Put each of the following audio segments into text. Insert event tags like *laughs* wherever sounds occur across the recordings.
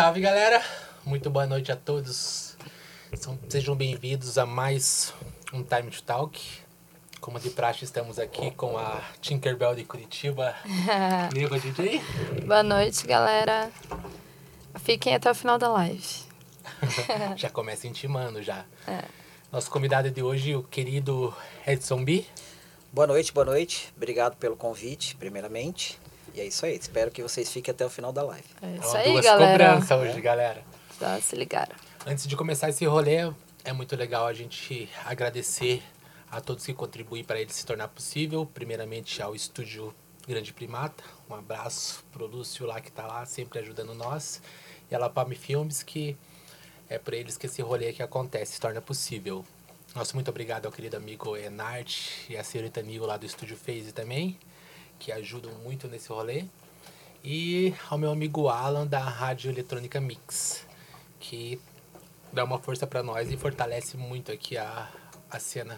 salve galera! Muito boa noite a todos. Sejam bem-vindos a mais um Time to Talk. Como de praxe, estamos aqui com a Tinkerbell de Curitiba, *laughs* Nego DJ. Boa noite, galera. Fiquem até o final da live. *laughs* já começa intimando já. É. Nosso convidado de hoje, o querido Edson B. Boa noite, boa noite. Obrigado pelo convite, primeiramente. E é isso aí. Espero que vocês fiquem até o final da live. É isso aí, duas galera. cobranças hoje, galera. Já se ligaram. Antes de começar esse rolê, é muito legal a gente agradecer a todos que contribuem para ele se tornar possível. Primeiramente ao Estúdio Grande Primata. Um abraço pro Lúcio lá que está lá, sempre ajudando nós. E a Lapame Filmes, que é por eles que esse rolê aqui acontece, se torna possível. Nosso muito obrigado ao querido amigo Enart e a senhorita amigo lá do Estúdio Phase também que ajudam muito nesse rolê. E ao meu amigo Alan da Rádio Eletrônica Mix, que dá uma força para nós e fortalece muito aqui a, a cena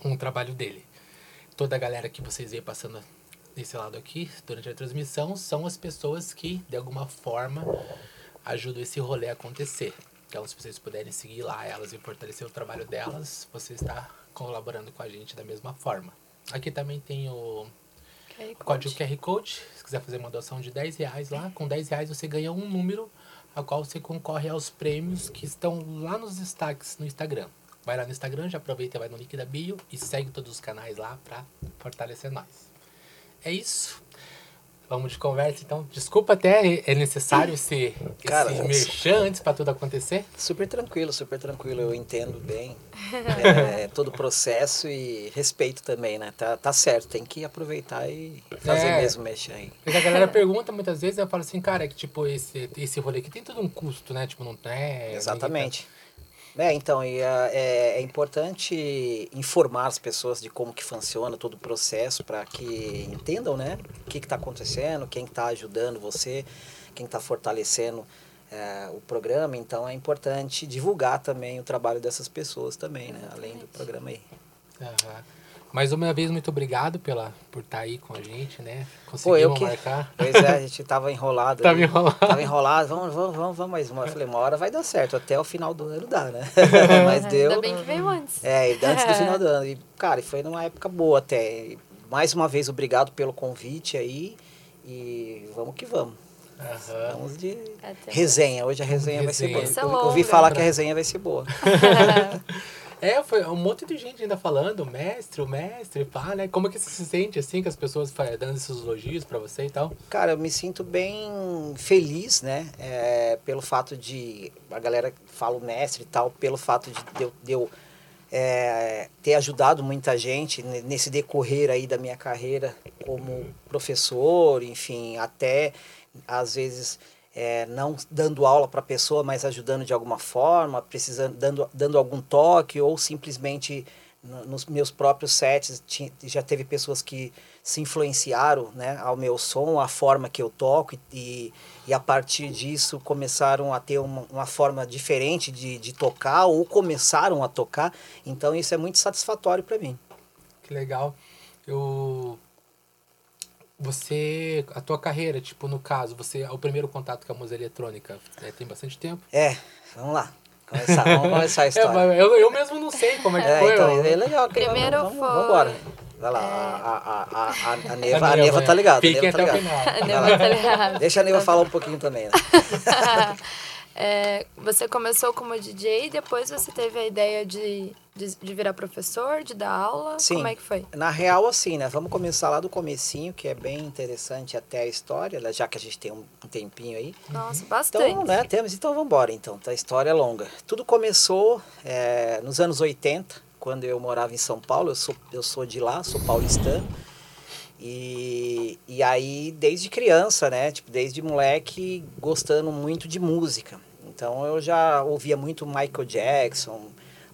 com o trabalho dele. Toda a galera que vocês veem passando desse lado aqui durante a transmissão são as pessoas que de alguma forma ajudam esse rolê a acontecer. Então, se vocês puderem seguir lá elas e fortalecer o trabalho delas, você está colaborando com a gente da mesma forma. Aqui também tem o Código QR Code. Se quiser fazer uma doação de 10 reais lá, com 10 reais você ganha um número a qual você concorre aos prêmios que estão lá nos destaques no Instagram. Vai lá no Instagram, já aproveita, vai no link da bio e segue todos os canais lá para fortalecer nós. É isso. Vamos de conversa, então. Desculpa até, é necessário esse, Cara, esse merchan antes para tudo acontecer? Super tranquilo, super tranquilo. Eu entendo bem *laughs* é, todo o processo e respeito também, né? Tá, tá certo, tem que aproveitar e fazer é, mesmo merchan aí. Porque a galera pergunta muitas vezes, eu falo assim, cara, é que tipo, esse, esse rolê aqui tem todo um custo, né? Tipo, não é... Exatamente. É, então, e, é, é, é importante informar as pessoas de como que funciona todo o processo para que entendam, né? O que está acontecendo, quem está ajudando você, quem está fortalecendo é, o programa. Então, é importante divulgar também o trabalho dessas pessoas também, né? Além do programa aí. Uhum. Mais uma vez, muito obrigado pela, por estar tá aí com a gente, né? Conseguimos Pô, eu que... marcar. Pois é, a gente tava enrolado. *laughs* tava enrolado. Tava enrolado, vamos, vamos, vamos, vamos mais uma. Eu falei, uma hora vai dar certo, até o final do ano dá, né? *laughs* Mas deu. Ainda bem que veio antes. É, antes do final do *laughs* ano. E, cara, foi numa época boa até. Mais uma vez, obrigado pelo convite aí. E vamos que vamos. Uhum. Vamos de resenha. Hoje a resenha, resenha. vai ser boa. Eu ouvi falar que a resenha vai ser boa. É, foi um monte de gente ainda falando, mestre, o mestre, pá, né? Como é que você se sente, assim, que as pessoas dando esses elogios para você e tal? Cara, eu me sinto bem feliz, né? É, pelo fato de... A galera fala o mestre e tal, pelo fato de, eu... De eu é, ter ajudado muita gente nesse decorrer aí da minha carreira como professor, enfim, até às vezes é, não dando aula para a pessoa, mas ajudando de alguma forma, precisando, dando, dando algum toque, ou simplesmente nos meus próprios sets tinha, já teve pessoas que se influenciaram né, ao meu som, a forma que eu toco, e, e a partir disso começaram a ter uma, uma forma diferente de, de tocar, ou começaram a tocar. Então isso é muito satisfatório para mim. Que legal. Eu você, a tua carreira, tipo, no caso, você, o primeiro contato com a música eletrônica, é, tem bastante tempo? É, vamos lá. Começar, vamos começar a *laughs* é, história. É, eu, eu mesmo não sei como é que é, foi. Então, é legal. Primeiro vamos, foi... Vamos embora. Vai lá, a, a, a, a, a, *laughs* Neva, a Neva tá ligada. Fiquem até o final. A Neva *laughs* tá ligada. Deixa a Neva falar um pouquinho também, né? É, você começou como DJ, depois você teve a ideia de, de, de, virar professor, de dar aula? Sim. Como é que foi? Na real, assim, né? Vamos começar lá do comecinho, que é bem interessante até a história, né? já que a gente tem um, tempinho aí. Nossa, bastante. Então, né, temos, então vamos embora, então. A história é longa. Tudo começou é, nos anos 80, quando eu morava em São Paulo. Eu sou, eu sou de lá, sou paulistano. E, e aí, desde criança, né? Tipo, desde moleque, gostando muito de música. Então eu já ouvia muito Michael Jackson,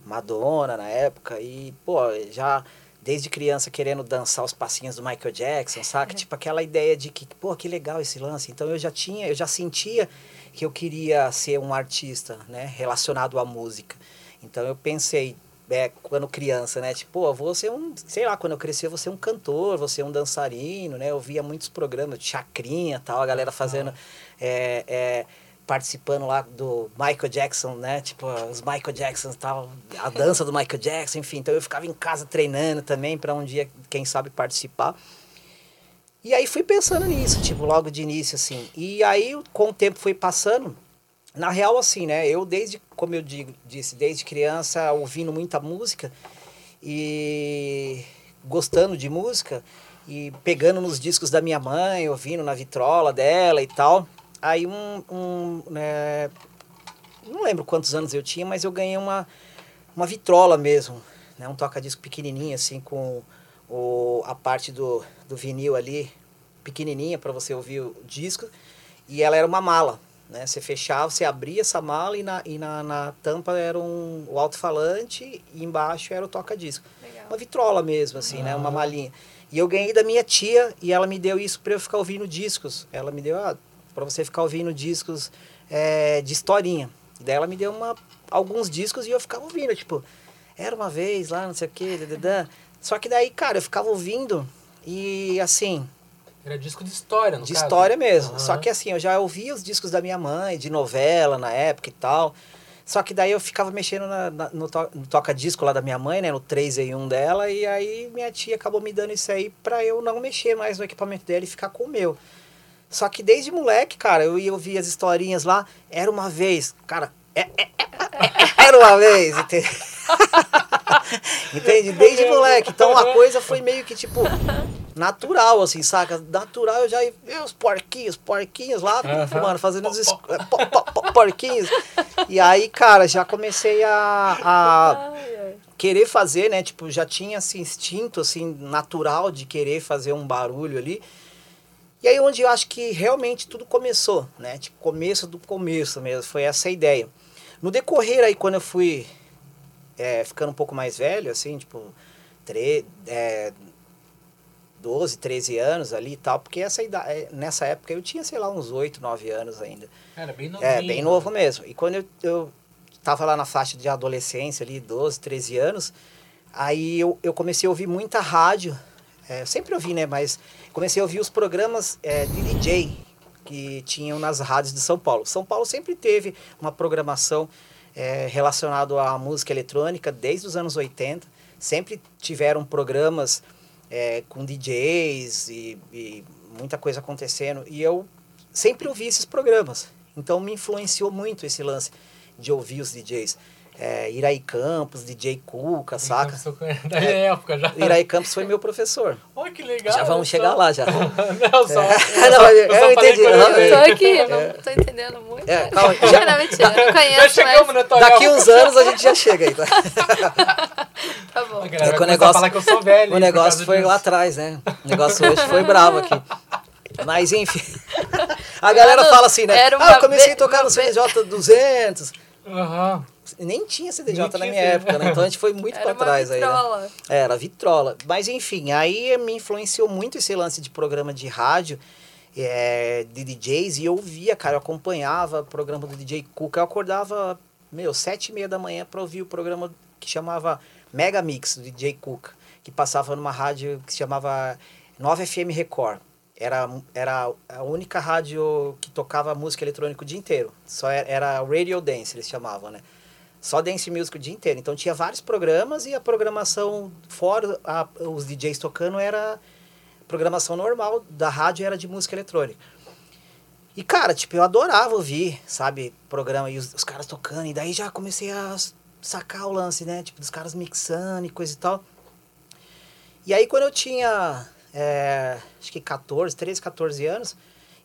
Madonna na época. E, pô, já desde criança querendo dançar os passinhos do Michael Jackson, saca? É. Tipo aquela ideia de que, pô, que legal esse lance. Então eu já tinha, eu já sentia que eu queria ser um artista, né? Relacionado à música. Então eu pensei, é, quando criança, né? Tipo, pô, vou ser um, sei lá, quando eu crescer, vou ser um cantor, vou ser um dançarino, né? Eu via muitos programas de chacrinha tal, a galera fazendo. É, é, participando lá do Michael Jackson, né? Tipo, os Michael Jackson tal, a dança do Michael Jackson, enfim. Então eu ficava em casa treinando também para um dia, quem sabe, participar. E aí fui pensando nisso, tipo, logo de início, assim. E aí, com o tempo foi passando, na real, assim, né? Eu desde, como eu digo, disse, desde criança, ouvindo muita música e gostando de música e pegando nos discos da minha mãe, ouvindo na vitrola dela e tal. Aí um, um né, não lembro quantos anos eu tinha, mas eu ganhei uma, uma vitrola mesmo, né, um toca-disco pequenininho assim com o, a parte do, do vinil ali pequenininha para você ouvir o disco e ela era uma mala, né? Você fechava, você abria essa mala e na, e na, na tampa era um, o alto-falante e embaixo era o toca-disco. Uma vitrola mesmo, assim, né? Uma malinha. E eu ganhei da minha tia e ela me deu isso para eu ficar ouvindo discos. Ela me deu, ah, para você ficar ouvindo discos é, de historinha. E daí ela me deu uma, alguns discos e eu ficava ouvindo, tipo, era uma vez lá, não sei o quê, dadadã. Só que daí, cara, eu ficava ouvindo e assim. Era disco de história, no De caso. história mesmo. Aham. Só que assim, eu já ouvia os discos da minha mãe, de novela na época e tal. Só que daí eu ficava mexendo na, na- no, to- no toca-disco lá da minha mãe, né? No 3 em 1 dela. E aí minha tia acabou me dando isso aí pra eu não mexer mais no equipamento dela e ficar com o meu. Só que desde moleque, cara, eu ia ouvir as historinhas lá. Era uma vez, cara, é- é- é- é- era uma vez, entende? *laughs* Entende? Desde moleque. Então a coisa foi meio que tipo natural, assim, saca? Natural eu já ia ver os porquinhos, porquinhos lá, Aham. mano, fazendo os es- po- po- po- porquinhos. E aí, cara, já comecei a- a querer fazer, né? Tipo, já tinha esse instinto, assim, natural de querer fazer um barulho ali. E aí onde eu acho que realmente tudo começou, né? Tipo, começo do começo mesmo, foi essa a ideia. No decorrer aí, quando eu fui é, ficando um pouco mais velho, assim, tipo, tre é, 12, 13 anos ali e tal, porque essa idade, nessa época eu tinha, sei lá, uns 8, 9 anos ainda. Era bem novinho. É, bem novo mesmo. E quando eu, eu tava lá na faixa de adolescência, ali, 12, 13 anos, aí eu, eu comecei a ouvir muita rádio. É, sempre ouvi, né? Mas comecei a ouvir os programas é, de DJ que tinham nas rádios de São Paulo. São Paulo sempre teve uma programação é, relacionada à música eletrônica desde os anos 80. Sempre tiveram programas é, com DJs e, e muita coisa acontecendo. E eu sempre ouvi esses programas. Então me influenciou muito esse lance de ouvir os DJs. É, Iraí Campos, DJ Cuca, saca? Então, *laughs* Da época já. Iraí Campos foi meu professor. Olha que legal. já vamos olha chegar só. lá já. *laughs* Não, só. É. Eu, Não, eu- só eu falei entendi. Eu tô aqui, não tô entendendo muito. É, calma, *laughs* já- Não, mentira, não Já conheço, chegamos mas na tua Daqui uns anos a gente já chega aí, tá? tá bom. Galera É que o negócio- falar que eu sou velho. O negócio foi disso. lá atrás, né? O negócio hoje foi bravo aqui. Mas enfim. A galera Era fala assim, né? era Ah, eu comecei a tocar no CDJ 200. Aham. Nem tinha CDJ Nem na tinha minha época, né? Então a gente foi muito *laughs* uma trás aí, né? vitrola. Era vitrola. Mas enfim, aí me influenciou muito esse lance de programa de rádio, é, de DJs, e eu via, cara, eu acompanhava o programa do DJ Cuca. Eu acordava, meu, sete e meia da manhã pra ouvir o programa que chamava Mega Mix, do DJ Cuca, que passava numa rádio que se chamava 9 FM Record. Era, era a única rádio que tocava música eletrônica o dia inteiro. Só era, era Radio Dance, eles chamavam, né? Só dance music o dia inteiro. Então tinha vários programas e a programação, fora a- os DJs tocando, era programação normal da rádio era de música eletrônica. E, cara, tipo, eu adorava ouvir, sabe, programa e os, os caras tocando. E daí já comecei a sacar o lance, né? Tipo, dos caras mixando e coisa e tal. E aí, quando eu tinha, é, acho que 14, 13, 14 anos,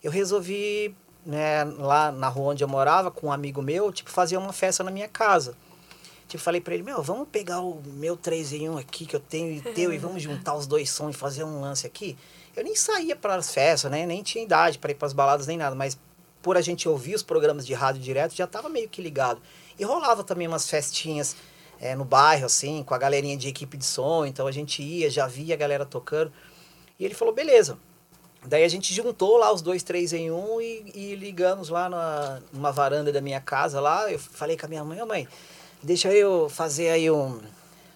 eu resolvi, né, lá na rua onde eu morava, com um amigo meu, tipo, fazer uma festa na minha casa. Tipo, falei pra ele, meu, vamos pegar o meu 3 em 1 aqui que eu tenho e teu e vamos juntar os dois sons e fazer um lance aqui. Eu nem saía para as festas, né? Nem tinha idade para ir para as baladas nem nada, mas por a gente ouvir os programas de rádio direto, já tava meio que ligado. E rolava também umas festinhas é, no bairro, assim, com a galerinha de equipe de som, então a gente ia, já via a galera tocando. E ele falou, beleza. Daí a gente juntou lá os dois, três em um e, e ligamos lá na, numa varanda da minha casa lá. Eu falei com a minha mãe, "Ô, mãe, deixa eu fazer aí um,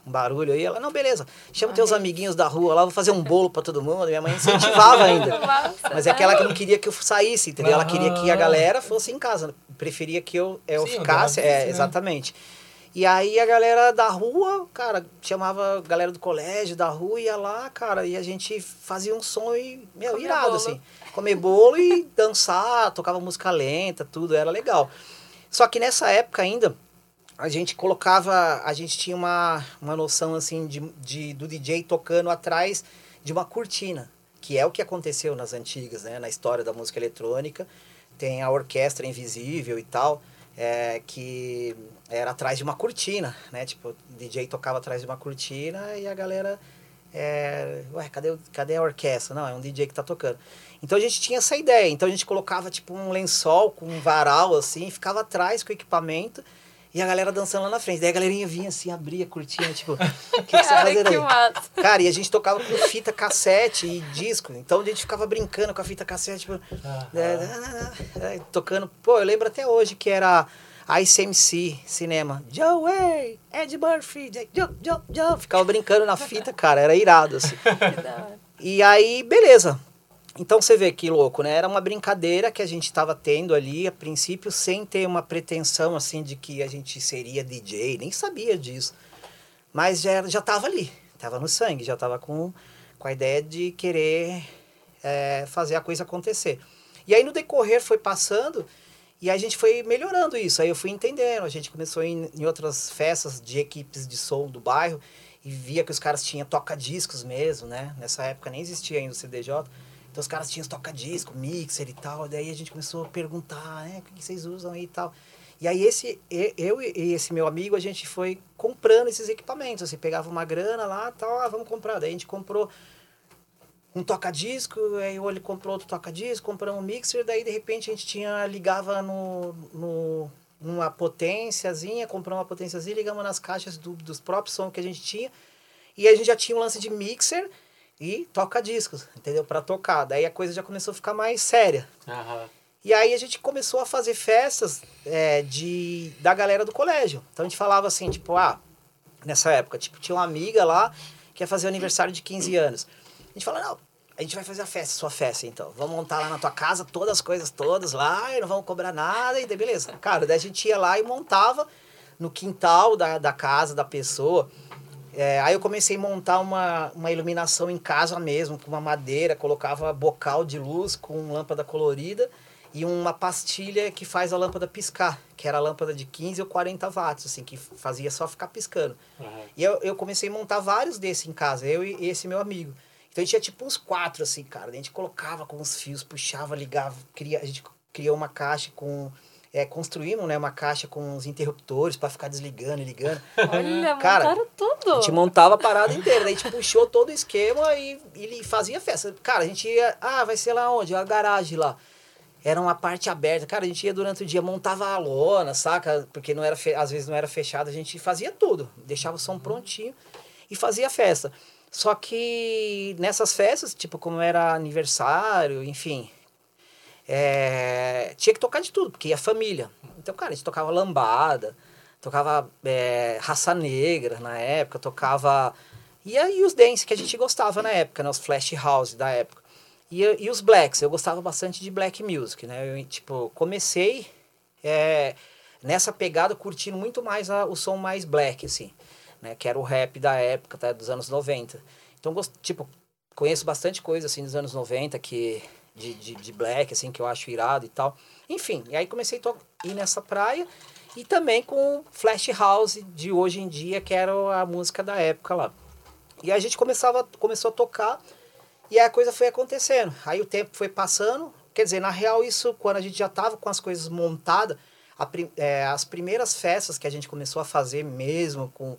um barulho aí. Ela, não, beleza, chama teus amiguinhos da rua lá, vou fazer um bolo para todo mundo. Minha mãe incentivava ainda. *laughs* Massa, Mas é aquela que não queria que eu saísse, entendeu? Ela queria que a Ah. galera fosse em casa. Preferia que eu, eu Sim, eu ficasse. adorava É, isso, né? exatamente. E aí a galera da rua, cara, chamava a galera do colégio, da rua, ia lá, cara, e a gente fazia um som e, meu, Comer irado, bolo. assim. Comer bolo e *laughs* dançar, tocava música lenta, tudo, era legal. Só que nessa época ainda, a gente colocava, a gente tinha uma, uma noção, assim, de, de, do DJ tocando atrás de uma cortina, que é o que aconteceu nas antigas, né, na história da música eletrônica. Tem a orquestra invisível e tal, é, que era atrás de uma cortina, né? Tipo, o DJ tocava atrás de uma cortina e a galera. É, ué, cadê, cadê a orquestra? Não, é um DJ que tá tocando. Então a gente tinha essa ideia. Então a gente colocava tipo um lençol com um varal assim, ficava atrás com o equipamento e a galera dançando lá na frente. Daí a galerinha vinha assim, abria a cortina, tipo, o que, que você tá fazendo aí? massa. Cara, e a gente tocava com fita cassete e disco. Então a gente ficava brincando com a fita cassete, tipo, Ah, é, é, tocando. Pô, eu lembro até hoje que era ICMC Cinema. Joey, Ed Murphy, Joe, Joe, Joe. Ficava brincando na fita, cara, era irado, assim. *laughs* E aí, beleza. Então você vê que louco, né? Era uma brincadeira que a gente estava tendo ali, a princípio, sem ter uma pretensão assim de que a gente seria DJ, nem sabia disso. Mas já, já tava ali, tava no sangue, já tava com, com a ideia de querer é, fazer a coisa acontecer. E aí no decorrer foi passando e a gente foi melhorando isso. Aí eu fui entendendo, a gente começou em, em outras festas de equipes de som do bairro e via que os caras tinham toca-discos mesmo, né? Nessa época nem existia ainda o CDJ. Então os caras tinham toca-disco, mixer e tal. Daí a gente começou a perguntar, né? O que vocês usam aí e tal. E aí esse, eu e esse meu amigo, a gente foi comprando esses equipamentos. Assim, pegava uma grana lá tal, ah, vamos comprar. Daí a gente comprou um toca-disco, aí ele comprou outro toca-disco, compramos um mixer, daí de repente a gente tinha, ligava no, no, numa potênciazinha, compramos uma potênciazinha, ligamos nas caixas do, dos próprios sons que a gente tinha, e a gente já tinha um lance de mixer e toca-discos, entendeu? Para tocar. Daí a coisa já começou a ficar mais séria. Aham. E aí a gente começou a fazer festas é, de, da galera do colégio. Então a gente falava assim, tipo, ah, nessa época, tipo, tinha uma amiga lá que ia fazer aniversário de 15 anos. A gente fala, não, a gente vai fazer a festa, sua festa, então. Vamos montar lá na tua casa todas as coisas todas lá, e não vamos cobrar nada, e daí beleza. Cara, daí a gente ia lá e montava no quintal da, da casa da pessoa. É, aí eu comecei a montar uma, uma iluminação em casa mesmo, com uma madeira, colocava bocal de luz com lâmpada colorida e uma pastilha que faz a lâmpada piscar, que era a lâmpada de 15 ou 40 watts, assim, que fazia só ficar piscando. Aham. E eu, eu comecei a montar vários desses em casa, eu e esse meu amigo. Então a gente tinha tipo uns quatro, assim, cara. A gente colocava com os fios, puxava, ligava, cria, a gente criou uma caixa com. É, construímos né, uma caixa com os interruptores para ficar desligando e ligando. *laughs* Olha, Cara, montaram tudo. A gente montava a parada inteira, daí a gente puxou todo o esquema e ele fazia festa. Cara, a gente ia, ah, vai ser lá onde? A garagem lá. Era uma parte aberta. Cara, a gente ia durante o dia, montava a lona, saca? Porque não era fe- às vezes não era fechado, a gente fazia tudo. Deixava o som prontinho e fazia festa. Só que nessas festas, tipo, como era aniversário, enfim, é, tinha que tocar de tudo, porque ia família. Então, cara, a gente tocava lambada, tocava é, raça negra na época, tocava. E aí os dance que a gente gostava na época, né? Os flash house da época. E, e os blacks, eu gostava bastante de black music, né? Eu, tipo, comecei é, nessa pegada curtindo muito mais a- o som mais black, assim, né? Que era o rap da época, tá? dos anos 90. Então, gost- tipo, conheço bastante coisa, assim, dos anos 90, que, de, de, de black, assim, que eu acho irado e tal. Enfim, e aí comecei a ir nessa praia e também com Flash House de hoje em dia, que era a música da época lá. E a gente começava, começou a tocar e a coisa foi acontecendo. Aí o tempo foi passando. Quer dizer, na real, isso quando a gente já tava com as coisas montadas, é, as primeiras festas que a gente começou a fazer mesmo com,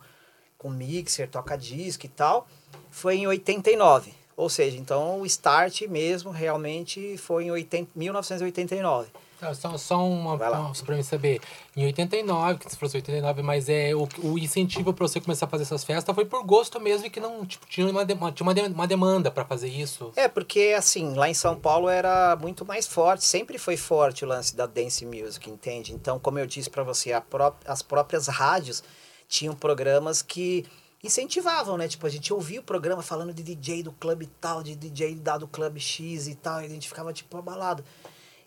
com mixer, toca-disco e tal, foi em 89. Ou seja, então o start mesmo realmente foi em 80, 1989. Tá, Só, só uma, uma pra mim saber. Em 89, que você falou assim, 89, mas é o, o incentivo pra você começar a fazer essas festas foi por gosto mesmo e que não tipo, tinha, uma, tinha uma, uma demanda pra fazer isso. É, porque assim, lá em São Paulo era muito mais forte, sempre foi forte o lance da dance music, entende? Então, como eu disse pra você, pró- as próprias rádios tinham programas que incentivavam, né? Tipo, a gente ouvia o programa falando de DJ do clube tal, de DJ da do clube X e tal, e a gente ficava, tipo, abalado.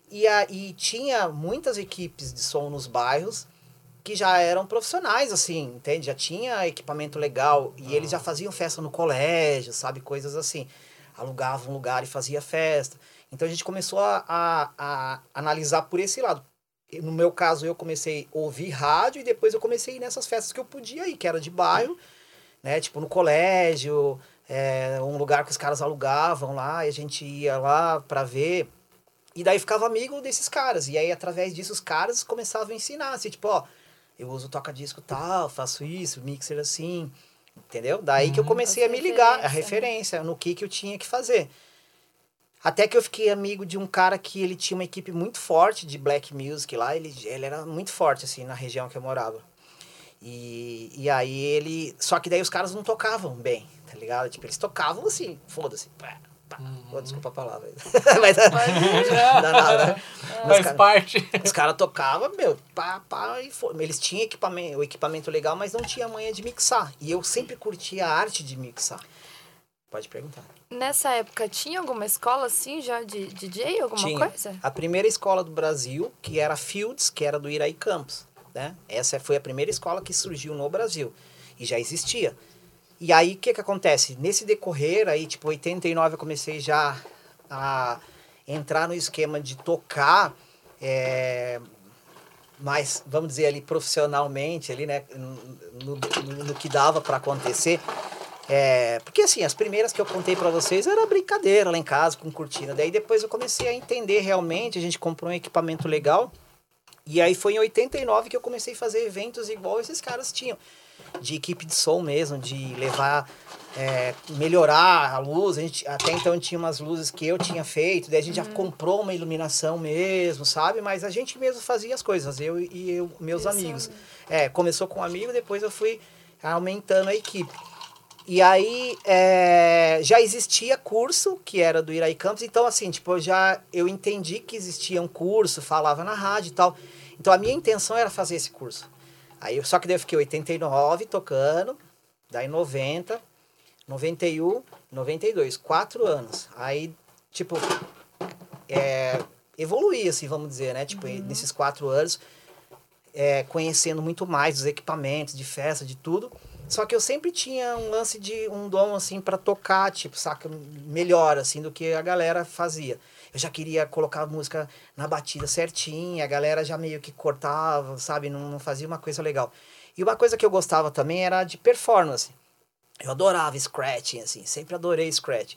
E, a, e tinha muitas equipes de som nos bairros que já eram profissionais, assim, entende? Já tinha equipamento legal e eles já faziam festa no colégio, sabe? Coisas assim. Alugavam um lugar e fazia festa. Então a gente começou a, a, a analisar por esse lado. No meu caso, eu comecei a ouvir rádio e depois eu comecei a ir nessas festas que eu podia ir, que era de bairro, né? Tipo no colégio, é, um lugar que os caras alugavam lá e a gente ia lá para ver. E daí ficava amigo desses caras. E aí, através disso, os caras começavam a ensinar, assim, tipo, ó, eu uso toca-disco tal, faço isso, mixer assim, entendeu? Daí que eu comecei a me ligar, a referência, no que, que eu tinha que fazer. Até que eu fiquei amigo de um cara que ele tinha uma equipe muito forte de black music lá, ele, ele era muito forte, assim, na região que eu morava. E, e aí ele. Só que daí os caras não tocavam bem, tá ligado? Tipo, eles tocavam assim, foda-se. Oh, desculpa a palavra. *laughs* Mas não dá nada, né? Faz cara, parte. Os caras tocavam, meu, pá, pá, e foi. Eles tinham equipamento, o equipamento legal, mas não tinha manha de mixar. E eu sempre curtia a arte de mixar. Pode perguntar. Nessa época, tinha alguma escola assim já de DJ, alguma tinha. coisa? A primeira escola do Brasil, que era Fields, que era do Iraí Campos. Né? Essa foi a primeira escola que surgiu no Brasil. E já existia. E aí, o que que acontece? Nesse decorrer, aí, tipo, 89 eu comecei já a entrar no esquema de tocar é, mais, vamos dizer ali, profissionalmente, ali, né? No, no, no que dava para acontecer. É, porque assim, as primeiras que eu contei para vocês era brincadeira lá em casa, com cortina. Daí depois eu comecei a entender realmente, a gente comprou um equipamento legal. E aí foi em 89 que eu comecei a fazer eventos igual esses caras tinham de equipe de som mesmo, de levar, é, melhorar a luz. A gente, até então tinha umas luzes que eu tinha feito, daí a gente uhum. já comprou uma iluminação mesmo, sabe? Mas a gente mesmo fazia as coisas, eu e eu, meus amigos. É, começou com um amigo, depois eu fui aumentando a equipe. E aí é, já existia curso que era do Iraí Campos, então assim, tipo, eu já eu entendi que existia um curso, falava na rádio e tal. Então a minha intenção era fazer esse curso. Aí, só que daí eu fiquei 89 tocando, daí 90, 91, 92, quatro anos. Aí, tipo, é, evoluí, assim, vamos dizer, né? Tipo, uhum. nesses quatro anos, é, conhecendo muito mais dos equipamentos, de festa, de tudo. Só que eu sempre tinha um lance de um dom, assim, para tocar, tipo, saca? Melhor, assim, do que a galera fazia eu já queria colocar a música na batida certinha, a galera já meio que cortava, sabe? Não, não fazia uma coisa legal. E uma coisa que eu gostava também era de performance. Eu adorava scratching, assim, sempre adorei scratch.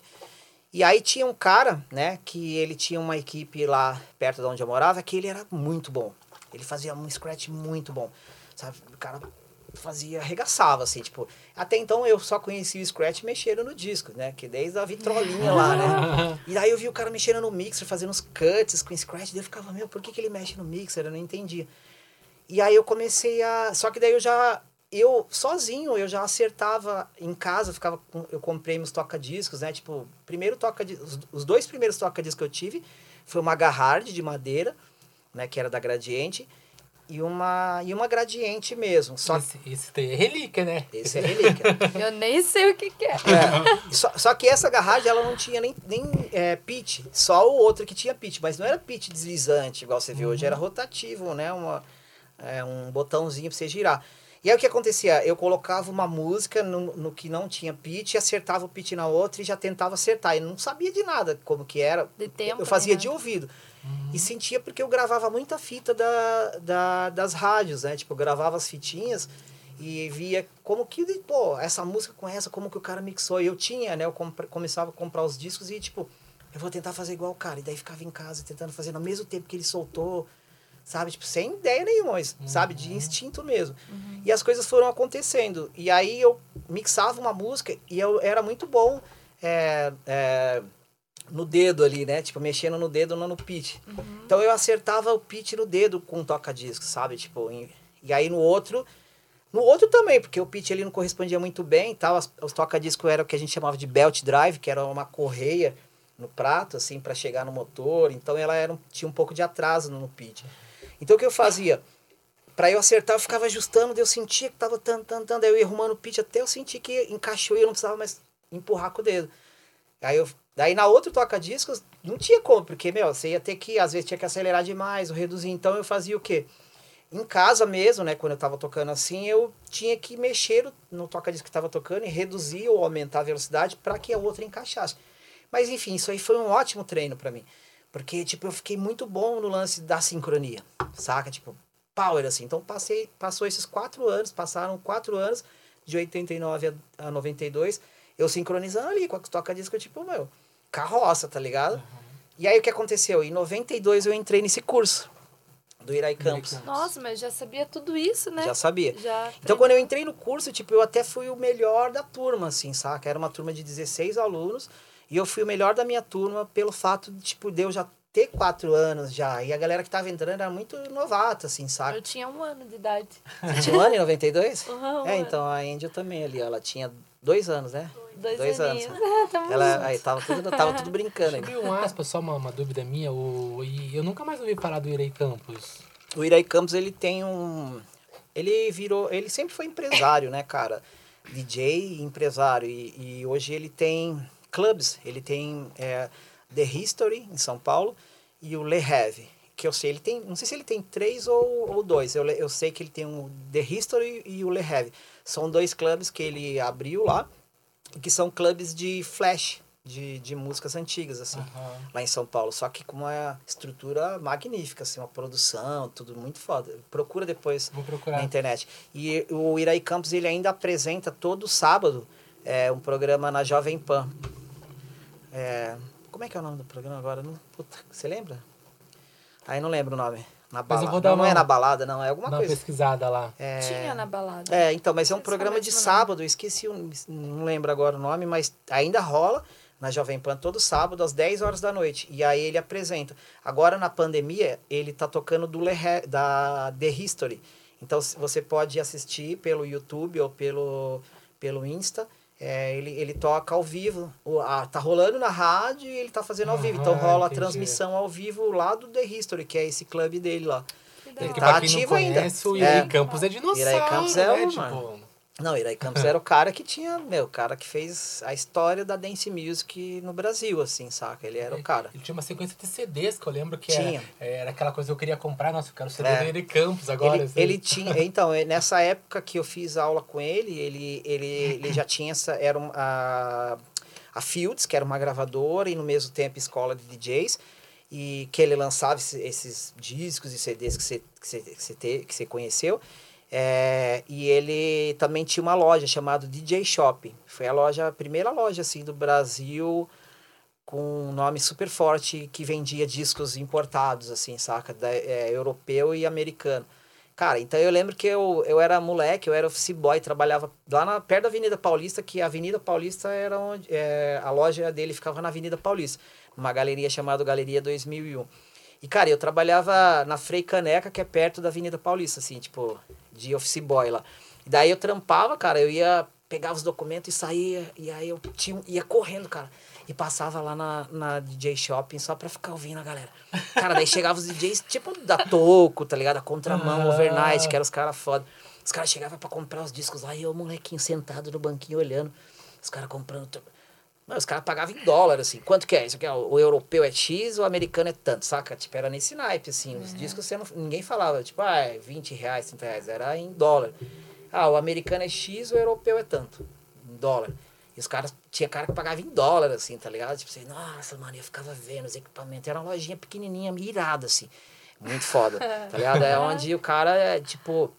E aí tinha um cara, né, que ele tinha uma equipe lá perto de onde eu morava, que ele era muito bom. Ele fazia um scratch muito bom. Sabe, o cara fazia, arregaçava, assim, tipo. Até então eu só conhecia o Scratch mexendo no disco, né? Que desde a vitrolinha lá, né? *laughs* E aí eu vi o cara mexendo no mixer, fazendo uns cuts com Scratch, daí eu ficava, meu, por que, que ele mexe no mixer? Eu não entendia. E aí eu comecei a. Só que daí eu já. Eu, sozinho, eu já acertava em casa, ficava com, eu comprei meus toca-discos, né? Tipo, primeiro toca os, os dois primeiros toca-discos que eu tive foi uma Garhard de madeira, né? Que era da Gradiente e uma, e uma gradiente mesmo. Só... Esse, esse é relíquia, né? Esse é relíquia. *laughs* Eu nem sei o que, que é. é. Só, só que essa garragem ela não tinha nem, nem é, pitch, só o outro que tinha pitch, mas não era pitch deslizante, igual você vê uhum. hoje, era rotativo, né? Uma, é, um botãozinho para você girar. E aí o que acontecia? Eu colocava uma música no, no que não tinha pitch, acertava o pitch na outra e já tentava acertar. E não sabia de nada como que era. De tempo, eu fazia né? de ouvido. Uhum. E sentia porque eu gravava muita fita da, da, das rádios, né? Tipo, eu gravava as fitinhas e via como que, pô, essa música com essa, como que o cara mixou. E eu tinha, né? Eu começava a comprar os discos e, tipo, eu vou tentar fazer igual o cara. E daí ficava em casa tentando fazer no mesmo tempo que ele soltou, sabe? Tipo, sem ideia nenhuma, mas, uhum. sabe? De instinto mesmo. Uhum. E as coisas foram acontecendo. E aí eu mixava uma música e eu era muito bom. É, é, no dedo ali, né? Tipo, mexendo no dedo, não no pitch. Uhum. Então eu acertava o pitch no dedo com toca-disco, sabe? Tipo, em, e aí no outro. No outro também, porque o pitch ali não correspondia muito bem e tal. As, os toca-disco era o que a gente chamava de belt drive, que era uma correia no prato, assim, para chegar no motor. Então ela era, tinha um pouco de atraso no pitch. Então o que eu fazia? Pra eu acertar, eu ficava ajustando, eu sentia que tava tan, tan, tan, daí eu ia arrumando o pitch até eu sentir que encaixou e eu não precisava mais empurrar com o dedo. Aí eu, daí na outra toca-discos, não tinha como, porque, meu, você ia ter que, às vezes tinha que acelerar demais ou reduzir, então eu fazia o quê? Em casa mesmo, né, quando eu tava tocando assim, eu tinha que mexer no, no toca-disco que tava tocando e reduzir ou aumentar a velocidade para que a outra encaixasse. Mas enfim, isso aí foi um ótimo treino para mim. Porque, tipo, eu fiquei muito bom no lance da sincronia, saca? Tipo, power, assim. Então, passei, passou esses quatro anos, passaram quatro anos, de 89 a, a 92, eu sincronizando ali com a toca-disco, tipo, meu, carroça, tá ligado? Uhum. E aí, o que aconteceu? Em 92, eu entrei nesse curso do Irai Campos. Nossa, mas já sabia tudo isso, né? Já sabia. Já então, quando eu entrei no curso, tipo, eu até fui o melhor da turma, assim, saca? Era uma turma de 16 alunos, e eu fui o melhor da minha turma pelo fato de, tipo, de eu já ter quatro anos já. E a galera que tava entrando era muito novata, assim, sabe? Eu tinha um ano de idade. Você tinha um ano em 92? Uhum, é, então a Angel também ali, ela tinha dois anos, né? Dois, dois anos. *laughs* Ah, ela aí tava tudo, tava tudo brincando. Eu um aspa, só uma, uma dúvida minha. O, e eu nunca mais ouvi falar do Irei Campos. O Irei Campos, ele tem um. Ele virou. Ele sempre foi empresário, né, cara? DJ empresário. E, e hoje ele tem clubs. Ele tem é, The History, em São Paulo e o Le Have, que eu sei, ele tem, não sei se ele tem três ou, ou dois, eu, eu sei que ele tem o The History e o Le Have. São dois clubes que ele abriu lá, que são clubes de flash, de, de músicas antigas, assim, uhum. lá em São Paulo. Só que com uma estrutura magnífica, assim, uma produção, tudo muito foda. Procura depois na internet. E o Iraí Campos, ele ainda apresenta todo sábado é, um programa na Jovem Pan. É, como é que é o nome do programa agora? Puta, você lembra? Aí não lembro o nome. Na balada. Não, não, é na balada, não, é alguma coisa. Uma pesquisada lá. É... Tinha na balada. É, então, mas é um programa de sábado, eu esqueci, não lembro agora o nome, mas ainda rola na Jovem Pan todo sábado às 10 horas da noite. E aí ele apresenta. Agora na pandemia, ele tá tocando do Le, da The History. Então você pode assistir pelo YouTube ou pelo, pelo Insta. É, ele, ele toca ao vivo. O, a, tá rolando na rádio e ele tá fazendo ao vivo. Então rola entendi. a transmissão ao vivo lá do The History, que é esse clube dele lá. Ele tá ativo ainda. O Iraí é. Campos é dinossauro. Iraí Campos é né? tipo... Não, Iraí Campos era o cara que tinha, meu, o cara que fez a história da dance music no Brasil, assim, saca? Ele era o cara. Ele tinha uma sequência de CDs que eu lembro que tinha. Era, era aquela coisa que eu queria comprar, nossa, eu quero CD é. do Iraí Campos agora. Ele, assim. ele tinha, então, nessa época que eu fiz aula com ele, ele, ele, ele já tinha essa, era a, a Fields, que era uma gravadora e no mesmo tempo escola de DJs, e que ele lançava esses, esses discos e CDs que você, que você, que você, te, que você conheceu. É, e ele também tinha uma loja chamada DJ Shop. Foi a loja, a primeira loja assim do Brasil com um nome super forte que vendia discos importados, assim, saca? Da, é, europeu e americano. Cara, então eu lembro que eu, eu era moleque, eu era office boy, trabalhava lá na, perto da Avenida Paulista, que a Avenida Paulista era onde é, a loja dele ficava na Avenida Paulista, uma galeria chamada Galeria 2001. E, cara, eu trabalhava na Frei Caneca, que é perto da Avenida Paulista, assim, tipo, de office boy lá. E daí eu trampava, cara, eu ia pegar os documentos e saía, e aí eu tinha, ia correndo, cara. E passava lá na, na DJ Shopping só pra ficar ouvindo a galera. Cara, daí chegava os DJs, tipo da Toco, tá ligado? A Contramão, ah. Overnight, que eram os caras foda. Os caras chegavam pra comprar os discos lá e eu, molequinho, sentado no banquinho olhando. Os caras comprando. Mas os caras pagavam em dólar, assim. Quanto que é? Isso aqui é, o europeu é X, o americano é tanto, saca? Tipo, era nesse naipe, assim. Os uhum. discos você não, ninguém falava, tipo, ah, é 20 reais, 30 reais. Era em dólar. Ah, o americano é X, o europeu é tanto. Em dólar. E os caras, tinha cara que pagava em dólar, assim, tá ligado? Tipo assim, nossa, mano, eu ficava vendo os equipamentos. Era uma lojinha pequenininha, irada, assim. Muito foda, tá ligado? É *laughs* onde o cara, é, tipo,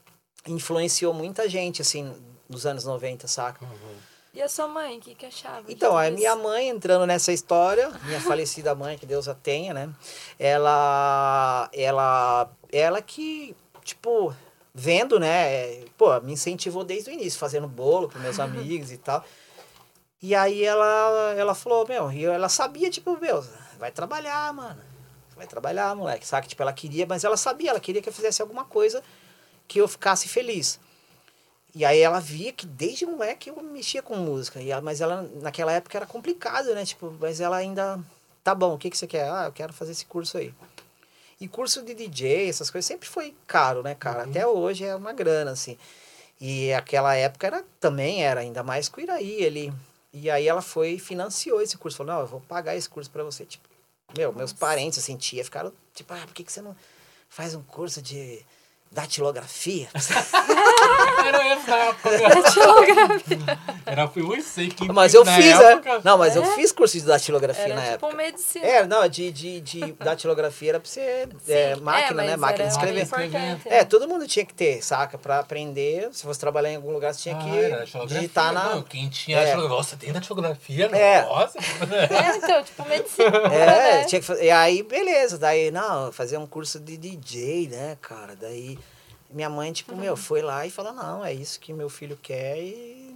influenciou muita gente, assim, nos anos 90, saca? Uhum. E a sua mãe, o que, que achava? Então, a minha mãe entrando nessa história, minha falecida mãe, que Deus a tenha, né? Ela, ela, ela que, tipo, vendo, né? Pô, me incentivou desde o início, fazendo bolo para meus *laughs* amigos e tal. E aí ela, ela falou, meu, e ela sabia, tipo, meu, vai trabalhar, mano. Vai trabalhar, moleque. Sabe? Tipo, ela queria, mas ela sabia, ela queria que eu fizesse alguma coisa que eu ficasse feliz. E aí ela via que desde moleque eu mexia com música. E ela, mas ela, naquela época, era complicado, né? Tipo, mas ela ainda. Tá bom, o que, que você quer? Ah, eu quero fazer esse curso aí. E curso de DJ, essas coisas, sempre foi caro, né, cara? Uhum. Até hoje é uma grana, assim. E aquela época era, também era, ainda mais com o Iraí, ele... E aí ela foi financiou esse curso. Falou, não, eu vou pagar esse curso pra você. Tipo, meu, meus parentes, assim, tia, ficaram, tipo, ah, por que, que você não faz um curso de datilografia? *laughs* Era essa época. Era foi eu sei que Mas eu na fiz, época, é. Não, mas eu fiz curso de datilografia Era na tipo época. medicina. É, não, de, de, de datilografia era pra você. Sim. é, máquina, né? Máquina de escrever. importante, É, todo mundo tinha que ter, saca? Pra aprender, se fosse trabalhar em algum lugar, você tinha Ah, que datilografia. digitar na. Não, quem tinha É. datilografia. Nossa, tem datilografia? É. Nossa. *laughs* É, então, tipo medicina. É, né? tinha que fazer. E aí, beleza. Daí, não, fazer um curso de DJ, né, cara? Daí, minha mãe, tipo, meu, foi lá e falou: não, é isso que meu filho quer e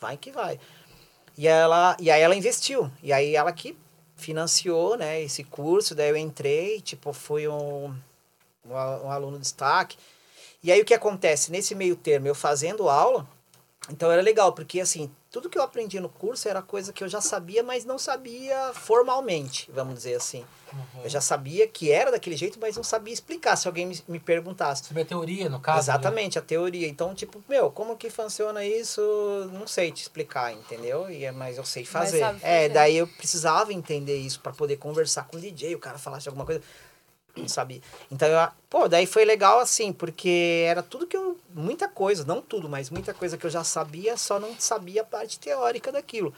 vai que vai. E, ela, e aí ela investiu. E aí ela que financiou, né, esse curso. Daí eu entrei, tipo, fui um, um, um aluno de destaque. E aí o que acontece? Nesse meio termo, eu fazendo aula, então era legal, porque assim, tudo que eu aprendi no curso era coisa que eu já sabia, mas não sabia formalmente, vamos dizer assim. Uhum. Eu já sabia que era daquele jeito, mas não sabia explicar se alguém me, me perguntasse. Sobre a teoria, no caso. né? Exatamente, a teoria. Então, tipo, meu, como que funciona isso? Não sei te explicar, entendeu? E, é- mas eu sei fazer. É, daí eu precisava entender isso para poder conversar com o DJ, o cara falasse alguma coisa. *clears throat* Não sabia. Então, eu, pô, daí foi legal assim, porque era tudo que eu. Muita coisa, não tudo, mas muita coisa que eu já sabia, só não sabia a parte teórica daquilo.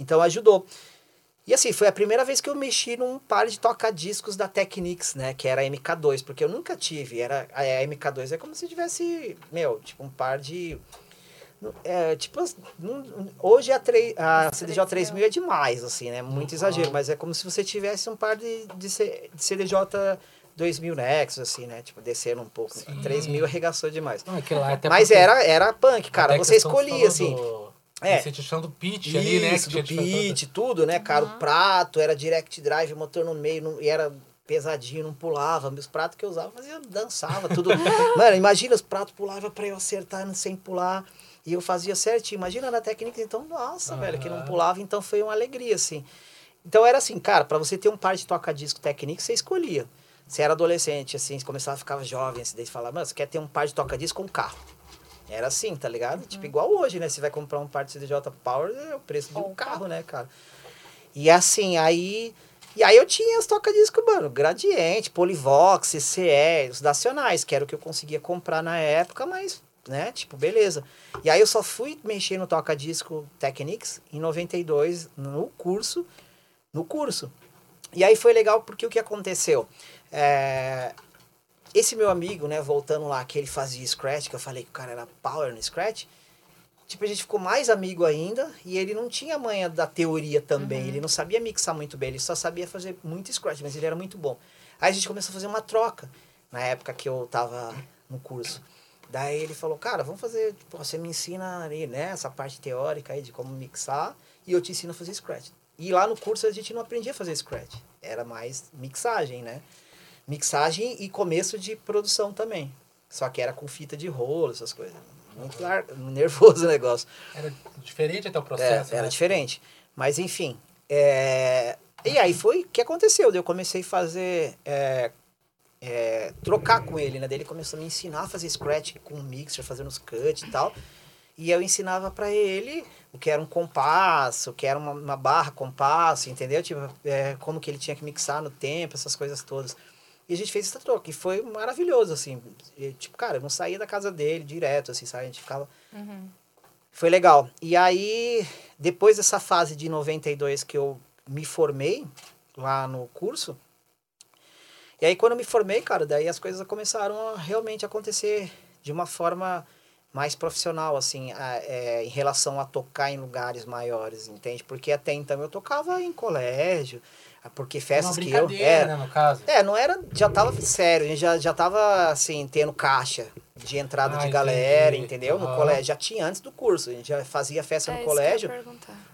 Então ajudou. E assim, foi a primeira vez que eu mexi num par de toca-discos da Technics, né? Que era a MK2, porque eu nunca tive. Era, a MK2 é como se tivesse, meu, tipo um par de. É, tipo, hoje a, 3, a CDJ 3000 é demais, assim, né? Muito Uhum. exagero, mas é como se você tivesse um par de, de, C- de CDJ 2000 Nexus, assim, né? Tipo, descendo um pouco. Sim. 3000 arregaçou demais. Não, é até Mas porque- era, era punk, cara. até Você escolhia, assim. Do, É. Você tinha do pitch ali, né? Isso, do beat, tudo, né, cara? O prato era direct drive, motor no meio, não- e era pesadinho, não pulava. Meus pratos que eu usava, fazia, dançava, tudo. *laughs* Mano, imagina os pratos pulavam pra eu acertar sem pular. E eu fazia certinho. Imagina na técnica, então, nossa, velho, que não pulava, então foi uma alegria, assim. Então era assim, cara, pra você ter um par de toca-disco técnico, você escolhia. Você era adolescente, assim, você começava a ficar jovem, assim, daí você falava, mano, você quer ter um par de toca-disco com um carro. Era assim, tá ligado? Tipo, igual hoje, né? Você vai comprar um par de CDJ Power, é o preço de um carro, né, cara? E assim, aí... E aí eu tinha os toca-disco, mano, Gradiente, Polivox, CCE, os nacionais, que era o que eu conseguia comprar na época, mas, né, tipo, beleza. E aí eu só fui mexer no toca-disco Technics em 92, no curso, no curso. E aí foi legal porque o que aconteceu? É, esse meu amigo, né, voltando lá, que ele fazia Scratch, que eu falei que o cara era power no Scratch, tipo, a gente ficou mais amigo ainda e ele não tinha manha da teoria também, ele não sabia mixar muito bem, ele só sabia fazer muito Scratch, mas ele era muito bom. Aí a gente começou a fazer uma troca, na época que eu tava no curso. Daí ele falou, cara, vamos fazer, tipo, você me ensina aí, né, essa parte teórica aí de como mixar e eu te ensino a fazer Scratch. E lá no curso a gente não aprendia a fazer Scratch, era mais mixagem, né? Mixagem e começo de produção também. Só que era com fita de rolo, essas coisas. Muito lar- nervoso o negócio. Era diferente até o É, processo. era né? diferente. Mas enfim. é, E aí foi o que aconteceu. Eu comecei a fazer. é, é, trocar com ele, né? Daí ele começou a me ensinar a fazer scratch com mixer, fazendo os cut e tal. E eu ensinava pra ele o que era um compasso, o que era uma, uma barra compasso, entendeu? Tipo, é, como que ele tinha que mixar no tempo, essas coisas todas. E a gente fez essa troca, e foi maravilhoso, assim. E, tipo, cara, eu não saía da casa dele direto, assim, sabe? A gente ficava... Foi legal. E aí, depois dessa fase de 92 que eu me formei lá no curso, e aí quando eu me formei, cara, daí as coisas começaram a realmente acontecer de uma forma mais profissional, assim, a- é, em relação a tocar em lugares maiores, entende? Porque até então eu tocava em colégio, porque Uma festas que eu... É, né, no caso. é, não era. Já tava sério, a gente já, já tava assim, tendo caixa de entrada Ah, de galera, entendi. entendeu? No colégio. Já tinha antes do curso. A gente já fazia festa É no isso que eu ia colégio.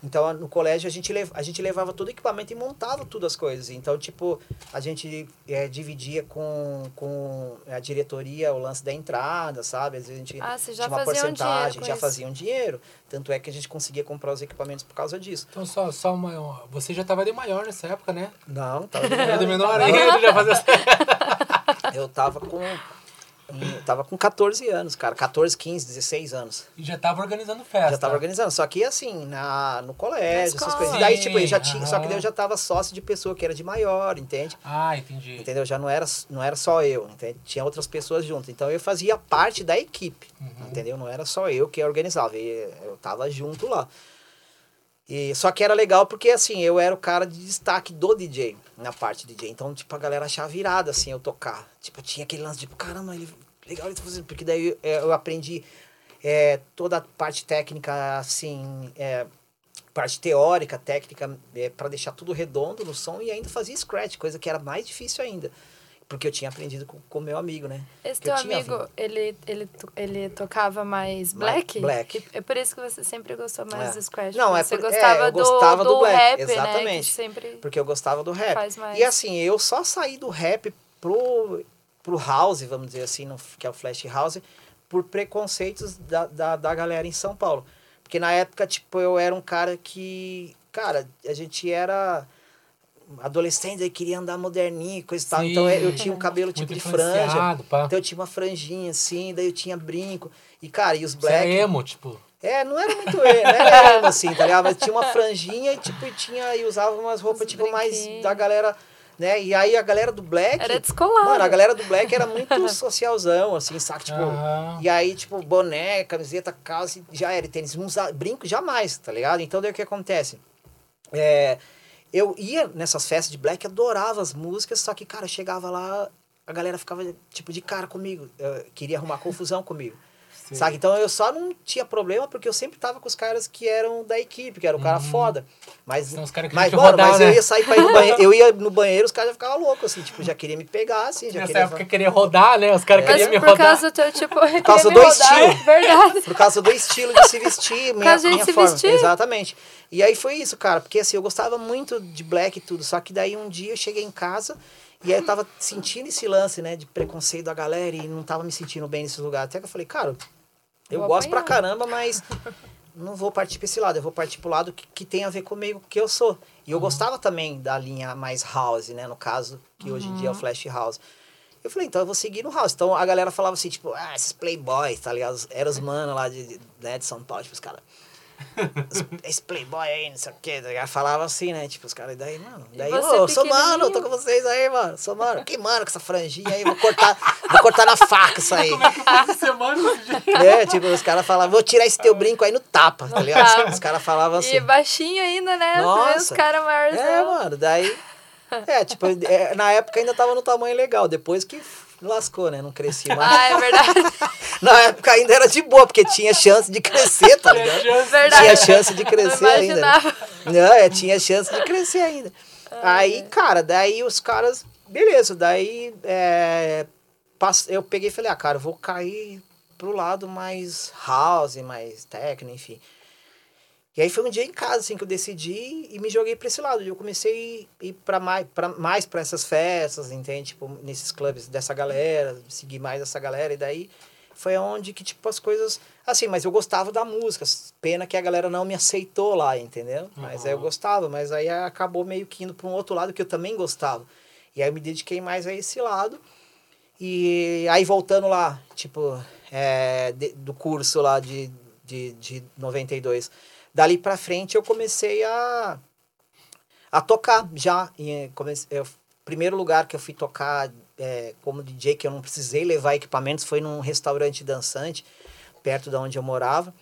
Então, no colégio, a gente, lev a gente levava todo o equipamento e montava tudo as coisas. Então, tipo, a gente é, dividia com, com a diretoria o lance da entrada, sabe? Às vezes a gente Ah, você já tinha uma um porcentagem, com já isso. fazia um dinheiro. Tanto é que a gente conseguia comprar os equipamentos por causa disso. Então, só, só uma, Você já tava de maior nessa época, né? Não, tava Era *laughs* de menor ainda, já fazia. *laughs* eu tava com. Eu tava com 14 anos, cara. 14, 15, 16 anos. E já tava organizando festa. Já tava organizando. Só que assim, na, no colégio, essas coisas. E daí, tipo, eu já tinha. Só que eu já tava sócio de pessoa que era de maior, entende? Ah, entendi. Entendeu? Já não era, não era só eu, entende? Tinha outras pessoas junto. Então eu fazia parte da equipe, Uhum. entendeu? Não era só eu que organizava, eu tava junto lá. E, só que era legal porque, assim, eu era o cara de destaque do DJ, na parte DJ. Então, tipo, a galera achava virada, assim, eu tocar. Tipo, tinha aquele lance, tipo, caramba, ele, legal ele tá fazendo. Porque daí eu, eu aprendi é, toda a parte técnica, assim, é, parte teórica, técnica, é, para deixar tudo redondo no som e ainda fazia scratch, coisa que era mais difícil ainda. Porque eu tinha aprendido com o meu amigo, né? Esse Que eu teu amigo, vindo. ele, ele, ele tocava mais black? Black. É por isso que você sempre gostou mais É. do Scratch. Não, é você por- é, gostava, eu gostava do, do black, rap, né? exatamente. Sempre... Porque eu gostava do rap. E assim, eu só saí do rap pro, pro house, vamos dizer assim, no, que é o flash house, por preconceitos da, da, da galera em São Paulo. Porque na época, tipo, eu era um cara que, cara, a gente era adolescente e queria andar moderninho e coisa e tal. Sim. Então eu tinha um cabelo tipo Muito de franja. pá. Então eu tinha uma franjinha assim, daí eu tinha brinco. E, cara, e os Você é black. emo, tipo. É, não era muito emo, era emo, assim, tá ligado? Mas tinha uma franjinha e, tipo, e tinha, e usava umas roupas, Uns tipo, mais da galera, né? E aí a galera do Black... Era descolado. Mano, a galera do Black era muito *laughs* socialzão, assim, saca? Tipo, Aham. e aí, tipo, boné, camiseta, calça, já era. E tênis, não usa- brinco jamais, tá ligado? Então, daí o que acontece? É, eu ia nessas festas de Black, adorava as músicas, só que, cara, chegava lá, a galera ficava, tipo, de cara comigo. Queria arrumar confusão comigo. Sim. Sabe? Então eu só não tinha problema porque eu sempre tava com os caras que eram da equipe, que era o cara foda. Mas, São os caras que mas, mano, rodar, mas né? eu ia sair pra ir no banheiro, eu ia no banheiro, os caras já ficavam loucos, assim, tipo, já queria me pegar, assim, já Nessa queria. época queria rodar, né? Os caras Mas queriam me por rodar. causa do teu tipo... Por causa do estilo. *laughs* Verdade. Por causa do estilo de se vestir, minha, minha se forma. vestir. Exatamente. E aí foi isso, cara, porque assim, eu gostava muito de black e tudo, só que daí um dia eu cheguei em casa e aí eu tava sentindo esse lance, né, de preconceito da galera e não tava me sentindo bem nesse lugar. Até que eu falei, cara, eu Vou gosto pra apanhar. caramba, mas não vou partir pra esse lado, eu vou partir pro lado que, que tem a ver comigo, que eu sou. E eu gostava também da linha mais house, né, no caso, que hoje em dia é o flash house. Eu falei, então eu vou seguir no house. Então a galera falava assim, tipo, ah, esses playboys, tá ligado? Eram os manos lá de, de, né, de São Paulo, tipo, os caras. Esse playboy aí, não sei o quê. tá? Falava assim, né? Tipo, os caras, daí, mano. Daí, ô, sou mano, tô com vocês aí, mano. Sou mano. Que mano com essa franjinha aí, vou cortar, vou cortar na faca isso aí. Essa semana, gente. *laughs* É, tipo, os caras falavam, vou tirar esse teu brinco aí no tapa, tá ligado? tapa. Os caras falavam assim. E baixinho ainda, né? Nossa. Os caras maiores. É, mano, daí. É, tipo, é, na época ainda tava no tamanho legal, depois que lascou, né? Não cresci *laughs* mais. Ah, é verdade. *laughs* Na época ainda era de boa, porque tinha chance de crescer, tá ligado? Verdade. Tinha chance de crescer Não ainda. né? Não, é, tinha chance de crescer ainda. Aí, cara, daí os caras. Beleza, daí é, eu peguei e falei, ah, cara, vou cair pro lado mais house, mais techno, enfim. E aí foi um dia em casa, assim, que eu decidi e me joguei pra esse lado. Eu comecei a ir pra mais pra, mais pra essas festas, entende? Tipo, nesses clubes dessa galera, seguir mais essa galera. E daí foi onde que, tipo, as coisas... Assim, mas eu gostava da música. Pena que a galera não me aceitou lá, entendeu? Mas aí eu Uhum. gostava. Mas aí acabou meio que indo pra um outro lado que eu também gostava. E aí eu me dediquei mais a esse lado. E aí voltando lá, tipo, é, de- do curso lá de, de, de 92, dali pra frente eu comecei a, a tocar já. E comecei, eu, primeiro lugar que eu fui tocar é, como DJ, que eu não precisei levar equipamentos, foi num restaurante dançante, perto da onde eu morava.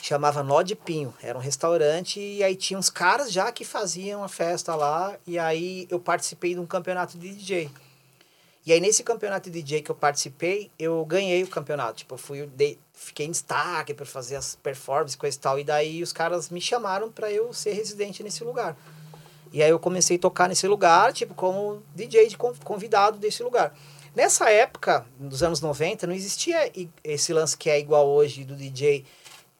Chamava Nó de Pinho. Era um restaurante e aí tinha uns caras já que faziam a festa lá. E aí eu participei de um campeonato de DJ. E aí, nesse campeonato de DJ que eu participei, eu ganhei o campeonato. Tipo, eu fui, dei- fiquei em destaque para fazer as performances, coisa e tal. E daí os caras me chamaram para eu ser residente nesse lugar. E aí eu comecei a tocar nesse lugar, tipo, como DJ de con- convidado desse lugar. Nessa época, nos anos 90, não existia esse lance que é igual hoje do DJ.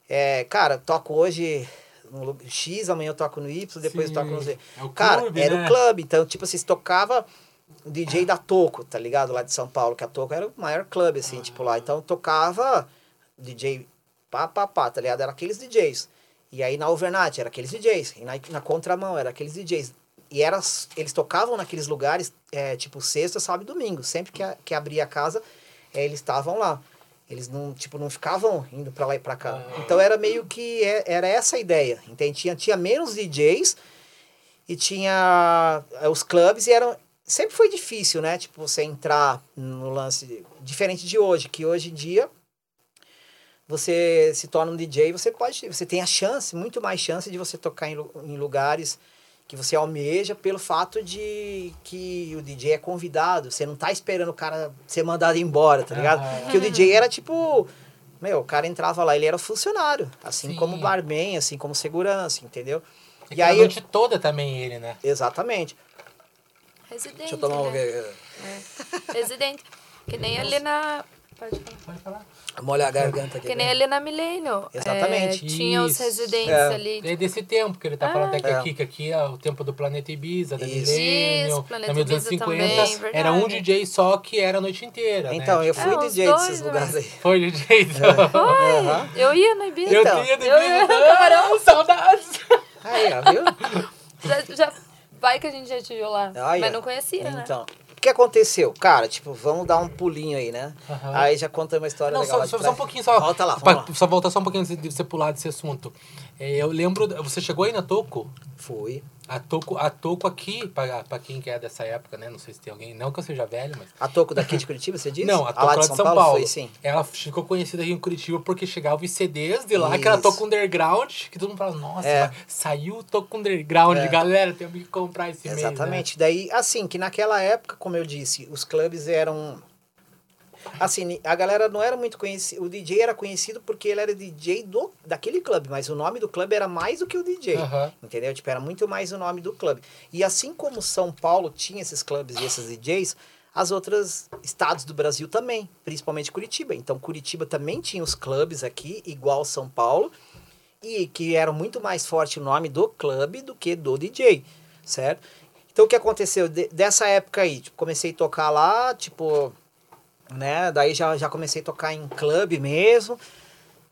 É, cara, toco hoje no X, amanhã eu toco no Y, depois eu toco no Z. É o Cara, clube, era né? o clube. Então, tipo assim, se tocava DJ da Toco, tá ligado? Lá de São Paulo, que a Toco era o maior clube, assim, tipo lá. Então, tocava DJ pá, pá, pá, tá ligado? Era aqueles DJs. E aí na Overnat era aqueles DJs. E na, na Contramão era aqueles DJs. e era, eles tocavam naqueles lugares, é, tipo, sexta, sábado e domingo. Sempre que, a, que abria a casa, é, eles estavam lá. Eles não, tipo, não ficavam indo para lá e para cá. Ah. Então era meio que é, era essa a ideia. Entende? Tinha, tinha menos DJs e tinha é, os clubes e eram sempre foi difícil, né? Tipo, você entrar no lance diferente de hoje, que hoje em dia você se torna um DJ, você pode, você tem a chance, muito mais chance de você tocar em, em lugares que você almeja pelo fato de que o DJ é convidado, você não tá esperando o cara ser mandado embora, tá ligado? Aham. Porque o DJ era tipo, meu, o cara entrava lá, ele era funcionário, assim Sim. como barman, assim como segurança, entendeu? E, E a aí, noite toda também ele, né? exatamente. Residente. Deixa eu tomar um... né? Residente. Que nem ali na. Pode falar. Pode falar. Molha a garganta aqui. Que nem né? ali na Milênio. Exatamente. É, tinha os residentes É. ali. É desse tempo que ele tá falando até que É. aqui, que aqui é o tempo do Planeta Ibiza, da Isso, Planeta Ibiza 50. também, verdade. era um DJ só que era a noite inteira, Então, né? eu fui É, os DJ dois, desses né? lugares aí. Foi DJ, então. Foi! Aham. Eu ia no Ibiza. Eu Então. tinha do Eu- Ibiza. Ah, saudades! Aí, ó, viu? Já, já- vai que a gente já te viu lá. Mas não conhecia, né? Então, o que aconteceu? Cara, tipo, vamos dar um pulinho aí, né? Aham. Aí já conta uma história Não, legal só, só, só um pouquinho, só. Volta lá, pra-. Só voltar só um pouquinho antes de você pular desse assunto. É, eu lembro, você chegou aí na Toco? Fui. A Toco, a Toco aqui, pra, pra quem que é dessa época, né? Não sei se tem alguém, não que eu seja velho, mas... A Toco daqui de Curitiba, você disse? Não, a Ah, Toco lá lá de São, Paulo, foi sim. Ela ficou conhecida aqui em Curitiba porque chegava os CDs de lá, que era Isso. Toco Underground, que todo mundo falava, nossa, É. saiu o Toco Underground, É. galera, tem que comprar esse mês, né? Exatamente. Daí, assim, que naquela época, como eu disse, os clubes eram. Assim, a galera não era muito conhecida. O DJ era conhecido porque ele era DJ do, daquele clube, mas o nome do clube era mais do que o DJ. Aham. Entendeu? Tipo, era muito mais o nome do clube. E assim como São Paulo tinha esses clubes e esses DJs, as outras estados do Brasil também, principalmente Curitiba. Então, Curitiba também tinha os clubes aqui, igual São Paulo, e que era muito mais forte o nome do clube do que do DJ, certo? Então, o que aconteceu? De- dessa época aí, tipo, comecei a tocar lá, tipo, né? Daí já, já comecei a tocar em clube mesmo.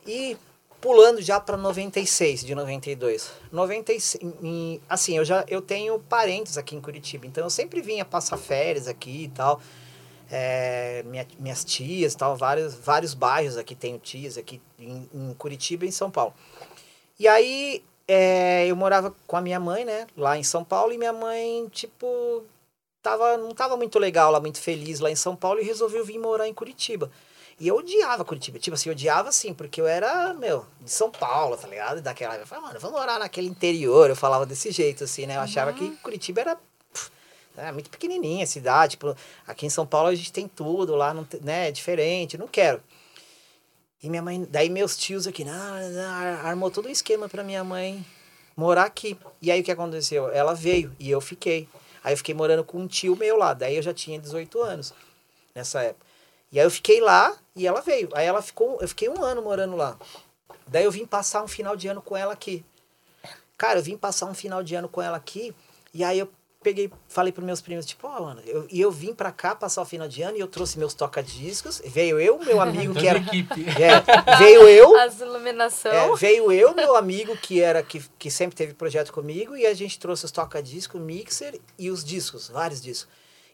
E pulando já para 96, de 92. 96, em- assim, eu já eu tenho parentes aqui em Curitiba, então eu sempre vinha passar férias aqui e tal. É, minha- minhas tias tal, vários, vários bairros aqui, tenho tias aqui em, em Curitiba e em São Paulo. E aí é, eu morava com a minha mãe, né, lá em São Paulo, e minha mãe, tipo, tava, não tava muito legal lá, muito feliz lá em São Paulo e resolveu vir morar em Curitiba. E eu odiava Curitiba. Tipo assim, eu odiava assim, porque eu era, meu, de São Paulo, tá ligado? E daquela. Eu falei, mano, vamos morar naquele interior. Eu falava desse jeito, assim, né? Eu achava que Curitiba era. pff, era muito pequenininha a cidade. Tipo, aqui em São Paulo a gente tem tudo, lá não né, é diferente. Não quero. E minha mãe. Daí meus tios aqui, ar- armou todo um esquema pra minha mãe morar aqui. E aí o que aconteceu? Ela veio e eu fiquei. Aí eu fiquei morando com um tio meu lá. Daí eu já tinha 18 anos nessa época. E aí eu fiquei lá e ela veio. Aí ela ficou, eu fiquei um ano morando lá. Daí eu vim passar um final de ano com ela aqui. Cara, eu vim passar um final de ano com ela aqui. E aí eu peguei, falei pros meus primos, tipo, ó, mano, eu, e eu vim pra cá passar o final de ano e eu trouxe meus toca-discos. Veio eu, meu *laughs* amigo que era. equipe. *laughs* É, veio eu, As iluminação. é, veio eu, meu amigo que era que, que sempre teve projeto comigo, e a gente trouxe os toca-disco, mixer e os discos, vários discos.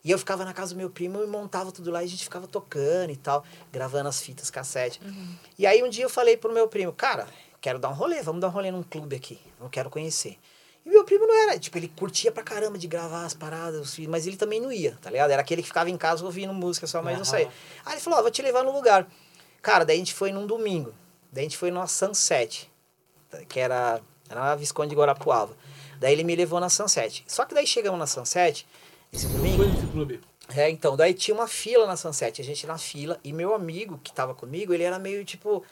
E eu ficava na casa do meu primo e montava tudo lá e a gente ficava tocando e tal, gravando as fitas cassete. E aí um dia eu falei pro meu primo, cara, quero dar um rolê, vamos dar um rolê num clube aqui, não quero conhecer. E meu primo não era, tipo, ele curtia pra caramba de gravar as paradas, os filhos, mas ele também não ia, tá ligado? Era aquele que ficava em casa ouvindo música só, mas não Aham. saía. Aí ele falou, ó, vou te levar no lugar. Cara, daí a gente foi num domingo. Daí a gente foi numa Sunset, que era, era na Visconde de Guarapuava. Daí ele me levou na Sunset. Só que daí chegamos na Sunset, esse domingo, Foi nesse clube. é, então, daí tinha uma fila na Sunset, a gente na fila, e meu amigo que tava comigo, ele era meio, tipo,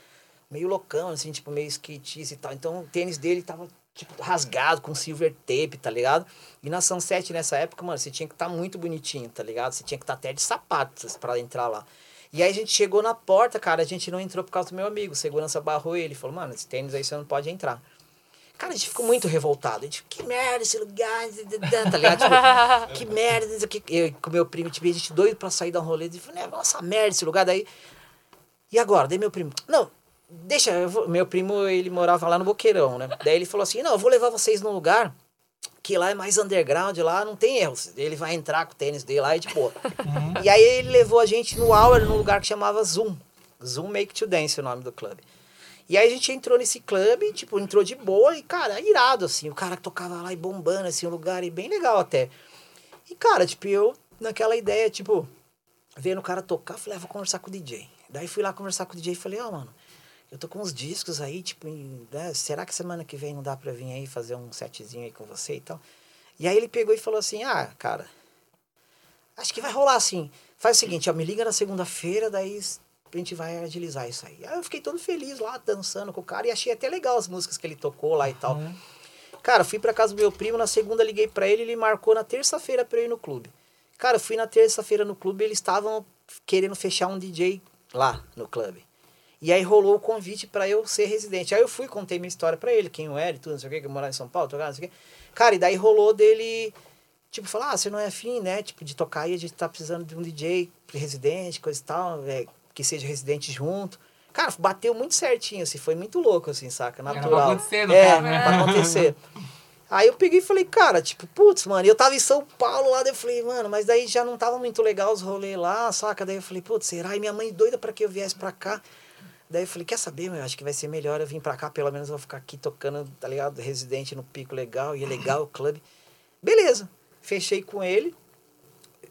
meio loucão, assim, tipo, meio skatista e tal. Então, o tênis dele tava, tipo, rasgado, com silver tape, tá ligado? E na Sunset, nessa época, mano, você tinha que estar muito bonitinho, tá ligado? Você tinha que estar até de sapatos pra entrar lá. E aí a gente chegou na porta, cara, a gente não entrou por causa do meu amigo. Segurança barrou ele, falou, mano, esse tênis aí você não pode entrar. Cara, a gente ficou muito revoltado. A gente, que merda esse lugar, tá ligado? Tipo, *laughs* que merda, isso aqui. Eu com meu primo, tipo, a gente doido pra sair dar um rolê. Ele falou, nossa, merda esse lugar. Daí, e agora? Daí meu primo, não, deixa, eu vou- meu primo, ele morava lá no Boqueirão, né? Daí ele falou assim, não, eu vou levar vocês num lugar que lá é mais underground, lá não tem erros. Ele vai entrar com o tênis dele lá e de boa. E aí ele levou a gente no Hour, num lugar que chamava Zoom. Zoom Make to Dance, é o nome do clube. E aí a gente entrou nesse clube, tipo, entrou de boa e, cara, irado, assim. O cara tocava lá e bombando, assim, um lugar e bem legal até. E, cara, tipo, eu, naquela ideia, tipo, vendo o cara tocar, falei, ah, vou conversar com o DJ. Daí fui lá conversar com o DJ e falei, ó, oh, mano, eu tô com uns discos aí, tipo, né, será que semana que vem não dá pra vir aí fazer um setzinho aí com você e tal? E aí ele pegou e falou assim, ah, cara, acho que vai rolar assim. Faz o seguinte, ó, me liga na segunda-feira, daí a gente vai agilizar isso aí. Aí eu fiquei todo feliz lá, dançando com o cara, e achei até legal as músicas que ele tocou lá e tal. Uhum. Cara, fui pra casa do meu primo, na segunda liguei pra ele, ele marcou na terça-feira pra eu ir no clube. Cara, fui na terça-feira no clube, eles estavam querendo fechar um DJ lá no clube. E aí rolou o convite para eu ser residente. Aí eu fui, contei minha história para ele, quem eu era e tudo, não sei o que, que eu morava em São Paulo, tocava, não sei o que. Cara, e daí rolou dele, tipo, falar, ah, você não é afim, né? Tipo, de tocar aí, a gente tá precisando de um DJ residente, coisa e tal, é, que seja residente junto. Cara, bateu muito certinho, assim, foi muito louco, assim, saca? Natural. Era pra acontecer, no é, cara, né? pra acontecer. Aí eu peguei e falei, cara, tipo, putz, mano, eu tava em São Paulo lá, daí eu falei, mano, mas daí já não tava muito legal os rolês lá, saca? Daí eu falei, putz, será? E minha mãe doida para que eu viesse pra cá. Daí eu falei, quer saber, meu, acho que vai ser melhor eu vir pra cá, pelo menos eu vou ficar aqui tocando, tá ligado? Residente no pico legal, e é legal o clube. Beleza, fechei com ele,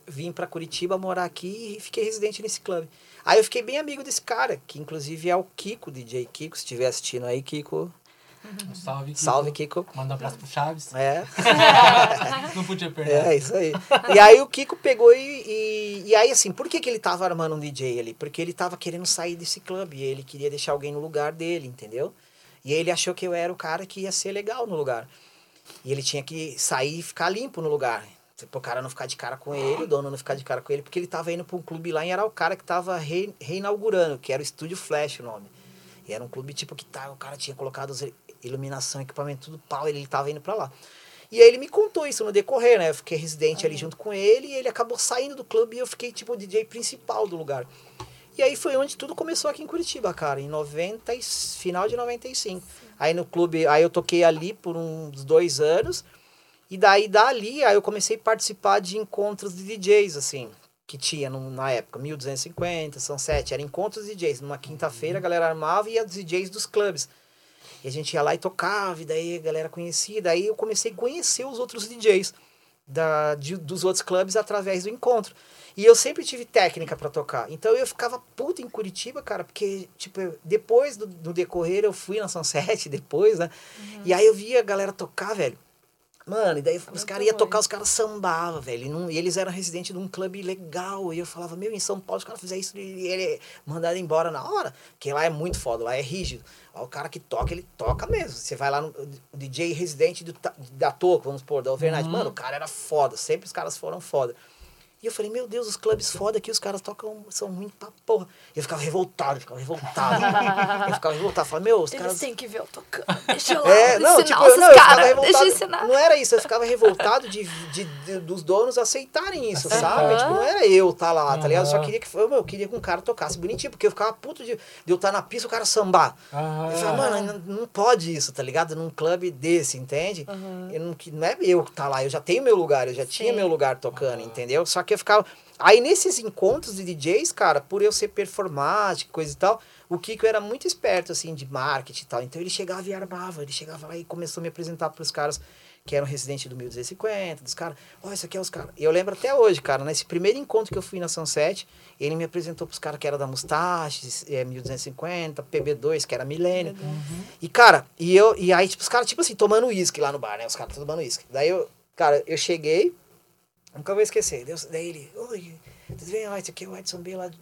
vim pra Curitiba morar aqui e fiquei residente nesse clube. Aí eu fiquei bem amigo desse cara, que inclusive é o Kiko, DJ Kiko, se estiver assistindo aí, Kiko, Uhum. Salve, Kiko. Salve, Kiko. Manda um abraço pro Chaves. É. *laughs* Não podia perder. É, isso aí. E aí o Kiko pegou e, e, e, aí, assim, por que, que ele tava armando um DJ ali? Porque ele tava querendo sair desse clube e ele queria deixar alguém no lugar dele, entendeu? E ele achou que eu era o cara que ia ser legal no lugar. E ele tinha que sair e ficar limpo no lugar. Tipo, o cara não ficar de cara com ele, o dono não ficar de cara com ele, porque ele tava indo pra um clube lá e era o cara que tava re, reinaugurando, que era o Estúdio Flash o nome. E era um clube tipo que tá, o cara tinha colocado os iluminação, equipamento, tudo pau, ele estava indo para lá. E aí ele me contou isso no decorrer, né? Eu fiquei residente uhum. ali junto com ele e ele acabou saindo do clube e eu fiquei tipo o DJ principal do lugar. E aí foi onde tudo começou aqui em Curitiba, cara, em 90, final de 95. Sim. Aí no clube, aí eu toquei ali por uns dois anos. E daí dali, aí eu comecei a participar de encontros de DJs, assim, que tinha no, na época, 1250, são sete, eram encontros de DJs. Numa quinta-feira a galera armava e ia DJs dos clubes. E a gente ia lá e tocava, e daí a galera conhecia. Daí eu comecei a conhecer os outros DJs da, de, dos outros clubes através do encontro. E eu sempre tive técnica para tocar. Então eu ficava puto em Curitiba, cara, porque, tipo, depois do, do decorrer eu fui na Sunset, *laughs* depois, né? Uhum. E aí eu via a galera tocar, velho. Mano, e daí os caras iam tocar, os caras sambavam, velho. E, não, e, eles eram residentes de um clube legal. E eu falava, meu, em São Paulo os caras fizeram isso e ele mandaram embora na hora. Porque lá é muito foda, lá é rígido. Ó, o cara que toca, ele toca mesmo. Você vai lá no o DJ residente do, da Toco, vamos supor, da Overnight. Uhum. Mano, o cara era foda. Sempre os caras foram foda. E eu falei, meu Deus, os clubes foda aqui, os caras tocam, são ruins pra porra. E eu ficava revoltado, eu ficava revoltado. *laughs* eu ficava revoltado, falava, meu, os Eles caras... têm que ver eu tocando. *laughs* Deixa eu é, não, tipo, não, eu ficava revoltado. Não era isso, eu ficava revoltado de, de, de dos donos aceitarem isso, uhum. sabe? Tipo, não era eu tá lá, tá ligado? Eu só queria que, eu, eu queria que um cara tocasse bonitinho, porque eu ficava puto de, de eu estar tá na pista e o cara sambar. Uhum. Eu falava, mano, não, não, pode isso, tá ligado? Num clube desse, entende? Uhum. Eu não, não é eu que tá lá, eu já tenho meu lugar, eu já Sim. tinha meu lugar tocando, entendeu? Só que eu ficava Aí nesses encontros de DJs, cara, por eu ser performático, coisa e tal, o Kiko era muito esperto, assim, de marketing e tal. Então ele chegava e armava, ele chegava lá e começou a me apresentar para os caras que eram residentes do 1250, dos caras, ó, oh, isso aqui é os caras. E eu lembro até hoje, cara, nesse primeiro encontro que eu fui na Sunset, ele me apresentou pros caras que era da Mustache, é, 1250, PB2, que era Milênio. Uhum. E, cara, e eu, e aí, tipo, os caras, tipo assim, tomando uísque lá no bar, né? Os caras tomando uísque. Daí eu, cara, eu cheguei, Nunca vou esquecer. Deus, daí ele, oi, tudo bem? Ó, esse aqui é o Edson B lá. De...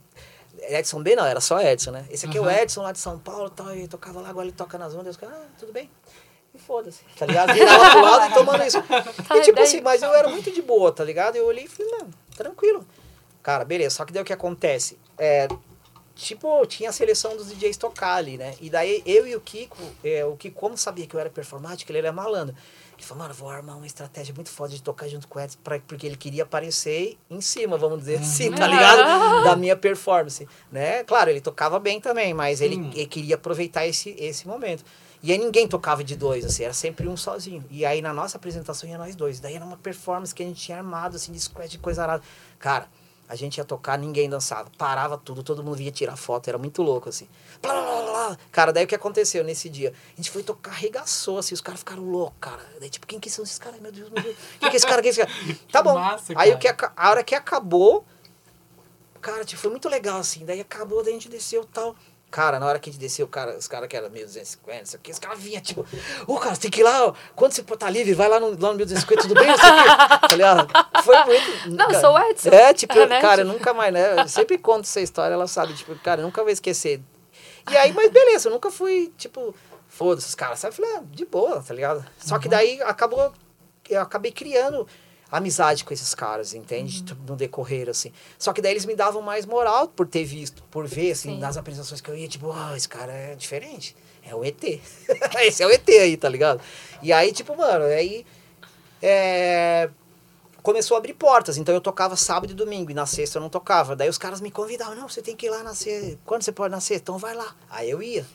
Edson B não, era só Edson, né? Esse aqui uhum. é o Edson lá de São Paulo tal. E tocava lá, agora ele toca nas ondas. ah, tudo bem. E foda-se, tá ligado? Virava pro *laughs* lado e tomando isso. Tá, e tipo daí... assim, mas eu era muito de boa, tá ligado? Eu olhei e falei, não, tranquilo. Cara, beleza. Só que daí o que acontece? É, tipo, tinha a seleção dos DJs tocar ali, né? E daí eu e o Kiko, é, o Kiko, como sabia que eu era performático, ele era malandro. Ele falou, mano, vou armar uma estratégia muito foda de tocar junto com o Edson, pra, porque ele queria aparecer em cima, vamos dizer assim, tá ligado? Da minha performance, né? Claro, ele tocava bem também, mas ele, ele queria aproveitar esse, esse momento. E aí ninguém tocava de dois, assim, era sempre um sozinho. E aí na nossa apresentação ia nós dois. Daí era uma performance que a gente tinha armado, assim, de squad, de coisa arada. Cara, a gente ia tocar, ninguém dançava. Parava tudo, todo mundo vinha tirar foto, era muito louco, assim. Blá, blá, blá. Cara, daí o que aconteceu nesse dia? A gente foi tocar, arregaçou, assim, os caras ficaram loucos, cara. Daí, tipo, quem que são esses caras? Meu Deus, meu Deus. Quem que é esse cara? Quem que é esse cara? *laughs* Tá bom. Massa, aí o que, aca- a hora que acabou, cara, tipo, foi muito legal, assim. Daí acabou, daí a gente desceu e tal. Cara, na hora que a gente desceu, cara, os caras que eram 1250, isso aqui, os caras vinham, tipo, ô, cara, você tem que ir lá, ó, quando você tá livre, vai lá no, lá no 1250, tudo bem? Não sei o quê, tá ligado? Foi muito... Não, cara, sou o Edson. É, tipo, É, né? cara, eu nunca mais, né? Eu sempre conto essa história, ela sabe, tipo, cara, eu nunca vou esquecer. E aí, mas beleza, eu nunca fui, tipo, foda-se os caras, sabe? Eu falei, ah, de boa, tá ligado? Só que daí acabou, eu acabei criando amizade com esses caras, entende? Tipo, No decorrer, assim. Só que daí eles me davam mais moral por ter visto, por ver, assim, Sim. nas apresentações que eu ia, tipo, ah, esse cara é diferente. É o ET. *laughs* esse é o ET aí, tá ligado? E aí, tipo, mano, aí. É, começou a abrir portas. Então eu tocava sábado e domingo, e na sexta eu não tocava. Daí os caras me convidavam, não, você tem que ir lá nascer. Quando você pode nascer? Então vai lá. Aí eu ia.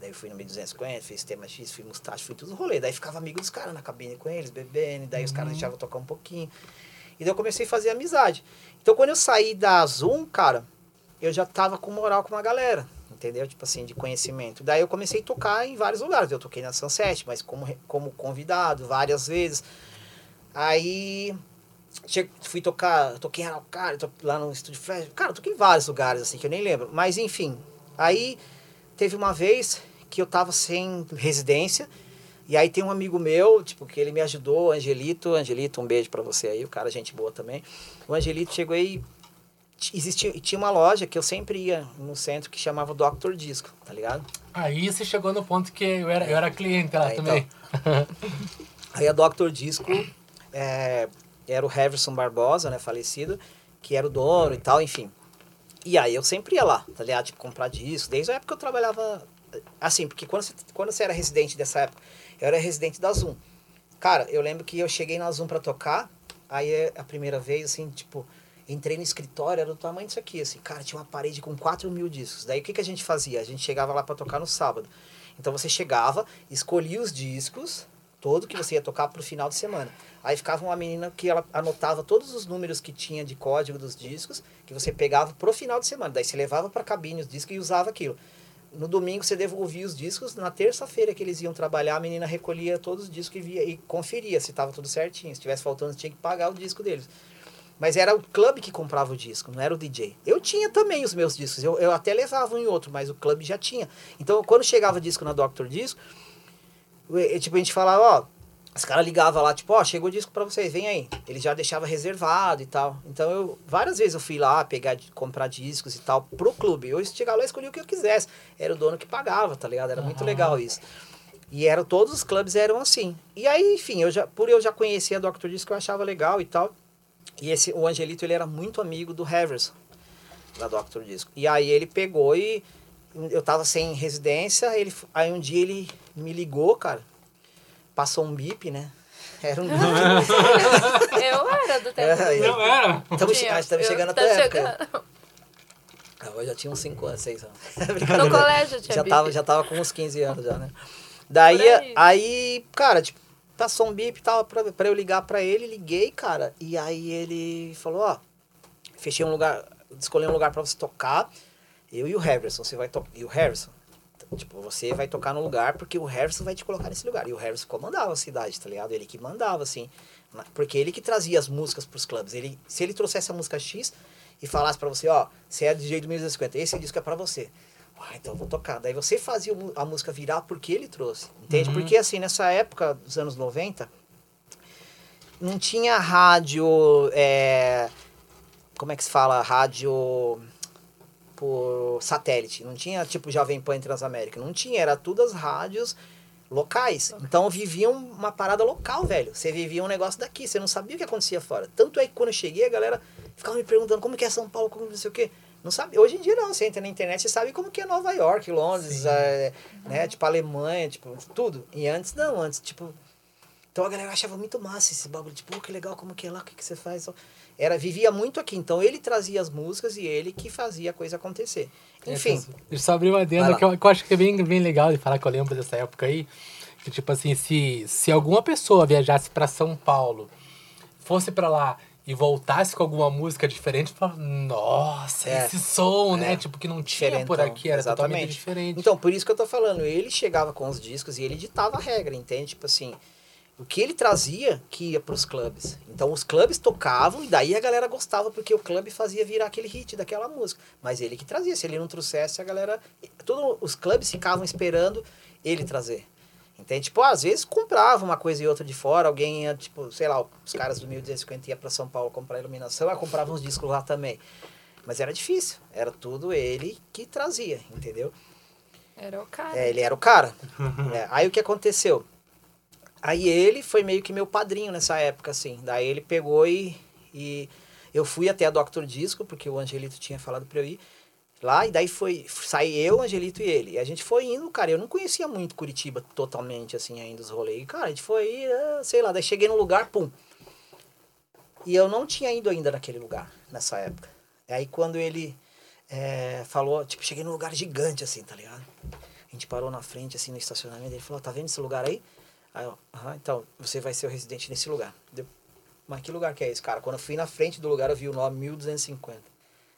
Daí eu fui no 1250, fiz tema X, fui mustache, fui tudo rolê. Daí ficava amigo dos caras na cabine com eles, bebendo, daí os caras deixavam eu tocar um pouquinho. E daí eu comecei a fazer amizade. Então quando eu saí da Zoom, cara, eu já tava com moral com uma galera, entendeu? Tipo assim, de conhecimento. Daí eu comecei a tocar em vários lugares. Eu toquei na Sunset, mas como, como convidado várias vezes. Aí fui tocar, toquei em Araucária, lá no Estúdio Flash. Cara, toquei em vários lugares, assim, que eu nem lembro. Mas enfim, aí teve uma vez que eu tava sem residência. E aí tem um amigo meu, tipo, que ele me ajudou, Angelito. Angelito, um beijo pra você aí, o cara, gente boa também. O Angelito chegou aí. Existia, tinha uma loja que eu sempre ia no centro que chamava Dr. Disco, tá ligado? Aí você chegou no ponto que eu era, eu era cliente lá É, então. também. *laughs* *laughs* Aí a Dr. Disco é, era o Heverson Barbosa, né, falecido, que era o dono e tal, enfim. E aí eu sempre ia lá, tá ligado? Tipo, comprar disco. Desde a época que eu trabalhava. Assim, porque quando você, quando você era residente dessa época, eu era residente da Zoom. Cara, eu lembro que eu cheguei na Zoom pra tocar, aí é a primeira vez, assim, tipo, entrei no escritório, era do tamanho disso aqui, assim. Cara, tinha uma parede com 4 mil discos. Daí o que, que a gente fazia? A gente chegava lá pra tocar no sábado. Então você chegava, escolhia os discos, todo que você ia tocar pro final de semana. Aí ficava uma menina que ela anotava todos os números que tinha de código dos discos, que você pegava pro final de semana. Daí você levava pra cabine os discos e usava aquilo. No domingo você devolvia os discos, na terça-feira que eles iam trabalhar, a menina recolhia todos os discos e, via, e conferia se estava tudo certinho. Se tivesse faltando, tinha que pagar o disco deles. Mas era o clube que comprava o disco, não era o DJ. Eu tinha também os meus discos, eu, eu até levava um em outro, mas o clube já tinha. Então, quando chegava disco na Dr. Disco, e- tipo, a gente falava, ó, os caras ligavam lá, tipo, ó, chegou o disco pra vocês, vem aí. Ele já deixava reservado e tal. Então, eu, várias vezes eu fui lá pegar, comprar discos e tal pro clube. Eu chegava lá e escolhia o que eu quisesse. Era o dono que pagava, tá ligado? Era muito Aham. legal isso. E era, todos os clubes eram assim. E aí, enfim, eu já, por eu já conhecer a Dr. Disco, eu achava legal e tal. E esse, o Angelito, ele era muito amigo do Heverson, da Dr. Disco. E aí ele pegou e eu tava sem residência, ele, aí um dia ele me ligou, cara, passou um bip, né? Era um bip. Eu era do tempo. É, Não era? Estamos Tinha. estamos Eu- chegando até época. chegando. Ah, Eu já tinha uns 5 anos, 6 anos. *laughs* *laughs* No colégio tinha já bip. tava, já tava com uns 15 anos já, né? Daí, aí. aí, cara, tipo, passou um bip e tal pra, pra eu ligar pra ele, liguei, cara, e aí ele falou, ó, fechei um lugar, escolhi um lugar pra você tocar, eu e o Harrison, você vai tocar, e o Harrison, tipo, você vai tocar no lugar porque o Harrison vai te colocar nesse lugar, e o Harrison comandava a cidade, tá ligado? Ele que mandava, assim, porque ele que trazia as músicas pros clubes, ele, se ele trouxesse a música X e falasse pra você, ó, você é DJ do 1250, esse disco é pra você, ah, então eu vou tocar. Daí você fazia a música virar porque ele trouxe. Entende? Uhum. Porque assim, nessa época dos anos 90, não tinha rádio. é, como é que se fala? Rádio por satélite. Não tinha tipo Jovem Pan e Transamérica. Não tinha, era todas rádios locais. Então viviam uma parada local, velho. Você vivia um negócio daqui, você não sabia o que acontecia fora. Tanto é que quando eu cheguei, a galera ficava me perguntando como que é São Paulo, como não sei o quê. Não sabe, hoje em dia não, você entra na internet, você sabe como que é Nova York, Londres, é, né, tipo Alemanha, tipo, tudo. E antes não, antes, tipo, então a galera achava muito massa esse bagulho, tipo, oh, que legal, como que é lá, o que, que você faz? Era, vivia muito aqui, então ele trazia as músicas e ele que fazia a coisa acontecer. Enfim. Deixa eu só abrir uma adenda que eu, que eu acho que é bem, bem legal de falar que eu lembro dessa época aí. Que, tipo assim, se, se alguma pessoa viajasse para São Paulo, fosse para lá e voltasse com alguma música diferente, falava, nossa, é, esse som, né? é, né? Tipo, que não tinha Diferentão, por aqui, era exatamente. totalmente diferente. Então, por isso que eu tô falando, ele chegava com os discos e ele ditava a regra, entende? Tipo assim, o que ele trazia que ia para os clubes. Então os clubes tocavam e daí a galera gostava porque o clube fazia virar aquele hit daquela música. Mas ele que trazia, se ele não trouxesse a galera, todos os clubes ficavam esperando ele trazer. Entende? Tipo, às vezes comprava uma coisa e outra de fora, alguém ia, tipo, sei lá, os caras do 1250 ia para São Paulo comprar iluminação, aí comprava uns discos lá também. Mas era difícil, era tudo ele que trazia, entendeu? Era o cara. É, ele era o cara. *laughs* é, aí o que aconteceu? Aí ele foi meio que meu padrinho nessa época, assim. Daí ele pegou e, e eu fui até a Dr. Disco, porque o Angelito tinha falado pra eu ir lá, e daí foi, saí eu, Angelito e ele. E a gente foi indo, cara, eu não conhecia muito Curitiba totalmente, assim, ainda os rolês. E, cara, a gente foi, ah, sei lá, daí cheguei no lugar, pum. E eu não tinha ido ainda naquele lugar, nessa época. Aí quando ele é, falou, tipo, cheguei num lugar gigante, assim, tá ligado? A gente parou na frente, assim, no estacionamento, ele falou, tá vendo esse lugar aí? Aí eu, ah, então, você vai ser o residente nesse lugar. Deu, mas que lugar que é esse, cara? Quando eu fui na frente do lugar, eu vi o nome 1250.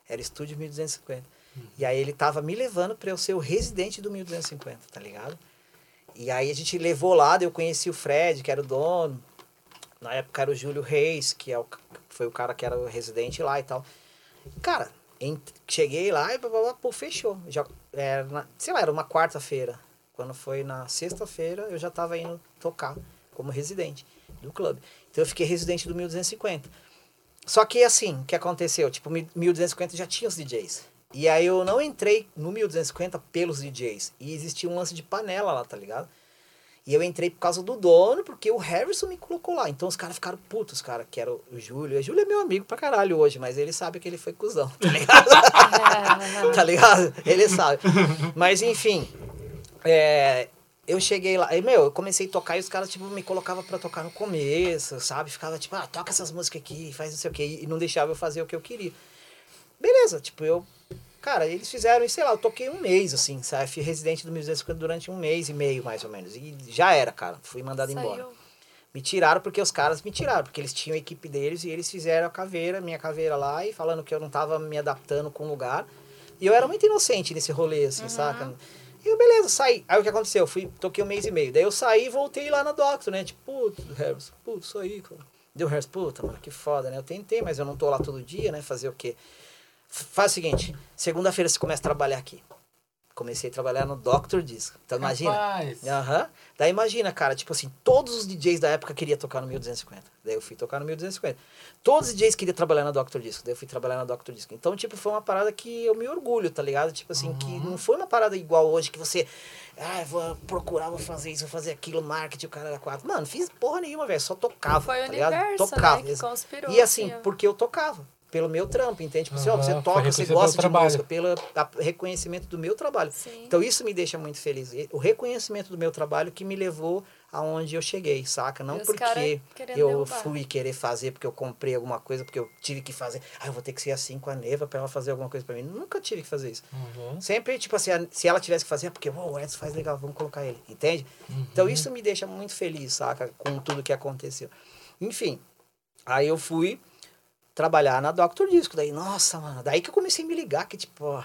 Era Estúdio 1250. Uhum. E aí ele tava me levando para eu ser o residente do 1250, tá ligado? E aí a gente levou lá, eu conheci o Fred, que era o dono. Na época era o Júlio Reis, que é o, foi o cara que era o residente lá e tal. Cara, cheguei lá e pô, fechou. Já, era, sei lá, era uma quarta-feira. Quando foi na sexta-feira, eu já estava indo tocar como residente do clube. Então eu fiquei residente do 1250. Só que assim, o que aconteceu? Tipo, 1250 já tinha os DJs. E aí eu não entrei no 1250 pelos DJs. E existia um lance de panela lá, tá ligado? E eu entrei por causa do dono, porque o Harrison me colocou lá. Então os caras ficaram putos, cara, que era o Júlio. O Júlio é meu amigo pra caralho hoje, mas ele sabe que ele foi cuzão, tá ligado? *laughs* tá ligado? Ele sabe. Mas enfim, é, eu cheguei lá, e, meu, eu comecei a tocar e os caras, tipo, me colocavam pra tocar no começo, sabe? Ficava, tipo, ah, toca essas músicas aqui, faz não sei o quê, e não deixava eu fazer o que eu queria. Beleza, tipo, eu... Cara, eles fizeram, sei lá, eu toquei um mês, assim, sabe? Fui residente do 1250 durante um mês e meio, mais ou menos. E já era, cara. Fui mandado Saiu. embora. Me tiraram porque os caras me tiraram, porque eles tinham a equipe deles e eles fizeram a caveira, minha caveira lá, e falando que eu não tava me adaptando com o lugar. E eu era muito inocente nesse rolê, assim, uhum. saca? E eu, beleza, saí. Aí o que aconteceu? Eu fui, toquei um mês e meio. Daí eu saí e voltei lá na Doctor, né? Tipo, putz, Harris, putz, saí, cara. Deu Harris, puta, mano, que foda, né? Eu tentei, mas eu não tô lá todo dia, né? Fazer o quê? Faz o seguinte, segunda-feira você começa a trabalhar aqui. Comecei a trabalhar no Doctor Disco. Então imagina. Aham. Uhum. Daí imagina, cara, tipo assim, todos os DJs da época queriam tocar no 1250. Daí eu fui tocar no 1250. Todos os DJs queriam trabalhar na Doctor Disco. Daí eu fui trabalhar na Doctor Disco. Então, tipo, foi uma parada que eu me orgulho, tá ligado? Tipo assim, uhum. que não foi uma parada igual hoje que você. Ah, vou procurar, vou fazer isso, vou fazer aquilo, marketing, o cara era quatro. Mano, fiz porra nenhuma, velho. Só tocava. Foi tá o universo, ligado? Tocava. Né, que conspirou, e assim, assim porque eu tocava pelo meu trampo, entende? Tipo, uhum, assim, ó, você toca, você gosta de trabalho. música, pelo reconhecimento do meu trabalho. Sim. Então isso me deixa muito feliz. O reconhecimento do meu trabalho que me levou aonde eu cheguei, saca? Não porque eu derrubar. fui querer fazer, porque eu comprei alguma coisa, porque eu tive que fazer. Ah, eu vou ter que ser assim com a Neva para ela fazer alguma coisa para mim. Nunca tive que fazer isso. Uhum. Sempre, tipo assim, se ela tivesse que fazer, é porque oh, o Edson faz legal, vamos colocar ele, entende? Uhum. Então isso me deixa muito feliz, saca? Com tudo que aconteceu. Enfim, aí eu fui trabalhar na Doctor Disco. Daí, nossa, mano, daí que eu comecei a me ligar que, tipo, ó,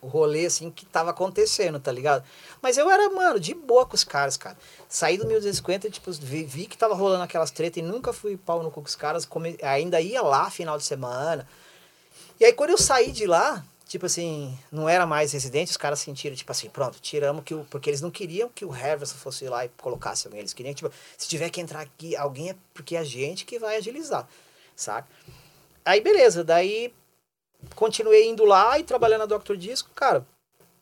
o rolê, assim, que tava acontecendo, tá ligado? Mas eu era, mano, de boa com os caras, cara. Saí do 1250, tipo, vi, vi que tava rolando aquelas tretas e nunca fui pau no cu com os caras. Come... Ainda ia lá final de semana. E aí, quando eu saí de lá, tipo assim, não era mais residente, os caras sentiram, tipo assim, pronto, tiramos que o. Porque eles não queriam que o Harrison fosse lá e colocasse alguém. Eles queriam, tipo, se tiver que entrar aqui alguém é porque é a gente que vai agilizar saca? Aí beleza, daí continuei indo lá e trabalhando na Dr. Disco, cara.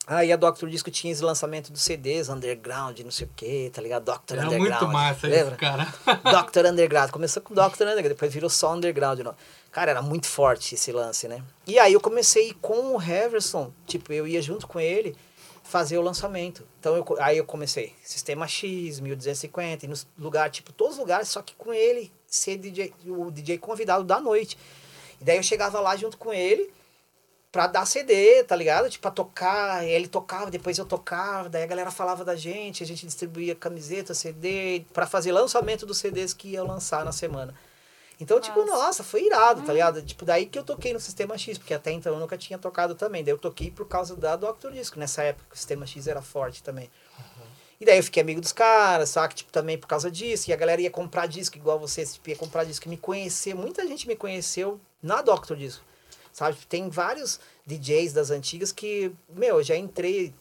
Aí a Dr. Disco tinha esse lançamento dos CDs, Underground, não sei o que, tá ligado? Dr. Era Underground. muito massa lembra? isso, cara. *laughs* Dr. Underground. Começou com Dr. Underground, depois virou só Underground. Não. Cara, era muito forte esse lance, né? E aí eu comecei com o Heverson, tipo, eu ia junto com ele fazer o lançamento. Então eu, aí eu comecei Sistema X, 1250, e nos lugares, tipo, todos os lugares, só que com ele ser DJ, o DJ convidado da noite. E daí eu chegava lá junto com ele pra dar CD, tá ligado? Tipo, pra tocar, ele tocava, depois eu tocava, daí a galera falava da gente, a gente distribuía camiseta, CD, pra fazer lançamento dos CDs que ia lançar na semana. Então, tipo, Nossa. nossa, foi irado, tá ligado? Tipo, daí que eu toquei no Sistema X, porque até então eu nunca tinha tocado também. Daí eu toquei por causa da Dr. Disco, nessa época o Sistema X era forte também. E daí eu fiquei amigo dos caras, saca? Tipo, também por causa disso. E a galera ia comprar disco, igual vocês, tipo, ia comprar disco. Me conhecer, muita gente me conheceu na Dr. Disco. Sabe? Tem vários DJs das antigas que, meu, eu já entrei.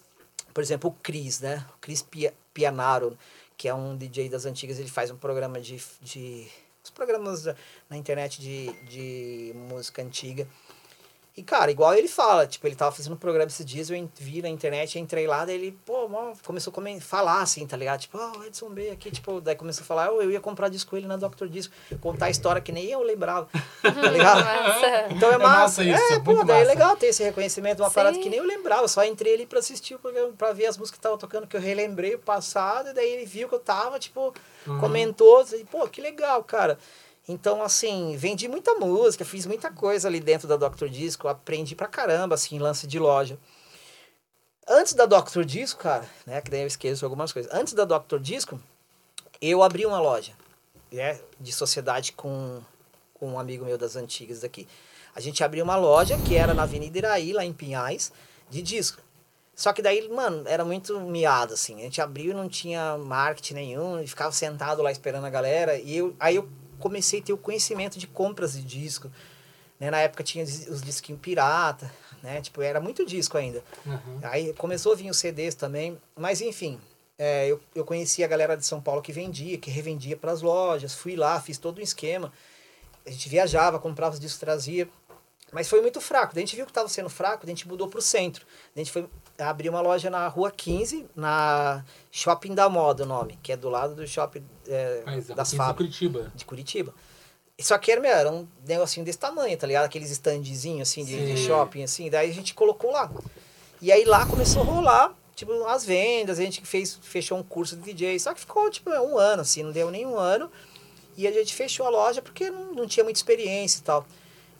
Por exemplo, o Cris, né? O Cris Pia- Pianaro, que é um DJ das antigas, ele faz um programa de. de os programas na internet de, de música antiga. E, cara, igual ele fala, tipo, ele tava fazendo um programa esses dias, eu vi na internet, entrei lá, daí ele, pô, começou a falar assim, tá ligado? Tipo, ó, o Edson B aqui, tipo, daí começou a falar, "Ô, eu ia comprar disco com ele na Dr. Disco, contar a história que nem eu lembrava, tá ligado? Massa. Então é É massa. massa isso, é, pô, muito daí é massa. legal ter esse reconhecimento, uma Sim. parada que nem eu lembrava. Só entrei ali pra assistir o programa, pra ver as músicas que estavam tocando, que eu relembrei o passado, e daí ele viu que eu tava, tipo, Uhum. comentou, e, pô, que legal, cara. Então, assim, vendi muita música, fiz muita coisa ali dentro da Dr. Disco, aprendi pra caramba, assim, lance de loja. Antes da Dr. Disco, cara, né, que daí eu esqueço algumas coisas. Antes da Dr. Disco, eu abri uma loja, né, de sociedade com, com um amigo meu das antigas daqui. A gente abriu uma loja que era na Avenida Iraí, lá em Pinhais, de disco. Só que daí, mano, era muito miado, assim. A gente abriu e não tinha marketing nenhum, ficava sentado lá esperando a galera. E eu, aí eu comecei a ter o conhecimento de compras de disco. Né? Na época tinha os os disquinhos pirata, né? Tipo, era muito disco ainda. Uhum. Aí começou a vir os CDs também, mas enfim, é, eu, eu conheci a galera de São Paulo que vendia, que revendia para as lojas, fui lá, fiz todo um esquema. A gente viajava, comprava os discos, trazia, mas foi muito fraco. Daí a gente viu que estava sendo fraco, daí a gente mudou para o centro. Daí a gente foi abrir uma loja na Rua 15, na Shopping da Moda, o nome, que é do lado do Shopping é, é das fábricas Curitiba. de Curitiba. Só que era, meu, era um negocinho desse tamanho, tá ligado? Aqueles standzinhos assim de, de shopping, assim. Daí a gente colocou lá. E aí lá começou a rolar, tipo, as vendas, a gente fez, fechou um curso de DJ. Só que ficou, tipo, um ano, assim, não deu nem um ano. E a gente fechou a loja porque não, não tinha muita experiência e tal.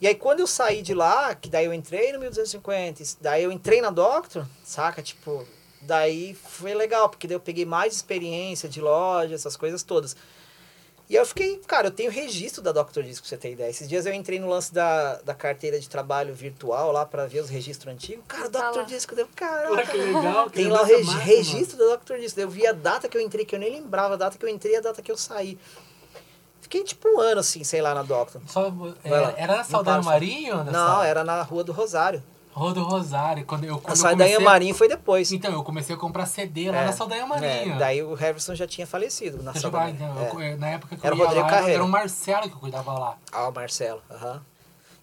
E aí quando eu saí de lá, que daí eu entrei no 1250, daí eu entrei na Doctor, saca? Tipo, daí foi legal, porque daí eu peguei mais experiência de loja, essas coisas todas. E aí eu fiquei, cara, eu tenho registro da Dr. Disco, pra você ter ideia. Esses dias eu entrei no lance da, da carteira de trabalho virtual lá pra ver os registros antigos. Cara, Tá Dr. lá. Disco, deu, Olha caralho. que legal. que Tem lá o regi- massa, registro da Dr. Disco. Eu vi a data que eu entrei, que eu nem lembrava a data que eu entrei e a data que eu saí. Fiquei tipo um ano assim, sei lá, na Doctor. Só, é, lá. era na Saldanha. Marinho? Não, era na Rua do Rosário. Rua do Rosário. Quando eu, A quando eu Saldanha comecei... Marinho foi depois. Então, eu comecei a comprar CD lá É, na Saldanha Marinho. É, daí o Harrison já tinha falecido na Saldanha. então, É. eu- na época que Era eu o ia Rodrigo lá, Carreira. era o Marcelo que cuidava lá. Ah, o Marcelo. aham.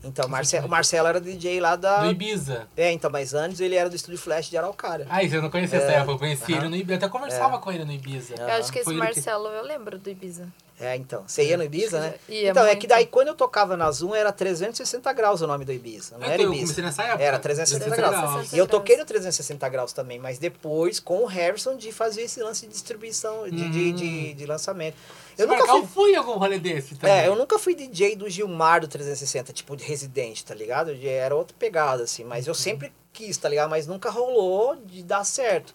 Então, Marce o Marcelo era DJ lá da. Do Ibiza. É, então, mas antes ele era do Estúdio Flash de Araucária. Ah, isso eu não conhecia essa É, época. Eu conheci aham. ele no Ibiza. Eu até conversava com ele no Ibiza. Eu acho que esse Foi ele que- Marcelo, eu lembro do Ibiza. É, então. Você ia no Ibiza, né? Ia então, é muito. que daí quando eu tocava na Zoom era 360 graus o nome do Ibiza. Não Ah, era então, eu Ibiza. comecei nessa época. Era 360 graus. 360 E eu toquei graus. no 360 graus também, mas depois com o Harrison de fazer esse lance de distribuição, de, de, Hum. de, de lançamento. Se Eu nunca fui. fui em algum rolê desse também. É, eu nunca fui DJ do Gilmar do 360, tipo de residente, tá ligado? Era outra pegada, assim, mas eu sempre quis, tá ligado? Mas nunca rolou de dar certo.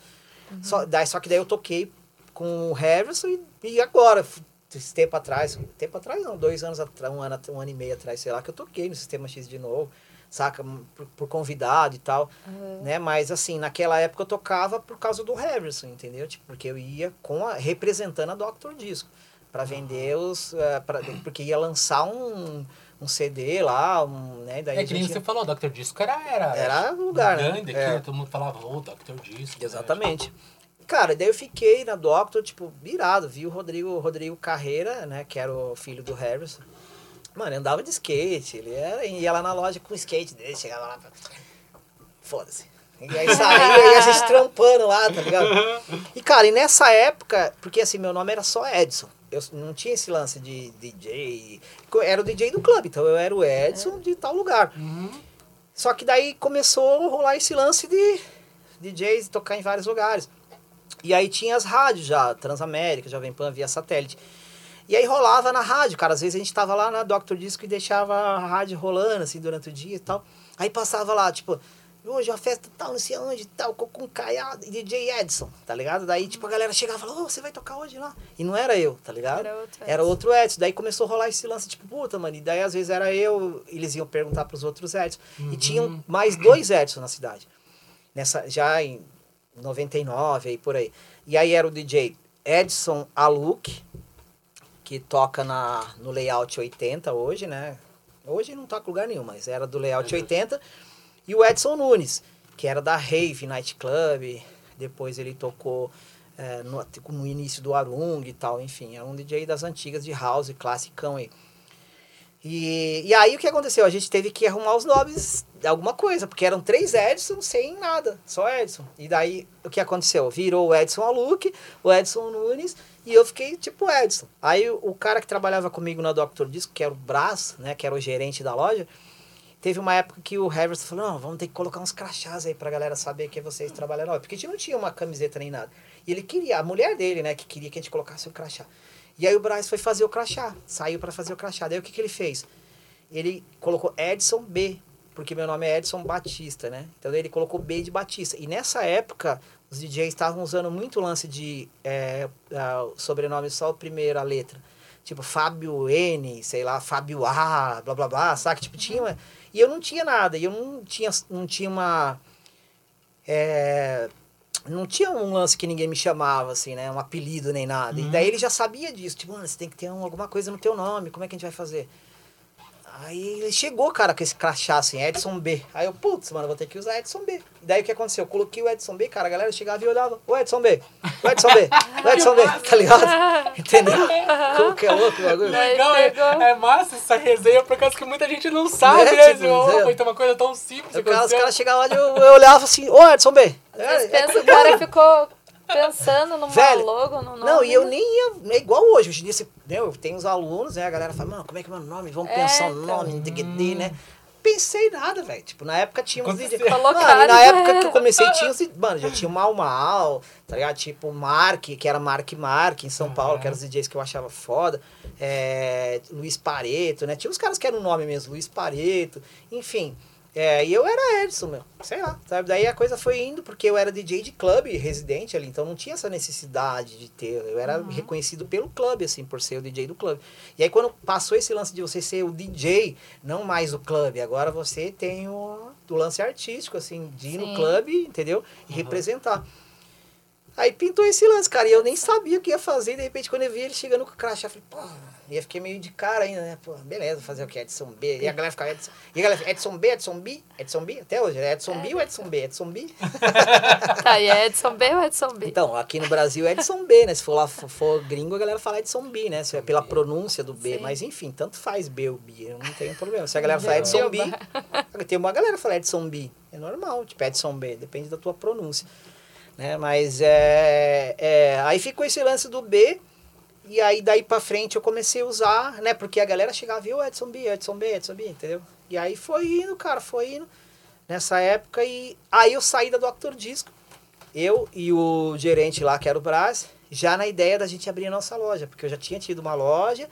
Só, daí, só que daí eu toquei com o Harrison e, e agora, esse tempo atrás, tempo atrás não, dois anos atrás, um ano, um ano e meio atrás, sei lá, que eu toquei no Sistema X de novo, saca? Por, por convidado e tal, né? Mas assim, naquela época eu tocava por causa do Harrison, entendeu? Tipo, porque eu ia com a, representando a Dr. Disco para vender os. eh, pra, porque ia lançar um, um CD lá, um, né? Daí É que nem gente- você falou, Dr. Disco era, era, Era o lugar, né? grande aqui, É. né? todo mundo falava, ô, Dr. Disco. né? Cara, daí eu fiquei na Doctor, tipo, virado. Vi o Rodrigo, Rodrigo Carreira, né? Que era o filho do Harrison. Mano, ele andava de skate. Ele era, ia lá na loja com o skate dele, chegava lá. pra- Foda-se. E aí saía e a gente trampando lá, tá ligado? E, cara, e nessa época, porque assim, meu nome era só Edson. Eu não tinha esse lance de DJ. Era o DJ do clube, então eu era o Edson de tal lugar. Uhum. Só que daí começou a rolar esse lance de DJs tocar em vários lugares. E aí tinha as rádios já, Transamérica, Jovem Pan, via satélite. E aí rolava na rádio, cara. Às vezes a gente tava lá na Dr. Disco e deixava a rádio rolando, assim, durante o dia e tal. Aí passava lá, tipo, hoje uma festa tal, não sei onde, tal, com Caiado e DJ Edson, tá ligado? Daí, tipo, a galera chegava e falava, ô, você vai tocar hoje lá? E não era eu, tá ligado? Era outro Era Edson. outro Edson. Daí começou a rolar esse lance, tipo, puta, mano. E daí, às vezes, era eu, eles iam perguntar pros outros Edson. E tinham mais dois Edson na cidade. Nessa, já em 99, aí por aí. E aí era o DJ Edson Aluk, que toca na, no layout 80 hoje, né? Hoje não toca lugar nenhum, mas era do layout 80. E o Edson Nunes, que era da Rave Night Club. Depois ele tocou é, no, no início do Arung e tal, enfim. Era um DJ das antigas de house, classicão aí. E, e aí o que aconteceu? A gente teve que arrumar os nomes de alguma coisa, porque eram três Edson sem nada, só Edson. E daí o que aconteceu? Virou o Edson Aluk, o Edson Nunes, e eu fiquei tipo Edson. Aí o, cara que trabalhava comigo na Dr. Disco, que era o Brás, né, que era o gerente da loja, teve uma época que o Harrison falou, não, vamos ter que colocar uns crachás aí pra galera saber que vocês trabalharam. Porque a gente não tinha uma camiseta nem nada. E ele queria, a mulher dele, né, que queria que a gente colocasse o crachá. E aí o Braz foi fazer o crachá, saiu para fazer o crachá. Daí o que, que ele fez? Ele colocou Edson B, porque meu nome é Edson Batista, né? Então ele colocou B de Batista. E nessa época, os DJs estavam usando muito o lance de é, o sobrenome só a letra. Tipo, Fábio N, sei lá, Fábio A, blá blá blá, sabe? Tipo, tinha. uma- E eu não tinha nada, e eu não tinha, não tinha uma. É, não tinha um lance que ninguém me chamava, assim, né? Um apelido nem nada. E daí ele já sabia disso. Tipo, mano, você tem que ter um- alguma coisa no teu nome. Como é que a gente vai fazer? Aí ele chegou, cara, com esse crachá assim, Edson B. Aí eu, putz, mano, vou ter que usar Edson B. E daí o que aconteceu? Eu coloquei o Edson B, cara, a galera chegava e olhava, o Edson B, o Edson B, o Edson B, tá ligado? *laughs* Entendeu? Como que é louco o bagulho? Aí Legal, é, é massa essa resenha por causa que muita gente não sabe, É, né? tipo, Tipo, é. Foi uma coisa tão simples. Aí, cara, os caras chegavam lá e eu, eu olhava assim, ô Edson B. Às vezes É, pensa, o cara *laughs* ficou pensando numa Velho, logo, no nome. Não, e eu nem ia. É igual hoje. Hoje em dia, você, né, eu tenho os alunos, né? A galera fala, mano, como é que é meu nome? Vamos É, pensar no então. nome, DGD, né? Pensei nada, velho. Tipo, na época tinha uns vídeos. Mano, na né? época que eu comecei, tinha uns. Mano, já tinha o Mal Mal, tá ligado? Tipo, o Mark, que era Mark Mark em São Paulo, que eram os DJs que eu achava foda. É, Luiz Pareto, né? Tinha uns caras que eram o nome mesmo, Luiz Pareto, enfim. É, e eu era Edson, meu. Sei lá, sabe? Daí a coisa foi indo, porque eu era DJ de clube residente ali, então não tinha essa necessidade de ter. Eu era reconhecido pelo clube, assim, por ser o DJ do clube. E aí quando passou esse lance de você ser o DJ, não mais o clube, agora você tem o do lance artístico, assim, de ir no Sim. clube, entendeu? E representar. Aí pintou esse lance, cara, e eu nem sabia o que ia fazer, de repente quando eu vi ele chegando com o crachá, eu falei, pô, e eu fiquei meio de cara ainda, né? Pô, beleza, fazer o que? Edson B. E a galera ficava Edson. E a galera Edson B, Edson B, Edson B, até hoje, é Edson B ou Edson B? Edson B? *laughs* Tá, e é Edson B ou Edson B? Então, aqui no Brasil é Edson B, né? Se for lá for, for gringo, a galera fala Edson B, né? Se é pela pronúncia do B. Sim. Mas enfim, tanto faz B ou B, eu não tenho problema. Se a galera fala Edson B, tem uma galera que fala Edson B. É normal, tipo Edson B, depende da tua pronúncia. Né? Mas é, é. Aí ficou esse lance do B. E aí daí pra frente eu comecei a usar, né? Porque a galera chegava o Edson B, Edson B, Edson B, entendeu? E aí foi indo, cara, foi indo nessa época. E aí eu saí da Dr. Disco eu e o gerente lá, que era o Brás, já na ideia da gente abrir a nossa loja, porque eu já tinha tido uma loja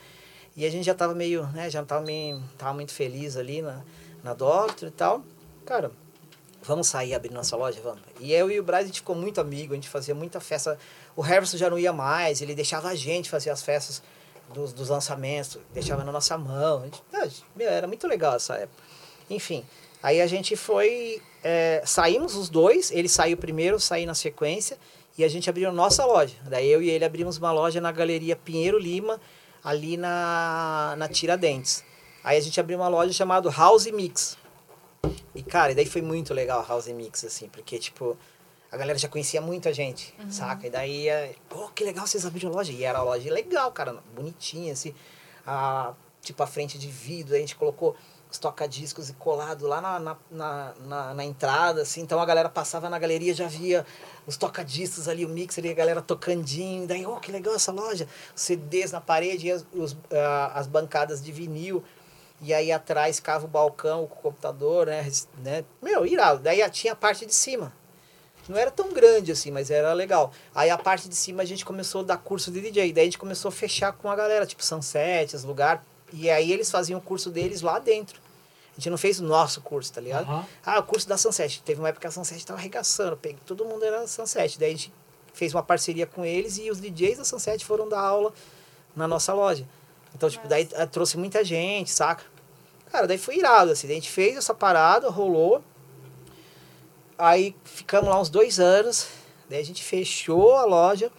e a gente já tava meio, né, já tava, meio, tava muito feliz ali na, na Doctor e tal. Cara, vamos sair abrir nossa loja, vamos. E eu e o Brás, a gente ficou muito amigo, a gente fazia muita festa. O Harrison já não ia mais, ele deixava a gente fazer as festas dos, dos lançamentos, deixava na nossa mão. A gente, ah, meu, era muito legal essa época. Enfim, aí a gente foi. é, saímos os dois, ele saiu primeiro, saí na sequência, e a gente abriu nossa loja. Daí eu e ele abrimos uma loja na Galeria Pinheiro Lima, ali na, na Tiradentes. Aí a gente abriu uma loja chamada House Mix. E, cara, daí foi muito legal a House Mix, assim, porque, tipo, a galera já conhecia muito a gente, saca? E daí, é, pô, que legal vocês abriram loja. E era uma loja legal, cara, bonitinha, assim. A, tipo, a frente de vidro, a gente colocou os toca-discos colado lá na, na, na, na, na entrada, assim. Então a galera passava na galeria já via os toca-discos ali, o mixer e a galera tocandinho. Daí, oh, que legal essa loja. CDs na parede e as, os, uh, as bancadas de vinil. E aí atrás ficava o balcão, o computador, né? né? Meu, irado. Daí tinha a parte de cima. Não era tão grande assim, mas era legal. Aí a parte de cima a gente começou a dar curso de DJ. Daí a gente começou a fechar com a galera, tipo Sunset, os lugar. E aí eles faziam o curso deles lá dentro. A gente não fez o nosso curso, tá ligado? Uhum. Ah, o curso da Sunset. Teve uma época que a Sunset tava arregaçando. Peguei, todo mundo era Sunset. Daí a gente fez uma parceria com eles e os DJs da Sunset foram dar aula na nossa loja. Então, tipo, daí eh, trouxe muita gente, saca? Cara, daí foi irado, assim. Daí a gente fez essa parada, rolou. Aí ficamos lá uns dois anos. Daí a gente fechou a loja.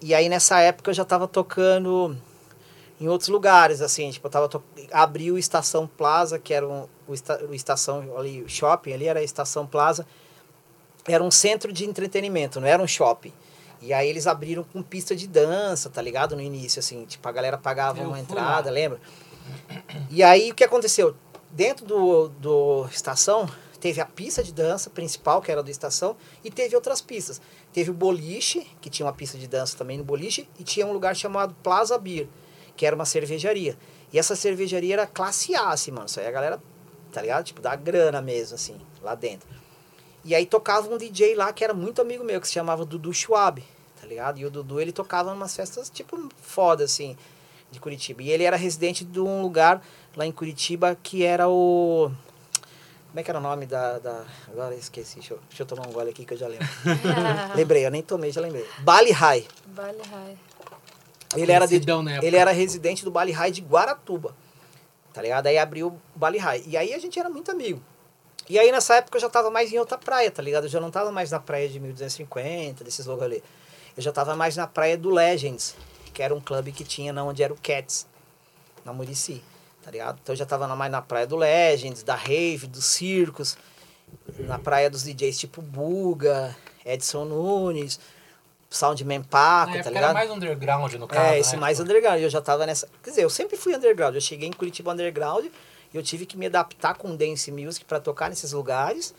E aí nessa época eu já tava tocando em outros lugares, assim, tipo, eu tava to... abriu o Estação Plaza, que era um, o, esta... o estação ali, o shopping ali era a Estação Plaza. Era um centro de entretenimento, não era um shopping. E aí eles abriram com pista de dança, tá ligado? No início, assim, tipo, a galera pagava eu uma entrada, lá. lembra? E aí o que aconteceu? Dentro do, do estação, teve a pista de dança principal, que era do estação, e teve outras pistas. Teve o boliche, que tinha uma pista de dança também no boliche, e tinha um lugar chamado Plaza Beer que era uma cervejaria. E essa cervejaria era classe A, assim, mano. Isso aí a galera, tá ligado? Tipo, da grana mesmo, assim, lá dentro. E aí tocava um DJ lá que era muito amigo meu, que se chamava Dudu Schwab, tá ligado? E o Dudu, ele tocava em umas festas, tipo, foda, assim, de Curitiba. E ele era residente de um lugar lá em Curitiba que era o... Como é que era o nome da... da... Agora eu esqueci, deixa eu, deixa eu tomar um gole aqui que eu já lembro. *laughs* lembrei, eu nem tomei, já lembrei. Bali High. Bali High. Ele era, de, ele era residente do Bali High de Guaratuba. Tá ligado? Aí abriu o Bali High. E aí a gente era muito amigo. E aí nessa época eu já tava mais em outra praia, tá ligado? Eu já não tava mais na praia de 1250, desses lugares ali. Eu já tava mais na praia do Legends, que era um clube que tinha na onde era o Cats, na Murici, tá ligado? Então eu já tava mais na praia do Legends, da Rave, dos circos, na praia dos DJs tipo Buga, Edson Nunes, Soundman Paco, tá ligado? era mais underground no caso, É, esse né? mais underground. Eu já tava nessa... Quer dizer, eu sempre fui underground. Eu cheguei em Curitiba underground e eu tive que me adaptar com dance music para tocar nesses lugares.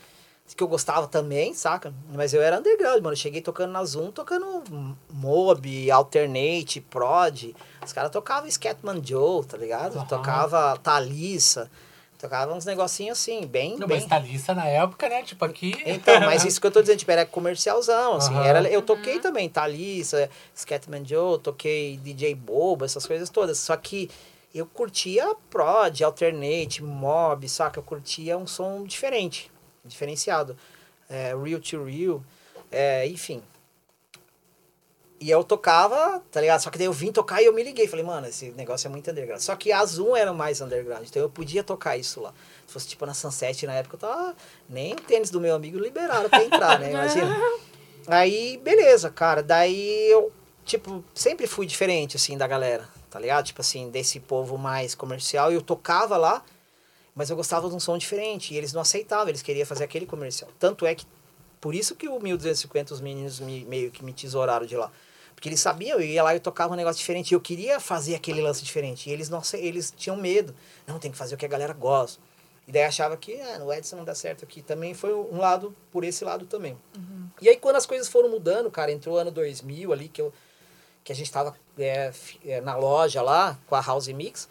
Que eu gostava também, saca? Mas eu era underground, mano. Eu cheguei tocando na Zoom, tocando Mob, Alternate, Prod. Os caras tocavam Scatman Joe, tá ligado? Uhum. Tocava Thalissa. Tocava uns negocinhos assim, bem. Não, bem... mas Thalissa na época, né? Tipo aqui. Então, mas isso que eu tô dizendo, tipo, era comercialzão, assim. Uhum. Era, eu toquei uhum. também Thalissa, Scatman Joe, toquei DJ Boba, essas coisas todas. Só que eu curtia prod, alternate, mob, saca? Eu curtia um som diferente, diferenciado. É, real to real, é, enfim. E eu tocava, tá ligado? Só que daí eu vim tocar e eu me liguei. Falei, mano, esse negócio é muito underground. Só que a Zoom era mais underground, então eu podia tocar isso lá. Se fosse tipo na Sunset na época, eu tava. Nem o tênis do meu amigo liberaram pra entrar, né? *laughs* Imagina. Aí, beleza, cara. Daí eu, tipo, sempre fui diferente, assim, da galera, tá ligado? Tipo assim, desse povo mais comercial. E eu tocava lá, mas eu gostava de um som diferente. E eles não aceitavam, eles queriam fazer aquele comercial. Tanto é que. Por isso que o 1250 os meninos me, meio que me tesouraram de lá. Porque eles sabiam, eu ia lá e tocava um negócio diferente. E eu queria fazer aquele lance diferente. E eles, não, eles tinham medo. Não, tem que fazer o que a galera gosta. E daí achava que ah, no Edson não dá certo aqui. Também foi um lado, por esse lado também. Uhum. E aí quando as coisas foram mudando, cara, entrou o ano 2000 ali, que, eu, que a gente tava é, é, na loja lá, com a House Mix.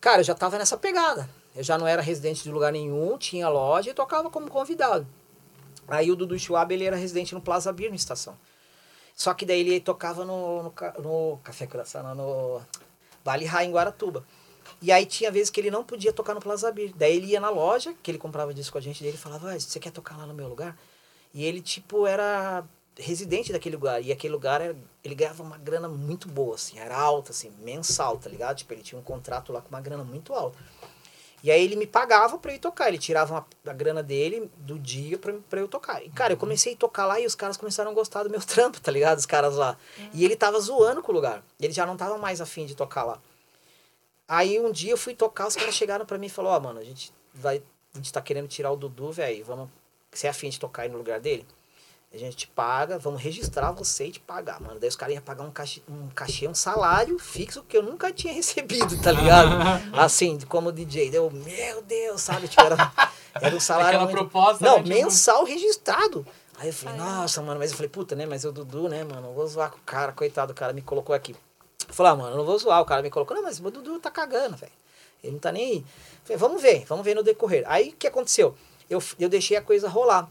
Cara, eu já tava nessa pegada. Eu já não era residente de lugar nenhum, tinha loja e tocava como convidado. Aí o Dudu Schwab, ele era residente no Plaza Beer, na estação. Só que daí ele tocava no, no, no Café Coração, no Vale High em Guaratuba. E aí tinha vezes que ele não podia tocar no Plaza Beer. Daí ele ia na loja, que ele comprava disco com a gente, dele e falava, ah, você quer tocar lá no meu lugar? E ele, tipo, era residente daquele lugar. E aquele lugar, era, ele ganhava uma grana muito boa, assim, era alta, assim, mensal, tá ligado? Tipo, ele tinha um contrato lá com uma grana muito alta. E aí ele me pagava pra eu ir tocar. Ele tirava uma, a grana dele do dia pra, pra eu tocar. E, cara, eu uhum. comecei a tocar lá e os caras começaram a gostar do meu *laughs* trampo, tá ligado? Os caras lá. Uhum. E ele tava zoando com o lugar. Ele já não tava mais afim de tocar lá. Aí um dia eu fui tocar, os caras chegaram pra mim e falaram, ó, oh, mano, a gente vai. A gente tá querendo tirar o Dudu, velho. Vamos. Você é afim de tocar aí no lugar dele? A gente te paga, vamos registrar você e te pagar, mano. Daí os caras iam pagar um cachê, um cachê, um salário fixo que eu nunca tinha *laughs* recebido, tá ligado? *laughs* assim, como DJ. Deu, meu Deus, sabe? Tipo, era, era um salário. Aquela muito- proposta, Não, né, tipo- mensal registrado. Aí eu falei, nossa, mano, mas eu falei, puta, né? Mas o Dudu, né, mano, eu vou zoar com o cara, coitado, o cara me colocou aqui. Eu falei, ah, mano, eu não vou zoar, o cara me colocou. Não, mas o Dudu tá cagando, velho. Ele não tá nem aí. Eu falei, vamos ver, vamos ver no decorrer. Aí o que aconteceu? Eu, eu deixei a coisa rolar.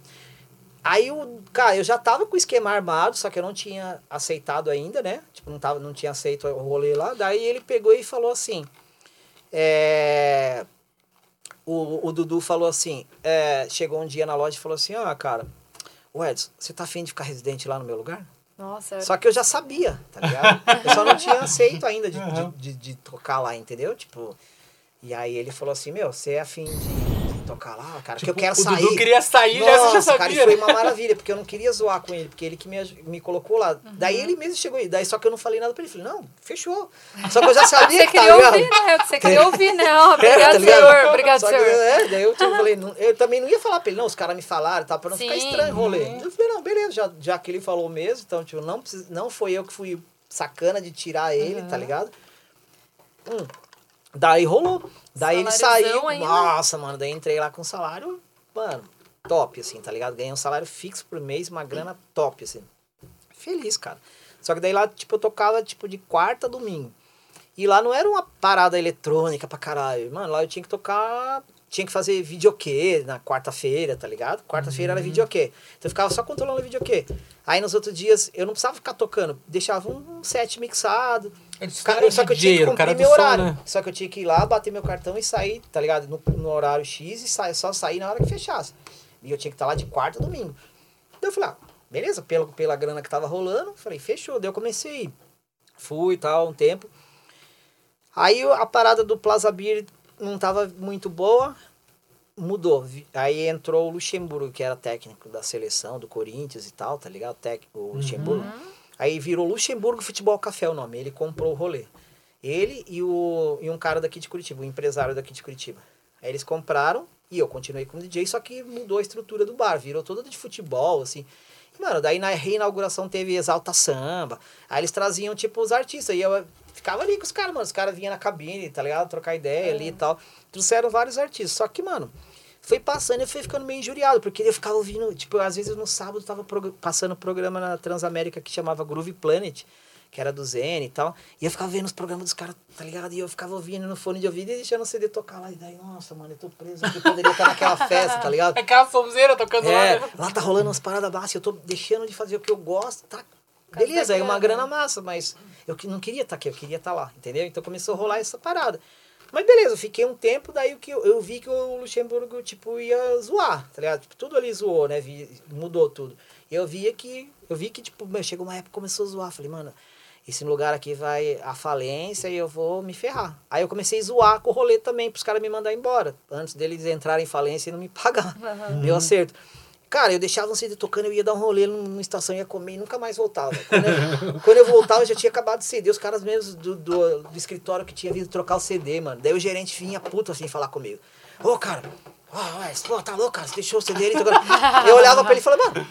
Aí o cara, eu já tava com o esquema armado, só que eu não tinha aceitado ainda, né? Tipo, não, tava, não tinha aceito o rolê lá. Daí ele pegou e falou assim: é, o, o Dudu falou assim: é, chegou um dia na loja e falou assim: Ah, cara, o Edson, você tá afim de ficar residente lá no meu lugar? Nossa, Só que eu já sabia, tá ligado? Eu só não tinha *laughs* aceito ainda de, de, de, de tocar lá, entendeu? Tipo, e aí ele falou assim: Meu, você é afim de tocar lá, cara? que eu quero Tipo, o sair. Dudu queria sair, já você já Nossa, cara, e sabia. foi uma maravilha, porque eu não queria zoar com ele, porque ele que me, me colocou lá. Daí ele mesmo chegou aí, daí só que eu não falei nada pra ele. Falei, não, fechou. Só que eu já *laughs* sabia que tá ouvir, né? Você queria ouvir, né? Ó, *laughs* É, obrigado, tá senhor. Obrigado, Só que, senhor. é, daí eu, tipo, falei, não- eu também não ia falar pra ele, não, os caras me falaram, tá, pra não ficar Sim. estranho o rolê. Eu falei, não, beleza, já, já que ele falou mesmo, então, tipo, não, precisa, não foi eu que fui sacana de tirar ele, tá ligado? Hum. Daí rolou. Daí ele saiu. ainda. Nossa, mano, daí entrei lá com salário, mano, top, assim, tá ligado? Ganhei um salário fixo por mês, uma grana top, assim. Feliz, cara. Só que daí lá, tipo, eu tocava, tipo, de quarta a domingo. E lá não era uma parada eletrônica pra caralho. Mano, lá eu tinha que tocar. Tinha que fazer videokê na quarta-feira, tá ligado? Quarta-feira era videokê. Então eu ficava só controlando o videokê. Aí nos outros dias eu não precisava ficar tocando. Deixava um set mixado. Cara, só que eu tinha que cumprir meu som, horário. né? Só que eu tinha que ir lá, bater meu cartão e sair, tá ligado? No, no horário X e sair, só sair na hora que fechasse. E eu tinha que estar lá de quarta a domingo. Daí eu falei, ah, beleza, pela, pela grana que tava rolando, falei, fechou. Daí eu comecei. Fui e tal, um tempo. Aí a parada do Plaza Beer não tava muito boa, mudou. Aí entrou o Luxemburgo, que era técnico da seleção, do Corinthians e tal, tá ligado? O Luxemburgo. Aí virou Luxemburgo Futebol Café o nome, ele comprou o rolê. Ele e, o, e um cara daqui de Curitiba, um empresário daqui de Curitiba. Aí eles compraram e eu continuei como DJ, só que mudou a estrutura do bar, virou toda de futebol, assim. E, mano, daí na reinauguração teve Exalta Samba. Aí eles traziam, tipo, os artistas. E eu ficava ali com os caras, mano. Os caras vinham na cabine, tá ligado? Trocar ideia ali e tal. Trouxeram vários artistas. Só que, mano, foi passando e eu fui ficando meio injuriado. Porque eu ficava ouvindo, tipo, às vezes no sábado tava prog- passando um programa na Transamérica que chamava Groove Planet. Que era do Zen e tal. E eu ficava vendo os programas dos caras, tá ligado? E eu ficava ouvindo no fone de ouvido e deixando o CD tocar lá. E daí, nossa, mano, eu tô preso aqui. Poderia estar naquela *laughs* festa, tá ligado? É aquela sonzeira tocando É, lá. né? lá tá rolando umas paradas baixas, eu tô deixando de fazer o que eu gosto, tá? Beleza, é uma grana massa, mas eu não queria estar aqui, eu queria estar lá, entendeu? Então começou a rolar essa parada. Mas beleza, eu fiquei um tempo, daí o que eu, eu vi que o Luxemburgo, tipo, ia zoar, tá ligado? Tipo, tudo ali zoou, né? Vi- mudou tudo. E eu via que, eu vi que, tipo, meu, chegou uma época que começou a zoar. Falei, mano, esse lugar aqui vai à falência e eu vou me ferrar. Aí eu comecei a zoar com o rolê também, pros caras me mandar embora. Antes deles entrarem em falência e não me *laughs* pagar. Deu acerto. Cara, eu deixava um CD tocando, eu ia dar um rolê num- numa estação, ia comer e nunca mais voltava. Quando eu, *laughs* quando eu voltava, eu já tinha acabado de CD. Os caras mesmos do, do, do escritório que tinha vindo trocar o CD, mano. Daí o gerente vinha puto assim falar comigo. Ô, cara, ó, ué, pô, tá louco, cara? Você deixou o CD ali tocando. Eu olhava pra ele e falava, mano,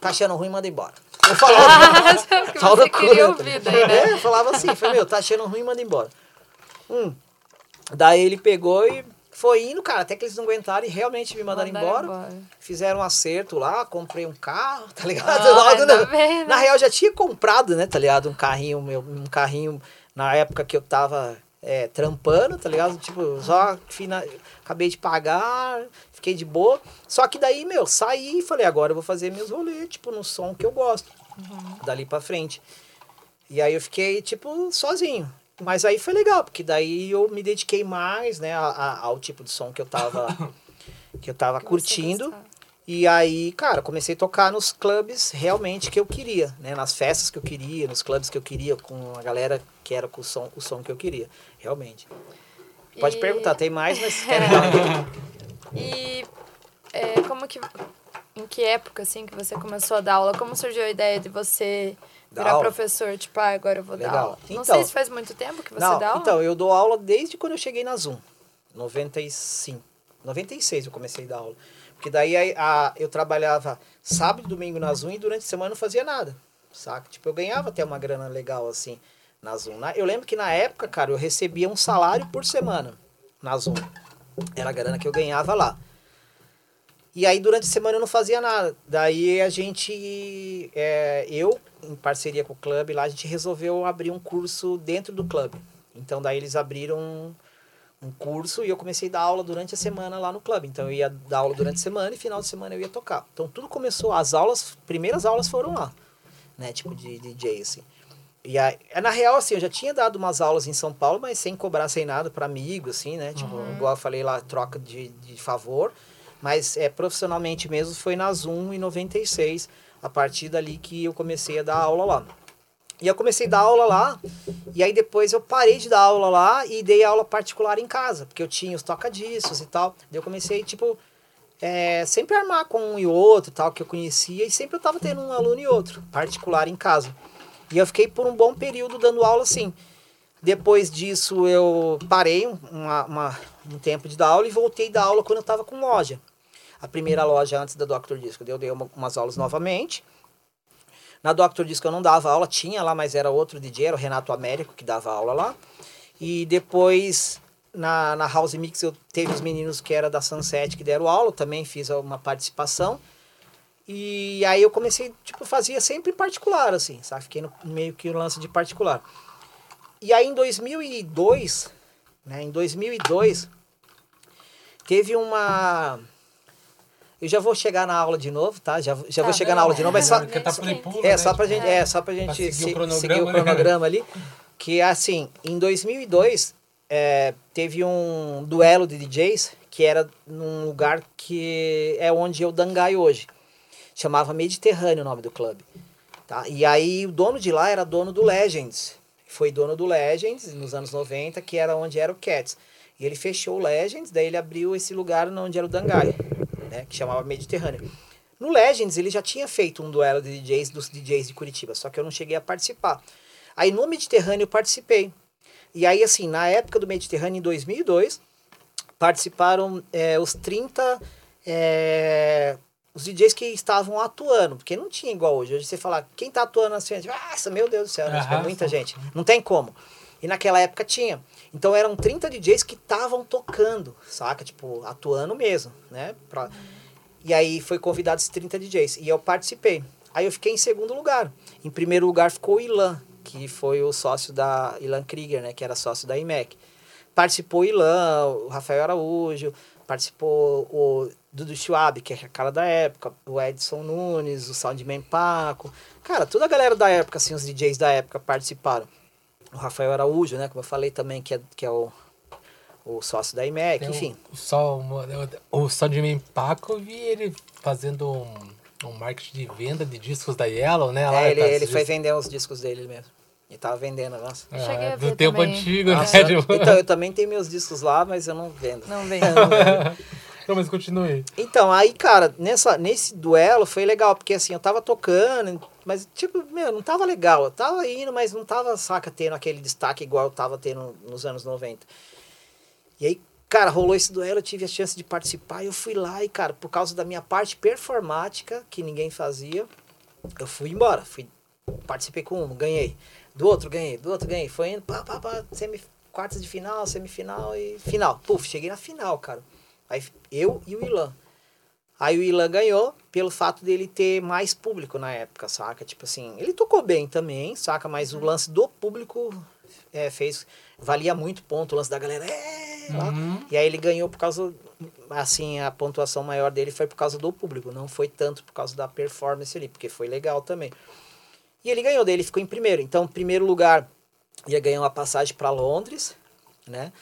tá achando ruim, manda embora. Eu falava. o ligado? daí, né? É, eu falava assim, falei, meu, tá achando ruim, manda embora. Hum. Daí ele pegou e foi indo, cara, até que eles não aguentaram e realmente me mandaram Mandaram embora. embora. Fizeram um acerto lá, comprei um carro, *laughs* tá ligado? Ah, Logo na, bem, né? na real, já tinha comprado, né, tá ligado? Um carrinho, meu, um carrinho na época que eu tava é, trampando, tá ligado? Tipo, só fina, acabei de pagar, fiquei de boa. Só que daí, meu, saí e falei, agora eu vou fazer meus rolês, tipo, no som que eu gosto. Dali pra frente. E aí eu fiquei, tipo, sozinho. Mas aí foi legal, porque daí eu me dediquei mais, né, a- a- ao tipo de som que eu tava, *laughs* que eu tava Que curtindo. E aí, cara, comecei a tocar nos clubes realmente que eu queria, né? Nas festas que eu queria, nos clubes que eu queria, com a galera que era com o som, o som que eu queria, realmente. Pode E- perguntar, tem mais, mas *laughs* E é, como que. Em que época, assim, que você começou a dar aula? Como surgiu a ideia de você Dar virar aula? professor? Tipo, ah, agora eu vou dar Legal. aula. Não Então- sei se faz muito tempo que você Não, dá aula. então, eu dou aula desde quando eu cheguei na Zoom. 95. 96 eu comecei a dar aula. Porque daí a, a- eu trabalhava sábado e domingo na Zoom e durante a semana eu não fazia nada, saca? Tipo, eu ganhava até uma grana legal, assim, na Zoom. Na- Eu lembro que na época, cara, eu recebia um salário por semana na Zoom. Era a grana que eu ganhava lá. E aí, durante a semana, eu não fazia nada. Daí, a gente, é, eu, em parceria com o clube lá, a gente resolveu abrir um curso dentro do clube. Então, daí eles abriram um, um curso e eu comecei a dar aula durante a semana lá no clube. Então, eu ia dar aula durante a semana e final de semana eu ia tocar. Então, tudo começou, as aulas, primeiras aulas foram lá, né? Tipo, de DJ, assim. E aí, na real, assim, eu já tinha dado umas aulas em São Paulo, mas sem cobrar, sem nada, para amigo, assim, né? Tipo, igual eu falei lá, troca de, de favor. Mas é, profissionalmente mesmo foi na Zoom em 96, a partir dali que eu comecei a dar aula lá. E eu comecei a dar aula lá, e aí depois eu parei de dar aula lá e dei aula particular em casa, porque eu tinha os toca-discos e tal. Daí eu comecei, tipo, é, sempre armar com um e outro, tal, que eu conhecia, e sempre eu tava tendo um aluno e outro, particular em casa. E eu fiquei por um bom período dando aula assim. Depois disso eu parei um, uma, uma- um tempo de dar aula e voltei a dar aula quando eu estava com loja. A primeira loja antes da Dr. Disco. Eu dei uma- umas aulas novamente. Na Dr. Disco eu não dava aula, tinha lá, mas era outro DJ, era o Renato Américo que dava aula lá. E depois na, na House Mix eu teve os meninos que era da Sunset que deram aula, também fiz uma participação. E aí eu comecei, tipo, fazia sempre em particular, assim, sabe? Fiquei no meio que no lance de particular. E aí em 2002, né, em 2002, teve uma... Eu já vou chegar na aula de novo, tá? Já, já Tá, vou chegar na aula de novo, mas só, tá pulo, é, né? só pra gente, é, só pra gente seguir o se- seguir o cronograma, cronograma, né? ali. Que assim, em 2002, é, teve um duelo de DJs que era num lugar que é onde eu dangai hoje. Chamava Mediterrâneo o nome do clube. Tá? E aí o dono de lá era dono do Legends. Foi dono do Legends nos anos 90, que era onde era o Cats. E ele fechou o Legends, daí ele abriu esse lugar onde era o Dangai, né? Que chamava Mediterrâneo. No Legends ele já tinha feito um duelo de DJs dos DJs de Curitiba, só que eu não cheguei a participar. Aí no Mediterrâneo eu participei. E aí assim, na época do Mediterrâneo em 2002, participaram é, os 30 é, os DJs que estavam atuando, porque não tinha igual hoje. Hoje você fala, quem tá atuando assim, nossa, meu Deus do céu, né? É muita gente. Não tem como. E naquela época tinha. Então eram 30 DJs que estavam tocando, saca? Tipo, atuando mesmo, né? Pra... E aí foi convidado esses 30 DJs. E eu participei. Aí eu fiquei em segundo lugar. Em primeiro lugar ficou o Ilan, que foi o sócio da Ilan Krieger, né? Que era sócio da IMEC. Participou o Ilan, o Rafael Araújo, participou o Dudu Schwab, que é a cara da época, o Edson Nunes, o Soundman Paco. Cara, toda a galera da época, assim, os DJs da época participaram. O Rafael Araújo, né? Como eu falei também, que é, que é o, o sócio da IMEC, Tem enfim. O, só uma- o Soundman Paco, eu vi ele fazendo um, um marketing de venda de discos da Yellow, né? Lá, É, ele, ele foi discos- vender os discos dele mesmo. Ele tava vendendo, nossa. Ah, Cheguei a do tempo também. antigo, Nossa, né? Tipo- então, eu também tenho meus discos lá, mas eu não vendo. Não vem. *laughs* Não, mas continue. Então, aí, cara, nessa, nesse duelo foi legal, porque assim, eu tava tocando, mas, tipo, meu, não tava legal. Eu tava indo, mas não tava, saca, tendo aquele destaque igual eu tava tendo nos anos 90. E aí, cara, rolou esse duelo, eu tive a chance de participar, eu fui lá e, cara, por causa da minha parte performática, que ninguém fazia, eu fui embora. Fui, participei com um, ganhei. Do outro, ganhei. Do outro, ganhei. Foi indo, pá, pá, pá, quartas de final, semifinal e final. Puf, cheguei na final, cara. Aí eu e o Ilan. Aí o Ilan ganhou pelo fato dele ter mais público na época, saca? Tipo assim, ele tocou bem também, saca? Mas o lance do público é, fez. Valia muito ponto, o lance da galera. É. Uhum. E aí ele ganhou por causa. Assim, a pontuação maior dele foi por causa do público, não foi tanto por causa da performance ali, porque foi legal também. E ele ganhou, daí ele ficou em primeiro. Então, primeiro lugar, ia ganhar uma passagem para Londres, né?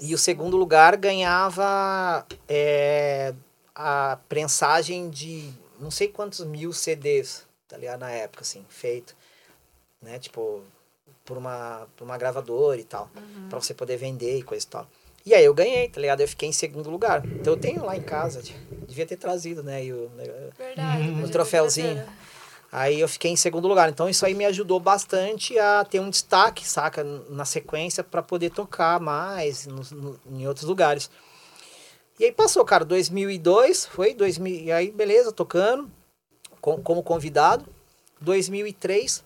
E o segundo lugar ganhava é, a prensagem de não sei quantos mil CDs, tá ligado? Na época, assim, feito, né? Tipo, por uma, por uma gravadora e tal, pra você poder vender e coisa e tal. E aí eu ganhei, tá ligado? Eu fiquei em segundo lugar. Então eu tenho lá em casa, devia ter trazido, né? E o, Verdade. Uhum. podia o troféuzinho. Aí eu fiquei em segundo lugar. Então isso aí me ajudou bastante a ter um destaque, saca? Na sequência para poder tocar mais nos- no- em outros lugares. E aí passou, cara, 2002, foi 2000, e aí beleza, tocando com, como convidado. 2003,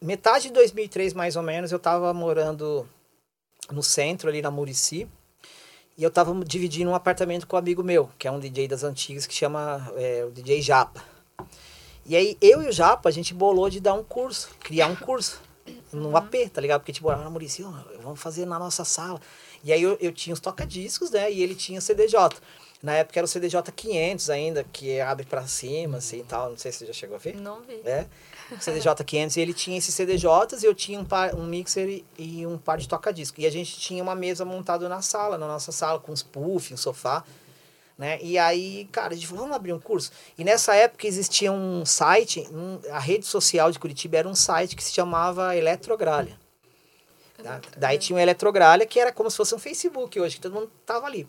metade de 2003 mais ou menos, eu tava morando no centro ali na Murici. E eu tava dividindo um apartamento com um amigo meu, que é um DJ das antigas, que chama é, o DJ Japa. E aí eu e o Japa, a gente bolou de dar um curso, criar um curso no AP, tá ligado? Porque tipo, ah, Murici, vamos fazer na nossa sala. E aí eu, eu tinha os toca-discos, né? E ele tinha CDJ. Na época era o CDJ 500 ainda, que abre para cima, assim e tal. Não sei se você já chegou a ver. Não vi. É. O CDJ 500 e ele tinha esses CDJs e eu tinha um, par, um mixer e, e um par de toca-disco. E a gente tinha uma mesa montada na sala, na nossa sala, com uns puff, um sofá. Né? E aí, cara, a gente falou, vamos abrir um curso. E nessa época existia um site, um, a rede social de Curitiba era um site que se chamava Eletrogralha. Tá? Daí tinha o Eletrogralha, que era como se fosse um Facebook hoje, que todo mundo tava ali.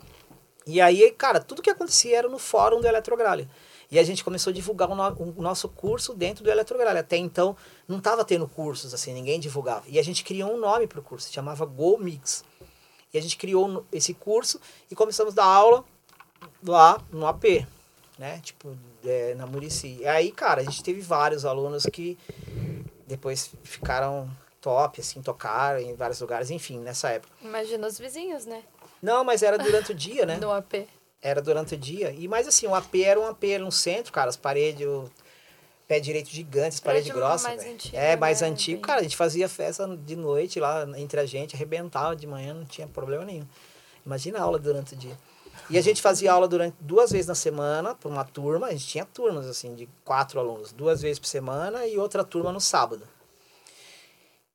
E aí, cara, tudo que acontecia era no fórum do Eletrogralha. E a gente começou a divulgar o, no, o nosso curso dentro do Eletrogralha. Até então, não estava tendo cursos, assim, ninguém divulgava. E a gente criou um nome para o curso, chamava Go Mix. E a gente criou esse curso e começamos a dar aula lá no AP, né? Tipo, é, na Murici. E aí, cara, a gente teve vários alunos que depois ficaram top, assim, tocaram em vários lugares, enfim, nessa época. Imagina os vizinhos, né? Não, mas era durante o dia, né? Do AP. Era durante o dia. E mais assim, o AP era um AP no centro, cara, as paredes, o pé direito gigante, as paredes grossas. mais antigo, é, mais né? antigo. Cara, a gente fazia festa de noite lá entre a gente, arrebentava de manhã, não tinha problema nenhum. Imagina a aula durante o dia. E a gente fazia aula durante duas vezes na semana, por uma turma. A gente tinha turmas, assim, de quatro alunos. Duas vezes por semana e outra turma no sábado.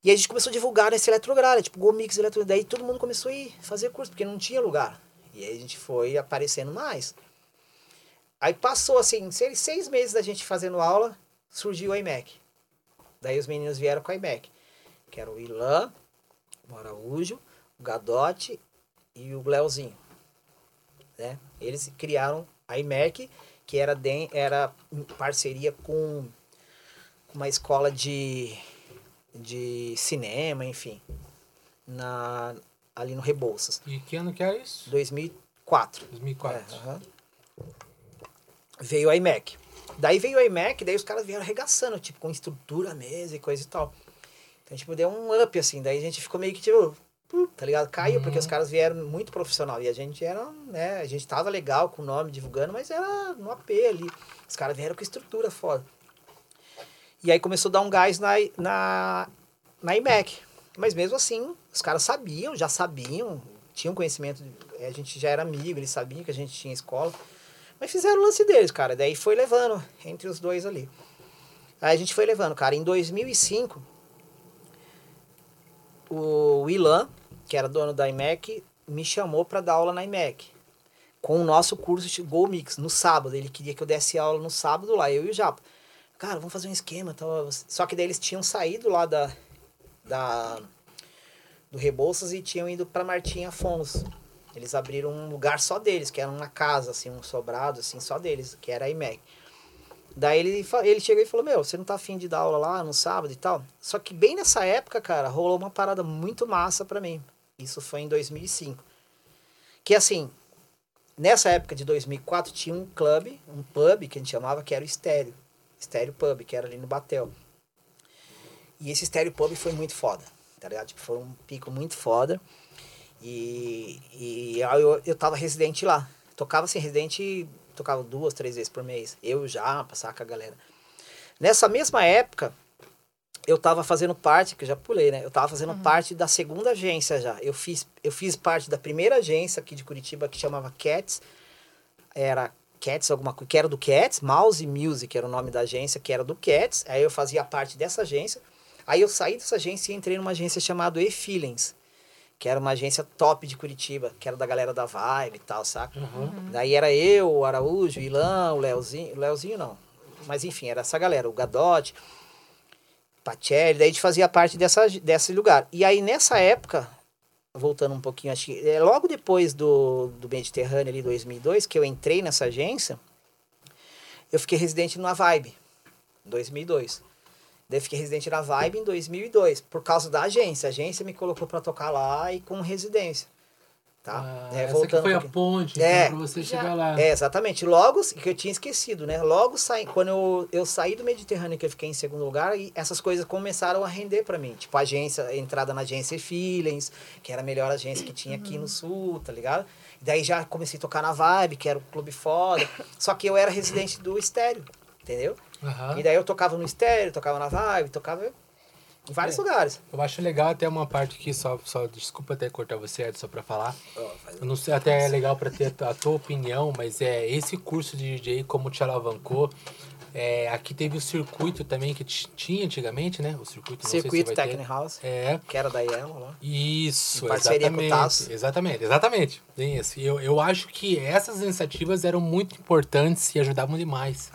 E a gente começou a divulgar nesse eletrogralha, tipo, Go Mix Eletrogralha. Daí todo mundo começou a ir fazer curso, porque não tinha lugar. E aí a gente foi aparecendo mais. Aí passou, assim, seis, meses da gente fazendo aula, surgiu o iMac. Daí os meninos vieram com o iMac. Que era o Ilan, o Araújo, o Gadotti e o Leozinho. Né? Eles criaram a iMac, que era, de, era em parceria com uma escola de, de cinema, enfim. Na, ali no Rebouças. E que ano que era isso? 2004. 2004. É, aham. Veio o iMac. Daí veio o iMac, daí os caras vieram arregaçando, tipo, com estrutura mesmo e coisa e tal. Então, tipo, deu um up, assim. Daí a gente ficou meio que, tipo, tá ligado? Caiu, porque os caras vieram muito profissional. E a gente era, né, a gente tava legal com o nome, divulgando, mas era no AP ali. Os caras vieram com estrutura foda. E aí começou a dar um gás na, na, na iMac. Mas mesmo assim, os caras sabiam, já sabiam, tinham conhecimento, de- a gente já era amigo, eles sabiam que a gente tinha escola. Mas fizeram o lance deles, cara. Daí foi levando entre os dois ali. Aí a gente foi levando, cara. Em 2005, o Ilan, que era dono da iMac, me chamou para dar aula na iMac. Com o nosso curso de Go Mix, no sábado. Ele queria que eu desse aula no sábado lá, eu e o Japa. Cara, vamos fazer um esquema. Tal. Só que daí eles tinham saído lá da, da do Rebouças e tinham ido para Martim Afonso. Eles abriram um lugar só deles, que era uma casa, assim, um sobrado, assim, só deles, que era a IMEC. Daí ele, ele chegou e falou, meu, você não tá afim de dar aula lá no sábado e tal? Só que bem nessa época, cara, rolou uma parada muito massa pra mim. Isso foi em 2005. Que assim, nessa época de 2004, tinha um clube, um pub, que a gente chamava, que era o Estéreo. Estéreo Pub, que era ali no Batel. E esse Estéreo Pub foi muito foda, tá ligado? Tipo, foi um pico muito foda. E, e eu, eu tava residente lá. Tocava assim, residente, tocava duas, três vezes por mês. Eu já, passar com a galera. Nessa mesma época, eu tava fazendo parte, que eu já pulei, né? Eu tava fazendo parte da segunda agência já. Eu fiz, eu fiz parte da primeira agência aqui de Curitiba, que chamava Cats. Era Cats, alguma coisa, que era do Cats, Mouse Music era o nome da agência, que era do Cats. Aí eu fazia parte dessa agência. Aí eu saí dessa agência e entrei numa agência chamada E-Feelings, que era uma agência top de Curitiba, que era da galera da Vibe e tal, saca? Daí era eu, o Araújo, o Ilan, o Leozinho, o Leozinho não. Mas enfim, era essa galera, o Gadotti, Pacelli, daí a gente fazia parte dessa, desse lugar. E aí nessa época, voltando um pouquinho, acho que é logo depois do, do Mediterrâneo ali, 2002, que eu entrei nessa agência, eu fiquei residente na Vibe, em 2002. Daí fiquei residente na Vibe em 2002, por causa da agência. A agência me colocou pra tocar lá e com residência. Tá? Ah, É, essa que voltando foi a ponte É. então, pra você Já. chegar lá. É, exatamente. Logo, que eu tinha esquecido, né? Logo saí, quando eu, eu saí do Mediterrâneo, que eu fiquei em segundo lugar, e essas coisas começaram a render pra mim. Tipo, a agência, entrada na agência Feelings, que era a melhor agência que tinha aqui no sul, tá ligado? E daí já comecei a tocar na Vibe, que era o clube foda. Só que eu era residente do estéreo, entendeu? Aham. E daí eu tocava no estéreo, tocava na Vibe, tocava em vários É. lugares. Eu acho legal até uma parte aqui, só, só desculpa até cortar você, só pra falar. Eu não sei, até é legal pra ter a tua, opinião, mas é esse curso de DJ, como te alavancou. É, aqui teve o circuito também que tinha antigamente, né? O circuito, não Circuito sei se Techno. House, É, que era da Yellow lá. isso, exatamente. Exatamente, exatamente. Tem isso. E eu, eu acho que essas iniciativas eram muito importantes e ajudavam demais.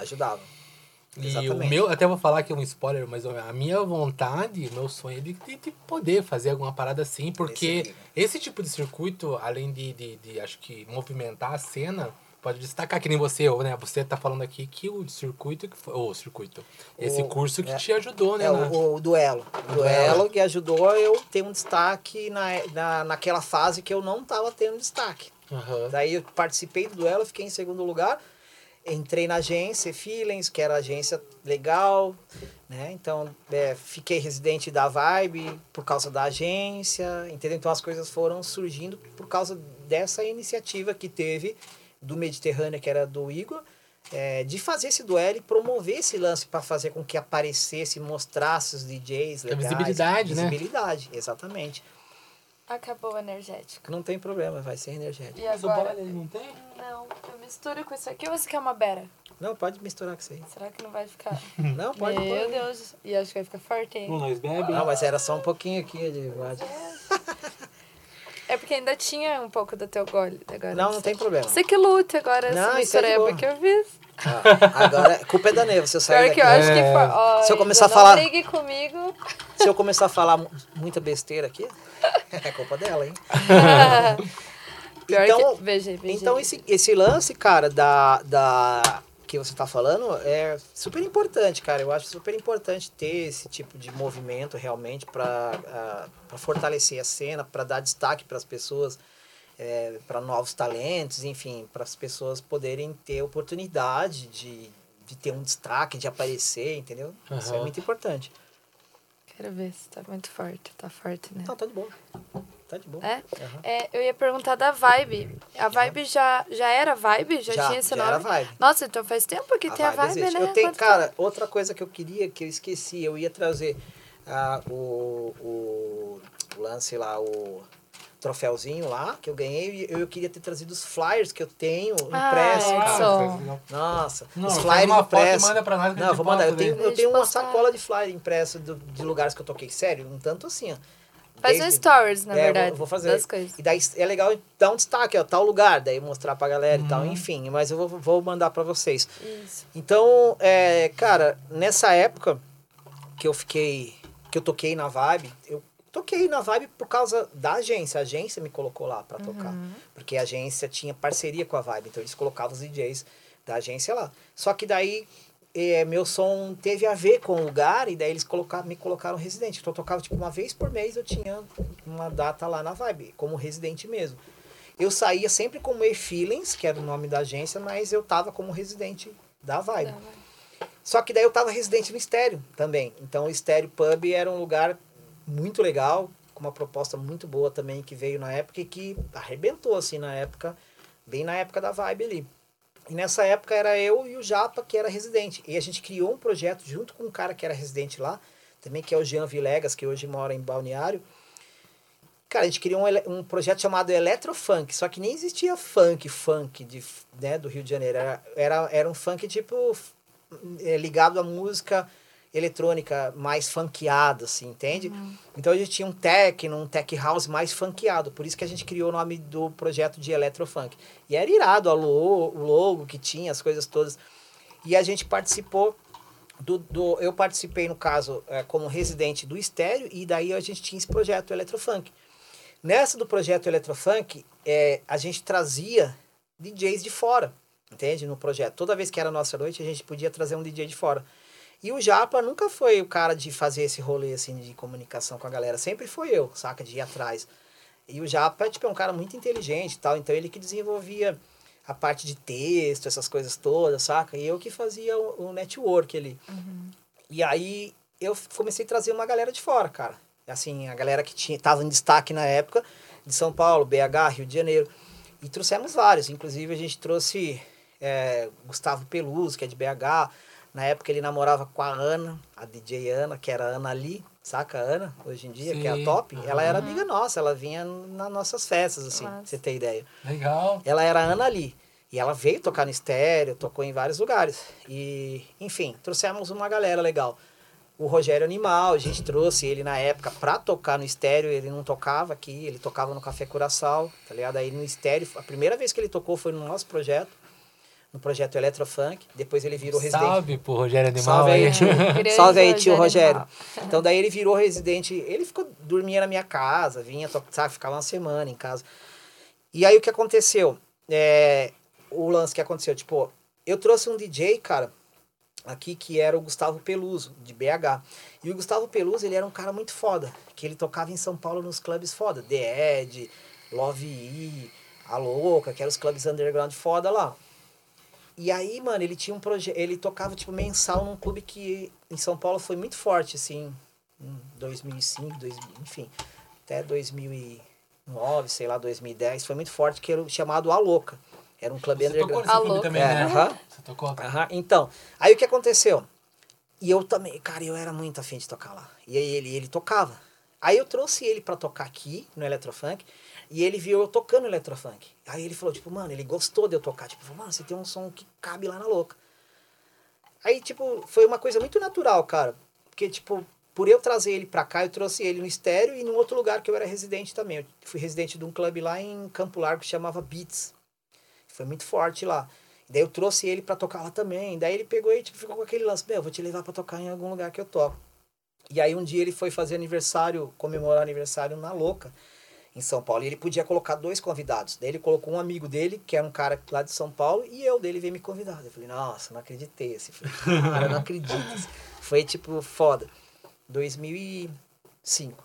Ajudava. E o Exatamente. meu, até vou falar que é um spoiler, mas a minha vontade, meu sonho é de, de- de poder fazer alguma parada assim, porque esse tipo de circuito, além de, de, de, acho que, movimentar a cena, pode destacar que nem você, ou, né? Você tá falando aqui que o circuito que foi. Circuito. Esse O- curso que é. te ajudou, né? É, na- o, o duelo. O duelo. que ajudou eu ter um destaque na, na, naquela fase que eu não estava tendo destaque. Aham. Daí eu participei do duelo, fiquei em segundo lugar. Entrei na agência Feelings, que era agência legal, né? Então, é, fiquei residente da Vibe por causa da agência, entendeu? Então, as coisas foram surgindo por causa dessa iniciativa que teve do Mediterrâneo, que era do Igor, é, de fazer esse duelo e promover esse lance para fazer com que aparecesse, mostrasse os DJs A legais. visibilidade, né? Visibilidade, exatamente. Acabou o energético. Não tem problema, vai ser energético. E Mas o agora? Bola, ele não tem? Não, eu misturo com isso aqui ou você quer uma bera? Não, pode misturar com isso aí. Será que não vai ficar? *laughs* Não, pode Meu pôr. Deus. E acho que vai ficar forte, hein? Não, nós bebe. Não, mas era só um pouquinho aqui de vodka. É porque ainda tinha um pouco do teu gole. Agora Não, não tem problema. Você que lute agora Não, essa isso é de mistureba boa. que eu fiz. Ah, agora, a culpa é da Neva. Se eu sair Pior que eu daqui, acho que... É. For... Ó, Se eu começar a não falar- brigue comigo. se eu começar a falar mu- muita besteira aqui, *laughs* é culpa dela, hein? *laughs* Pior Então- que... Veja, veja. Então, esse, esse lance, cara, da, da que você tá falando é super importante, cara. Eu acho super importante ter esse tipo de movimento realmente para fortalecer a cena, para dar destaque para as pessoas, é, para novos talentos, enfim, para as pessoas poderem ter oportunidade de, de ter um destaque, de aparecer, entendeu? Isso é muito importante. Quero ver se tá muito forte. Tá forte, né? Não, tá de boa. Tá de boa. É? Aham. É, eu ia perguntar da Vibe. A Vibe já, já era Vibe? Já, Já, tinha esse já nome? era Vibe. Nossa, então faz tempo que tem a Vibe, existe. né? Eu tenho, Quanto cara, outra coisa que eu queria, que eu esqueci, eu ia trazer ah, o, o lance lá, o troféuzinho lá, que eu ganhei, e eu, eu queria ter trazido os flyers que eu tenho Ah, impressos, é, cara. Nossa, Não, os flyers uma foto impressos. manda pra nós Não, vou mandar. Eu tenho, eu tenho uma sacola de flyer impresso do- de lugares que eu toquei. Sério, um tanto assim, ó. Faz um stories, na É, vou- verdade. vou fazer. Das coisas. E daí é legal dar um destaque, ó, tal lugar, daí mostrar pra galera e tal, Uhum. enfim. Mas eu vou, vou mandar pra vocês. Isso. Então, é, cara, nessa época que eu fiquei, que eu toquei na Vibe, eu toquei na Vibe por causa da agência. A agência me colocou lá pra tocar. Porque a agência tinha parceria com a Vibe, então eles colocavam os DJs da agência lá. Só que daí é, meu som teve a ver com o lugar e daí eles colocaram, me colocaram residente. Então eu tocava tipo uma vez por mês, eu tinha uma data lá na Vibe, como residente mesmo. Eu saía sempre como E-Feelings, que era o nome da agência, mas eu tava como residente da Vibe. Tá, vai. Só que daí eu tava residente no Estéreo também. Então o Estéreo Pub era um lugar muito legal, com uma proposta muito boa também que veio na época e que arrebentou assim na época, bem na época da vibe ali. E nessa época era eu e o Japa que era residente. E a gente criou um projeto junto com um cara que era residente lá, também que é o Jean Vilegas, que hoje mora em Balneário. Cara, a gente criou um, um projeto chamado Eletrofunk, só que nem existia funk, funk de, né, do Rio de Janeiro. Era, era, era um funk tipo é, ligado à música eletrônica mais funkeada, assim, entende? Então a gente tinha um techno, um tech house mais funkeado, por isso que a gente criou o nome do projeto de Eletrofunk. E era irado lo- o logo que tinha, as coisas todas. E a gente participou do, do eu participei no caso é, como residente do estéreo e daí a gente tinha esse projeto Eletrofunk. Nessa do projeto Eletrofunk, é, a gente trazia DJs de fora, entende? No projeto. Toda vez que era nossa noite, a gente podia trazer um DJ de fora. E o Japa nunca foi o cara de fazer esse rolê assim de comunicação com a galera. Sempre foi eu, saca? De ir atrás. E o Japa, tipo, é um cara muito inteligente tal, então ele que desenvolvia a parte de texto, essas coisas todas, saca? E eu que fazia o, o network ali. Uhum. E aí eu comecei a trazer uma galera de fora, cara. Assim, a galera que tinha, tava em destaque na época, de São Paulo, BH, Rio de Janeiro. E trouxemos vários. Inclusive, a gente trouxe é, Gustavo Peluso, que é de BH. Na época, ele namorava com a Ana, a DJ Ana, que era a Ana Lee. Saca a Ana, hoje em dia, que é a Sim. top? Ela era Uhum. amiga nossa, ela vinha nas nossas festas, assim, pra Massa. você ter ideia. Legal. Ela era a Ana Lee. E ela veio tocar no estéreo, tocou em vários lugares. E, enfim, trouxemos uma galera legal. O Rogério Animal, a gente trouxe ele na época pra tocar no estéreo, ele não tocava aqui, ele tocava no Café Curaçao, tá ligado? Aí no estéreo, a primeira vez que ele tocou foi no nosso projeto, no projeto Electrofunk, depois ele virou residente. Salve pro Rogério Animal Salve aí, aí. *laughs* tio. Salve aí, tio Rogério Rogério. Então daí ele virou residente, ele ficou dormia na minha casa, vinha, sabe, ficava uma semana em casa. E aí o que aconteceu? É, o lance que aconteceu, tipo, eu trouxe um DJ, cara, aqui que era o Gustavo Peluso, de BH. E o Gustavo Peluso, ele era um cara muito foda, que ele tocava em São Paulo nos clubes foda, The Ed, Love E, A Louca, que eram os clubes underground foda lá. E aí, mano, ele tinha um projeto, ele tocava tipo mensal num clube que em São Paulo foi muito forte, assim, em 2005, 2000, enfim, até 2009, sei lá, 2010, foi muito forte, que era o chamado A Louca. Era um clube Você tocou underground. nesse Alô? clube também, É, né? aham. Você tocou? Aham, Então, aí o que aconteceu? E eu também, cara, eu era muito afim de tocar lá. E aí ele, ele tocava. Aí eu trouxe ele pra tocar aqui no Eletrofunk. E ele viu eu tocando Eletrofunk. Aí ele falou, tipo, mano, ele gostou de eu tocar. Tipo, mano, você tem um som que cabe lá na louca. Aí, tipo, foi uma coisa muito natural, cara. Porque, tipo, por eu trazer ele pra cá, eu trouxe ele no estéreo e num outro lugar que eu era residente também. Eu fui residente de um clube lá em Campo Largo que chamava Beats. Foi muito forte lá. Daí eu trouxe ele pra tocar lá também. Daí ele pegou e tipo, ficou com aquele lance, meu, eu vou te levar pra tocar em algum lugar que eu toco. E aí um dia ele foi fazer aniversário, comemorar aniversário na Louca, em São Paulo. E ele podia colocar dois convidados. Daí ele colocou um amigo dele, que era um cara lá de São Paulo, e eu dele veio me convidar. Eu falei, nossa, não acreditei. Assim, falei, cara, não acredito. Foi tipo foda. 2005.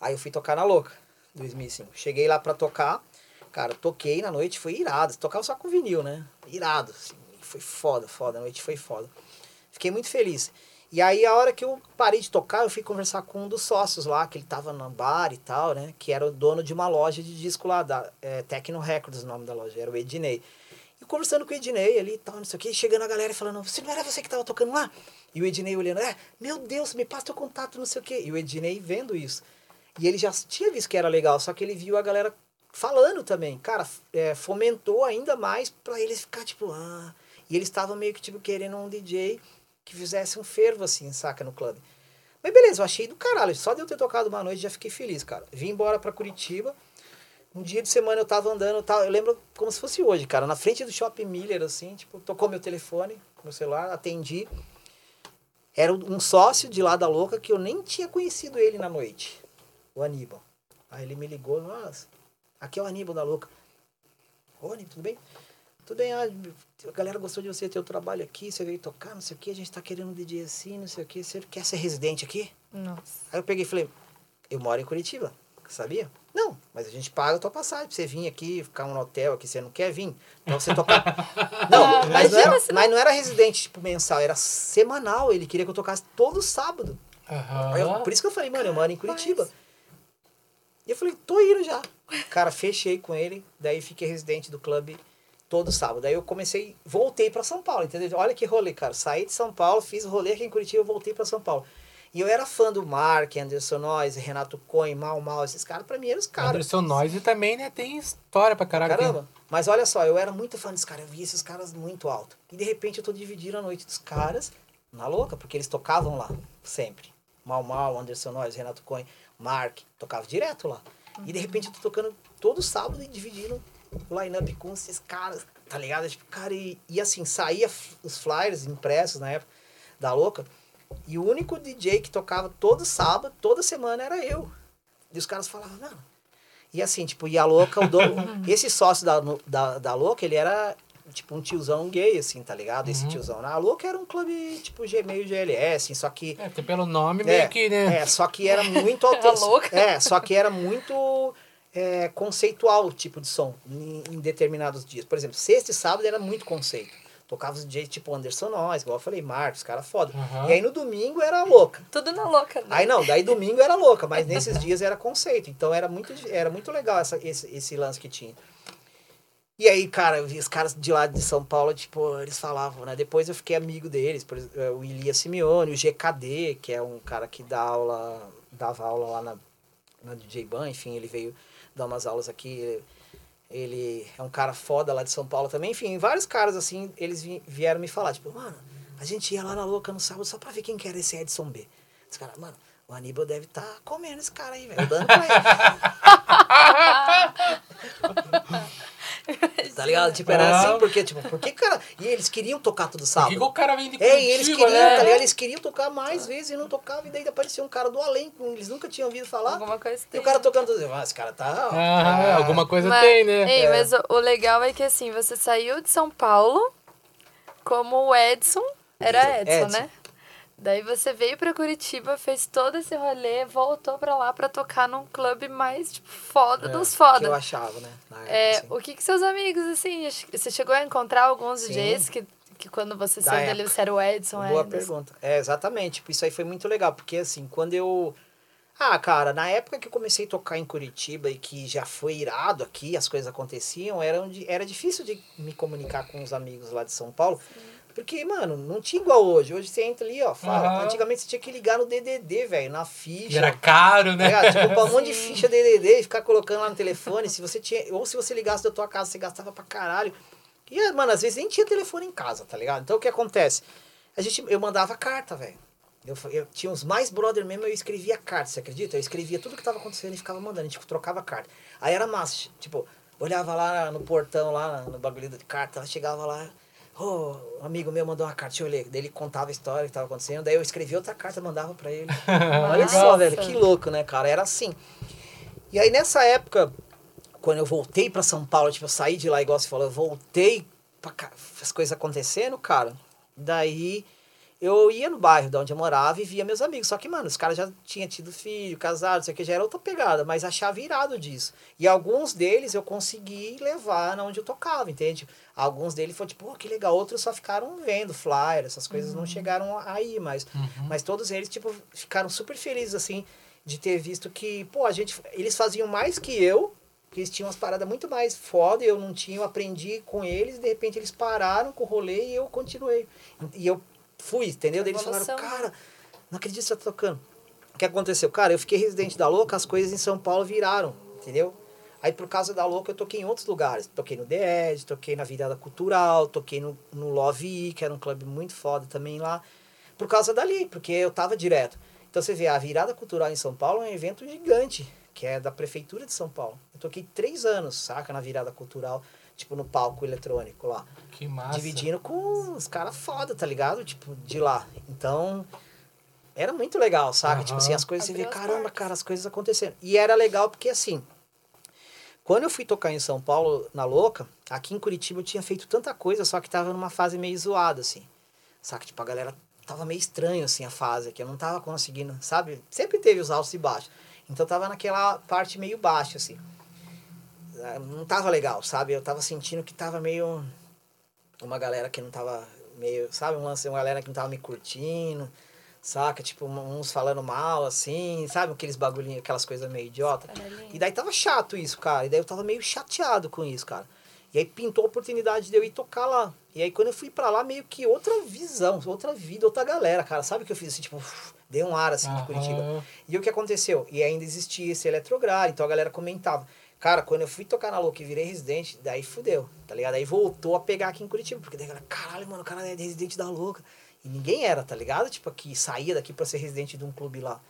Aí eu fui tocar na Louca, 2005. Cheguei lá pra tocar. Cara, toquei na noite, foi irado. Tocava só com vinil, né? Irado, assim. Foi foda, foda. A noite foi foda. Fiquei muito feliz. E aí, a hora que eu parei de tocar, eu fui conversar com um dos sócios lá, que ele tava no bar e tal, né? Que era o dono de uma loja de disco lá, da é, Tecno Records, o nome da loja, era o Ednei. E conversando com o Ednei ali e tal, não sei o que, chegando a galera e falando, você não era você que tava tocando lá? E o Ednei olhando, é, meu Deus, me passa teu contato, não sei o que. E o Ednei vendo isso. E ele já tinha visto que era legal, só que ele viu a galera falando também. Cara, é, fomentou ainda mais pra eles ficar tipo, ah. E eles estavam meio que tipo querendo um DJ que fizesse um fervo assim, saca, no clube. Mas beleza, eu achei do caralho. Só de eu ter tocado uma noite já fiquei feliz, cara. Vim embora pra Curitiba. Um dia de semana eu tava andando, eu, tava, eu lembro como se fosse hoje, cara, na frente do Shopping Miller, assim, tipo, tocou meu telefone, meu celular, atendi. Era um sócio de lá da louca que eu nem tinha conhecido ele na noite, o Aníbal. Aí ele me ligou, nossa, aqui é o Aníbal da louca. Ô, tudo bem? Tudo bem, ah, a galera gostou de você, teu trabalho aqui, você veio tocar, não sei o que, a gente tá querendo um DJ assim, não sei o que, você quer ser residente aqui? Nossa. Aí eu peguei e falei, eu moro em Curitiba, sabia? Não, mas a gente paga a tua passagem pra você vir aqui, ficar no hotel aqui, você não quer vir. Então você tocar. *laughs* Não, mas, não era, mas não era residente, tipo, mensal, era semanal. Ele queria que eu tocasse todo sábado. Aí eu- por isso que eu falei, mano, eu moro em Curitiba. E eu falei, tô indo já. Cara, fechei com ele, daí fiquei residente do clube todo sábado. Daí eu comecei, voltei pra São Paulo, entendeu? Olha que rolê, cara. Saí de São Paulo, fiz rolê aqui em Curitiba, voltei pra São Paulo. E eu era fã do Mark, Anderson Noyes, Renato Cohen, Mal Mal, esses caras, pra mim eram os caras. Anderson Noise também, né? Tem história pra caralho. Caramba. Mas olha só, eu era muito fã desses caras, eu via esses caras muito alto. E de repente eu tô dividindo a noite dos caras na louca, porque eles tocavam lá, sempre. Mal Mal, Anderson Noyes, Renato Cohen, Mark, tocava direto lá. E de repente eu tô tocando todo sábado e dividindo line-up com esses caras, tá ligado? Tipo, cara, e, e assim, saía os flyers impressos na época da louca. E o único DJ que tocava todo sábado, toda semana, era eu. E os caras falavam, não. E assim, tipo, e a louca, o dono, *laughs* esse sócio da, da, da louca, ele era tipo, um tiozão gay, assim, tá ligado? Esse Uhum. tiozão. Na Louca era um clube, tipo, G, meio GLS, assim, só que... É, até pelo nome, meio que, né? É, só que era muito *laughs* alto. louca. É, só que era muito é, conceitual o tipo de som em, em determinados dias. Por exemplo, sexta e sábado era muito conceito. Tocava os DJs tipo Anderson Nós, igual eu falei, Marcos, cara foda. Aham. E aí no domingo era louca. Tudo na louca, né? Aí não, daí domingo era louca, mas nesses dias era conceito. Então era muito, era muito legal essa, esse, esse lance que tinha. E aí, cara, eu vi os caras de lá de São Paulo, tipo, eles falavam, né? Depois eu fiquei amigo deles, por exemplo, o Ilia Simeone, o GKD, que é um cara que dá aula, dava aula lá na, na DJ Ban, enfim, ele veio dar umas aulas aqui. Ele é um cara foda lá de São Paulo também. Enfim, vários caras, assim, eles vi- vieram me falar, tipo, mano, a gente ia lá na louca no sábado só pra ver quem que era esse Edson B. Esse cara, mano, o Aníbal deve estar tá comendo esse cara aí, velho. Dando pra ele. *laughs* *laughs* tá ligado? Tipo, era Ah. assim, porque, tipo, por que, cara. E eles queriam tocar todo Por sábado. que, que o cara vem de É, e eles queriam, né? tá ligado? Eles queriam tocar mais vezes e não tocavam, e daí aparecia um cara do além, que eles nunca tinham ouvido falar. Alguma coisa E tem. o cara tocando tudo. Ah, esse cara tá. Ah, ah, alguma coisa Mas- tem, né? Ei, É. mas o, o legal é que assim, você saiu de São Paulo como o Edson, era Edson, Edson. né? Daí você veio pra Curitiba, fez todo esse rolê, voltou pra lá pra tocar num clube mais, tipo, foda É, dos Que foda. eu achava, né? na época, É, assim. o que que seus amigos, assim, que você chegou a encontrar alguns Sim. DJs que, que quando você Da saiu dele, época. você era o Edson, Boa Edson? pergunta. É, exatamente. Tipo, isso aí foi muito legal, porque assim, quando eu. Ah, cara, na época que eu comecei a tocar em Curitiba e que já foi irado aqui, as coisas aconteciam, era, onde, era difícil de me comunicar com os amigos lá de São Paulo. Porque, mano, não tinha igual hoje. Hoje você entra ali, ó, fala. Aham. Antigamente você tinha que ligar no DDD, velho, na E ficha. era caro, né? Tá ligado? Tipo, pra um monte de ficha DDD e ficar colocando lá no telefone. Se você tinha, ou se você ligasse da tua casa, você gastava pra caralho. E, mano, às vezes nem tinha telefone em casa, tá ligado? Então o que acontece? A gente, eu mandava carta, velho. Eu, eu tinha os mais brother mesmo, eu escrevia carta, você acredita? Eu escrevia tudo que tava acontecendo e ficava mandando, a gente trocava carta. Aí era massa, tipo, olhava lá no portão, lá no bagulho de carta, ela chegava lá, ô, um amigo meu mandou uma carta, deixa eu ler. Daí ele contava a história que tava acontecendo, daí eu escrevia outra carta, mandava pra ele. *laughs* Olha só, velho, que louco, né, cara? Era assim. E aí nessa época, quando eu voltei pra São Paulo, tipo, eu saí de lá, igual você falou, eu voltei pra cá, as coisas acontecendo, cara. Daí eu ia no bairro de onde eu morava e via meus amigos. Só que, mano, os caras já tinham tido filho, casado, não sei o que, já era outra pegada, mas achava irado disso. E alguns deles eu consegui levar na onde eu tocava, entende? Alguns deles foram tipo, pô, que legal. Outros só ficaram vendo flyer, essas coisas não chegaram aí, mas, mas todos eles, tipo, ficaram super felizes, assim, de ter visto que, pô, a gente, eles faziam mais que eu, que eles tinham umas paradas muito mais foda eu não tinha, eu aprendi com eles, de repente eles pararam com o rolê e eu continuei. E eu fui, entendeu? Daí eles falaram, né? cara, não acredito que você tá tocando. O que aconteceu? Cara, eu fiquei residente da Louca, as coisas em São Paulo viraram, entendeu? Aí por causa da Louca eu toquei em outros lugares. Toquei no The Edge, toquei na Virada Cultural, toquei no, no Love E, que era um clube muito foda também lá. Por causa dali, porque eu tava direto. Então você vê, a Virada Cultural em São Paulo é um evento gigante, que é da Prefeitura de São Paulo. Eu toquei três anos, saca, na Virada Cultural, tipo no palco eletrônico lá Que massa. dividindo com os caras foda, tá ligado? Tipo, de lá. Então, era muito legal, saca? Aham. Tipo assim, as coisas, você vê, Abriu caramba, portas. cara, as coisas acontecendo. E era legal porque, assim, quando eu fui tocar em São Paulo, na Louca, aqui em Curitiba eu tinha feito tanta coisa, só que tava numa fase meio zoada, assim. Saca? Tipo, a galera tava meio estranho, assim, a fase aqui. Eu não tava conseguindo, sabe? Sempre teve os altos e baixos. Então, tava naquela parte meio baixa, assim. Não tava legal, sabe? Eu tava sentindo que tava meio uma galera que não tava meio, sabe, um lance, uma galera que não tava me curtindo, saca? Tipo, uns falando mal, assim, sabe? Aqueles bagulhinhos, aquelas coisas meio idiota. E daí tava chato isso, cara. E daí eu tava meio chateado com isso, cara. E aí pintou a oportunidade de eu ir tocar lá. E aí quando eu fui pra lá, meio que outra visão, outra vida, outra galera, cara. Sabe o que eu fiz assim, tipo, uf, dei um ar assim de Aham. Curitiba. E o que aconteceu? E ainda existia esse Eletrograr, então a galera comentava. Cara, quando eu fui tocar na Louca e virei residente, daí fudeu, tá ligado? Aí voltou a pegar aqui em Curitiba, porque daí a galera, caralho, mano, o cara é residente da Louca. E ninguém era, tá ligado? Tipo, que saía daqui pra ser residente de um clube lá.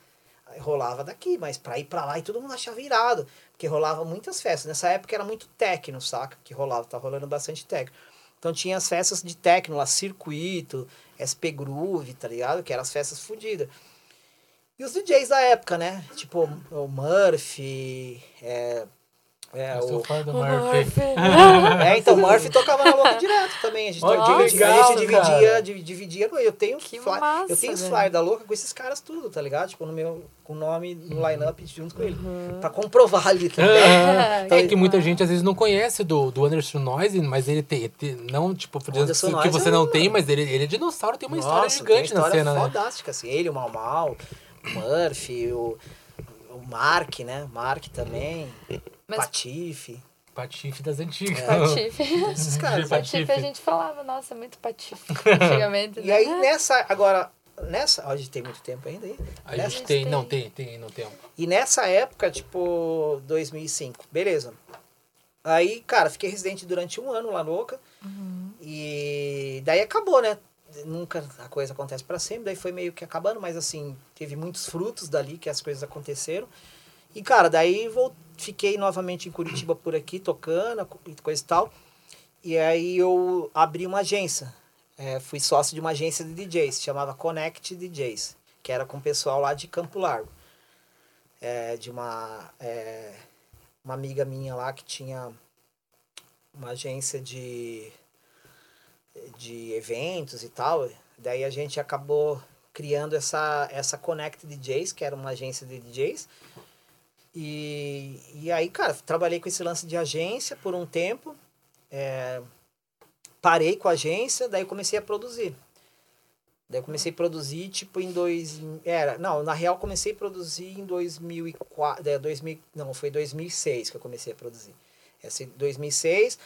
Aí rolava daqui, mas pra ir pra lá e todo mundo achava irado. Porque rolava muitas festas. Nessa época era muito techno, saca? Que rolava, tá rolando bastante techno. Então tinha as festas de techno lá, Circuito, SP Groove, tá ligado? Que eram as festas fodidas. E os DJs da época, né? Tipo, o Murphy, é, É, sou o... fã do O Murphy. *laughs* é, então o Murphy tocava na louca direto também. A gente, Olha a que gente- legal, a gente dividia, div- dividia. Eu tenho Que fly- massa, eu tenho os flyers da louca com esses caras tudo, tá ligado? Tipo, no meu com o nome no line-up junto com ele. Pra comprovar ali também. É, *laughs* Então, é que muita gente às vezes não conhece do, do Anderson Noise, mas ele tem, tem- não, tipo, Anderson que Noise você é não tem, mas ele, ele é dinossauro, tem uma história Nossa, tem gigante uma na história cena, né? fodástica, assim. Ele, o Mal Mal, o Murphy, o, o Mark, né? Mark também, Mas- Patife. Patife das antigas. É. Patife. *laughs* Esses caras. Patife a gente falava, nossa, muito patife. Antigamente. E né? aí nessa, agora, nessa, ó, a gente tem muito tempo ainda aí. A Nessa- gente tem, tem. não tem, tem, não tem. E nessa época, tipo, 2005, beleza. Aí, cara, fiquei residente durante um ano lá no Oca. E daí acabou, né? Nunca a coisa acontece para sempre, daí foi meio que acabando, mas assim, teve muitos frutos dali que as coisas aconteceram. E, cara, daí vou, fiquei novamente em Curitiba por aqui, tocando e coisa e tal. E aí eu abri uma agência. É, fui sócio de uma agência de DJs, se chamava Connect DJs, que era com o pessoal lá de Campo Largo é, de uma, é, uma amiga minha lá que tinha uma agência de, de eventos e tal. Daí a gente acabou criando essa, essa Connect DJs, que era uma agência de DJs. E, e aí, cara, trabalhei com esse lance de agência por um tempo. é, parei com a agência, daí comecei a produzir. Daí comecei a produzir, tipo, em dois... Era, não, na real comecei a produzir em 2004... É, 2000, não, foi 2006 que eu comecei a produzir. Esse 2006.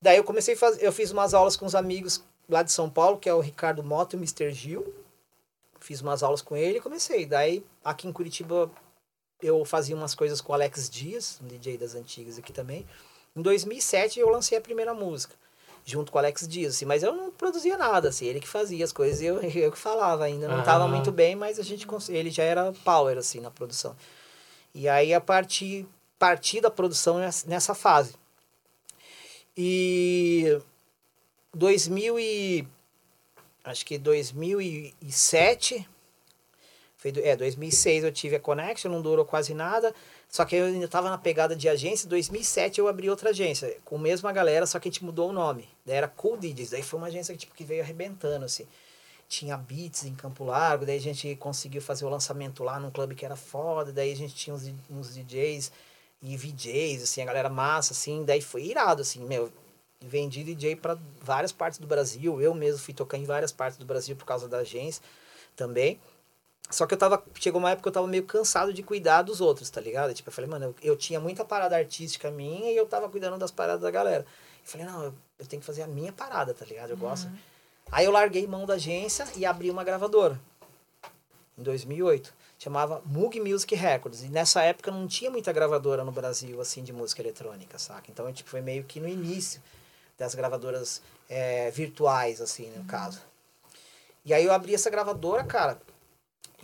Daí eu comecei a fazer... Eu fiz umas aulas com os amigos lá de São Paulo, que é o Ricardo Mota e o Mr. Gil. Fiz umas aulas com ele e comecei. Daí, aqui em Curitiba, eu fazia umas coisas com o Alex Dias, um DJ das antigas aqui também. Em 2007, eu lancei a primeira música junto com o Alex Dias, assim, mas eu não produzia nada, assim, ele que fazia as coisas e eu, *laughs* eu que falava ainda, não estava Ah. muito bem, mas a gente ele já era power, assim, na produção. E aí, a partir, partir da produção nessa, nessa fase. E 2000 e... acho que 2007... Foi, é, 2006 eu tive a Connection, não durou quase nada. Só que eu ainda tava na pegada de agência. Em 2007 eu abri outra agência, com a mesma galera, só que a gente mudou o nome. Daí era Cool DJs. Daí foi uma agência que, tipo, que veio arrebentando, assim. Tinha beats em Campo Largo, daí a gente conseguiu fazer o lançamento lá num clube que era foda. Daí a gente tinha uns, uns DJs e VJs, assim, a galera massa, assim. Daí foi irado, assim, meu. Vendi DJ para várias partes do Brasil. Eu mesmo fui tocar em várias partes do Brasil por causa da agência também. Só que eu tava. Chegou uma época que eu tava meio cansado de cuidar dos outros, tá ligado? Tipo, eu falei, mano, eu, eu tinha muita parada artística minha e eu tava cuidando das paradas da galera. Eu falei, não, eu, eu tenho que fazer a minha parada, tá ligado? Eu gosto. Aí eu larguei mão da agência e abri uma gravadora. Em 2008. Chamava Moog Music Records. E nessa época não tinha muita gravadora no Brasil, assim, de música eletrônica, saca? Então, tipo, foi meio que no início das gravadoras é, virtuais, assim, no caso. E aí eu abri essa gravadora, cara.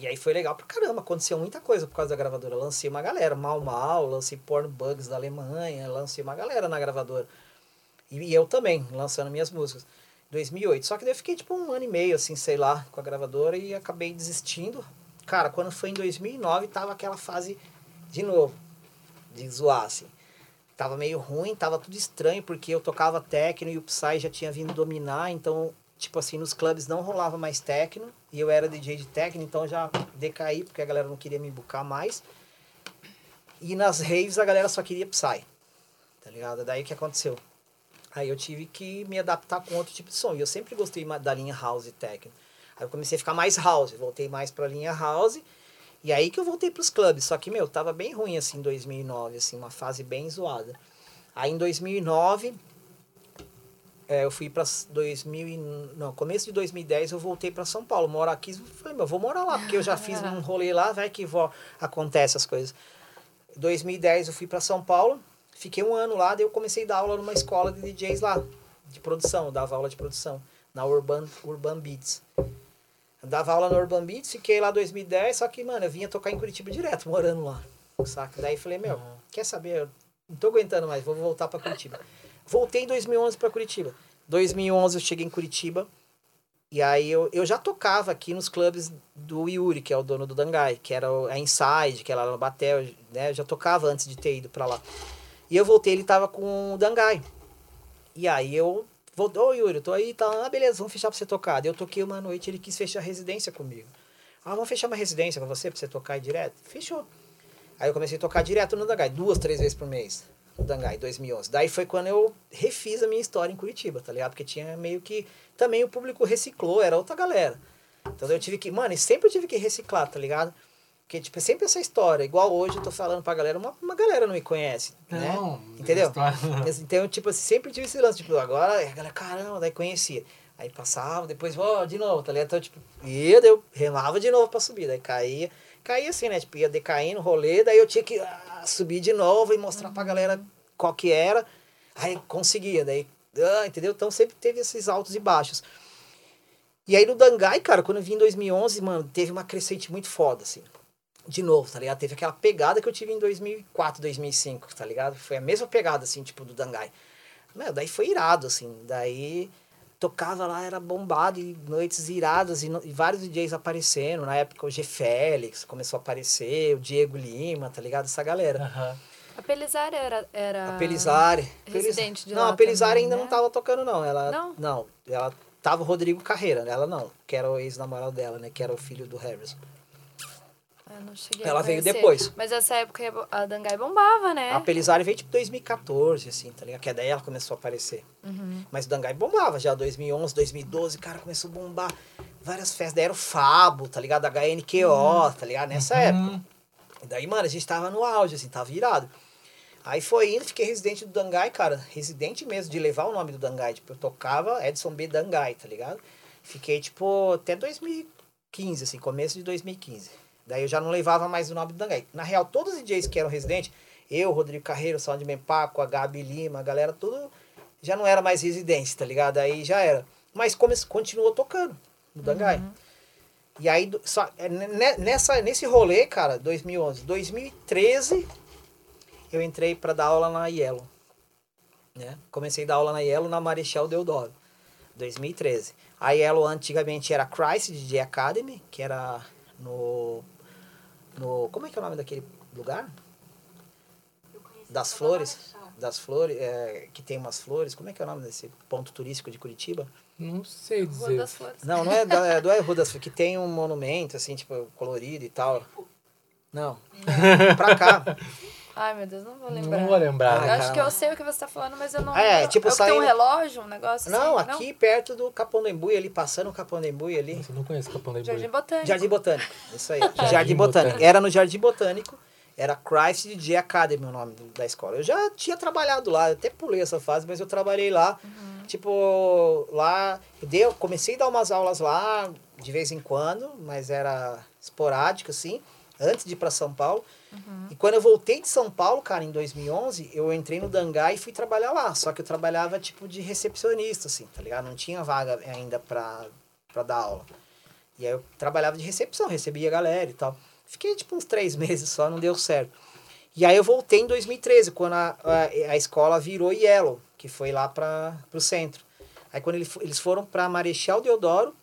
E aí foi legal pra caramba, aconteceu muita coisa por causa da gravadora. Lancei uma galera, Mal Mal, lancei Porn Bugs da Alemanha, lancei uma galera na gravadora. E, e eu também, lançando minhas músicas. 2008. Só que daí eu fiquei tipo um ano e meio, assim, sei lá, com a gravadora e acabei desistindo. Cara, quando foi em 2009, tava aquela fase de novo, de zoar, assim. Tava meio ruim, tava tudo estranho, porque eu tocava techno e o Psy já tinha vindo dominar, então, tipo assim, nos clubes não rolava mais techno, e eu era DJ de techno, então já decaí, porque a galera não queria me bucar mais. E nas raves a galera só queria Psy, tá ligado? Daí o que aconteceu? Aí eu tive que me adaptar com outro tipo de som, e eu sempre gostei da linha house e techno. Aí eu comecei a ficar mais house, voltei mais pra linha house, e aí que eu voltei pros clubes. Só que, meu, tava bem ruim, assim, em 2009, assim, uma fase bem zoada. Aí em 2009, é, eu fui pra 2000 e, não, começo de 2010 eu voltei pra São Paulo, morar aqui. Falei, meu, vou morar lá, porque eu já *laughs* fiz um rolê lá, vai que vó, acontece as coisas. Em 2010 eu fui pra São Paulo, fiquei um ano lá, daí eu comecei a dar aula numa escola de DJs lá, de produção, eu dava aula de produção, na Urban, Urban Beats. Eu dava aula no Urban Beats, fiquei lá em 2010, só que, mano, eu vinha tocar em Curitiba direto, morando lá, saca? Daí falei, meu, quer saber, eu não tô aguentando mais, vou voltar pra Curitiba. Voltei em 2011 pra Curitiba. 2011 eu cheguei em Curitiba, e aí eu, eu já tocava aqui nos clubes do Yuri, que é o dono do Dangai, que era a Inside, que era lá no Batel, né? Eu já tocava antes de ter ido pra lá. E eu voltei, ele tava com o Dangai. E aí eu voltei, ô Yuri, eu tô aí, tá, ah, beleza, vamos fechar pra você tocar. Daí eu toquei uma noite, ele quis fechar a residência comigo. Ah, vamos fechar uma residência com você pra você tocar aí direto? Fechou. Aí eu comecei a tocar direto no Dangai, duas, três vezes por mês. No Dangai, 2011. Daí foi quando eu refiz a minha história em Curitiba, tá ligado? Porque tinha meio que. Também o público reciclou, era outra galera. Então eu tive que. Mano, e sempre eu tive que reciclar, tá ligado? Porque, tipo, é sempre essa história. Igual hoje eu tô falando pra galera, uma, uma galera não me conhece, né? Não, Entendeu? história- Então, tipo, sempre tive esse lance, tipo, agora a galera, caramba, daí conhecia. Aí passava, depois, ó, de novo, tá ligado? Então, tipo, ia, eu remava de novo pra subir, daí caía. Caía assim, né? Tipo, ia decaindo, rolê, daí eu tinha que subir de novo e mostrar pra galera qual que era. Aí conseguia, daí, ah, entendeu? Então sempre teve esses altos e baixos. E aí no Dangai, cara, quando eu vim em 2011, mano, teve uma crescente muito foda, assim. De novo, tá ligado? Teve aquela pegada que eu tive em 2004, 2005, tá ligado? Foi a mesma pegada, assim, tipo, do Dangai. Meu, daí foi irado, assim. Daí tocava lá, era bombado, e noites iradas, e, no- e vários DJs aparecendo. Na época o G Félix começou a aparecer, o Diego Lima, tá ligado? Essa galera. Aham. A Pelizar era. era... A Pelizari. residente de Não, lá a Pelizari também, ainda né? não tava tocando, não. Ela, Não? não? ela tava o Rodrigo Carreira, ela não. Que era o ex-namorado dela, né? Que era o filho do Harrison. Eu não cheguei a Ela veio depois. Mas essa época a Dangai bombava, né? A Pelizari veio tipo 2014, assim, tá ligado? Que é daí ela começou a aparecer. Uhum. Mas o Dangai bombava já 2011, 2012, cara, começou a bombar várias festas. Daí era o Fabo, tá ligado? HNQO, tá ligado? Nessa época. Hum, E daí, mano, a gente tava no auge, assim, tava virado. Aí foi indo, fiquei residente do Dangai, cara. Residente mesmo, de levar o nome do Dangai. Tipo, eu tocava Edson B. Dangai, tá ligado? Fiquei, tipo, até 2015, assim, começo de 2015. Daí eu já não levava mais o nome do Dangai. Na real, todos os DJs que eram residentes, eu, Rodrigo Carreiro, Soundman Paco, a Gabi Lima, a galera, tudo já não era mais residente, tá ligado? Aí já era. Mas come, continuou tocando no Dangai. E aí, só, é, ne- nessa, nesse rolê, cara, 2011, 2013, eu entrei pra dar aula na Yellow. Né? Comecei a dar aula na Yellow na Marechal Deodoro, 2013. A Yellow antigamente era Christ DJ Academy, que era no, no... Como é que é o nome daquele lugar? Das Flores? Das Flores, é, que tem umas flores. Como é que é o nome desse ponto turístico de Curitiba? não sei Rua dizer. das Flores. Não, não é, da, é do é Rua das Flores, que tem um monumento, assim, tipo, colorido e tal. Não. pra cá. *laughs* Ai, meu Deus, não vou lembrar. Não vou lembrar. Eu Ai, acho que eu sei o que você tá falando, mas eu não É, lembro. tipo, é o que tem um saindo- relógio, um negócio Não, assim? aqui perto do Capão do Embuí, ali, passando o Capão do Embuí ali. Nossa, eu não conheço Capão da Jardim Ibuí. Botânico. Jardim Botânico. Isso aí. Jardim, Jardim Botânico. Botânico. Era no Jardim Botânico. Era Christ DJ Academy o nome do- da escola. Eu já tinha trabalhado lá, eu até pulei essa fase, mas eu trabalhei lá. Tipo, lá. Eu, eu comecei a dar umas aulas lá de vez em quando, mas era esporádico, assim, antes de ir pra São Paulo. E quando eu voltei de São Paulo, cara, em 2011, eu entrei no Dangai e fui trabalhar lá. Só que eu trabalhava tipo de recepcionista, assim, tá ligado? Não tinha vaga ainda pra, pra dar aula. E aí eu trabalhava de recepção, recebia a galera e tal. Fiquei tipo uns três *laughs* meses só, não deu certo. E aí eu voltei em 2013, quando a, a, a escola virou Yellow, que foi lá para o centro. Aí quando ele eles foram para Marechal Deodoro,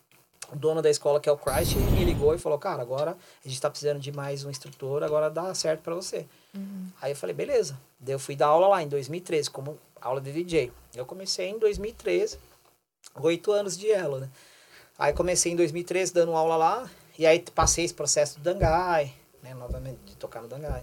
o dono da escola, que é o Christ, me ligou e falou, cara, agora a gente tá precisando de mais um instrutor, agora dá certo para você. Aí eu falei, beleza. Daí eu fui dar aula lá em 2013, como aula de DJ. Eu comecei em 2013, oito anos de Yellow, né? Aí comecei em 2013 dando aula lá, e aí passei esse processo do Dangai, né, novamente, de tocar no Dangai.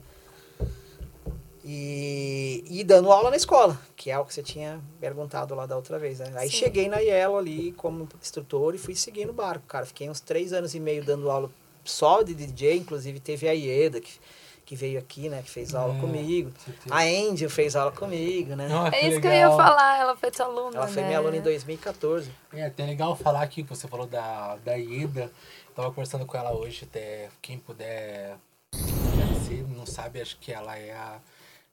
E, e dando aula na escola, que é o que você tinha perguntado lá da outra vez, né? Aí Sim. cheguei na Yellow ali como instrutor e fui seguindo o barco, cara. Fiquei uns três anos e meio dando aula só de DJ, inclusive teve a Ieda, que, que veio aqui, né, que fez aula É, comigo. A Angel fez aula comigo, né? Ah, É isso que eu ia legal. falar, ela foi tua aluna, Ela foi né? minha aluna em 2014. É até legal falar aqui, que você falou da, da Ida. Tava conversando com ela hoje, até quem puder aparecer, não sabe, acho que ela é a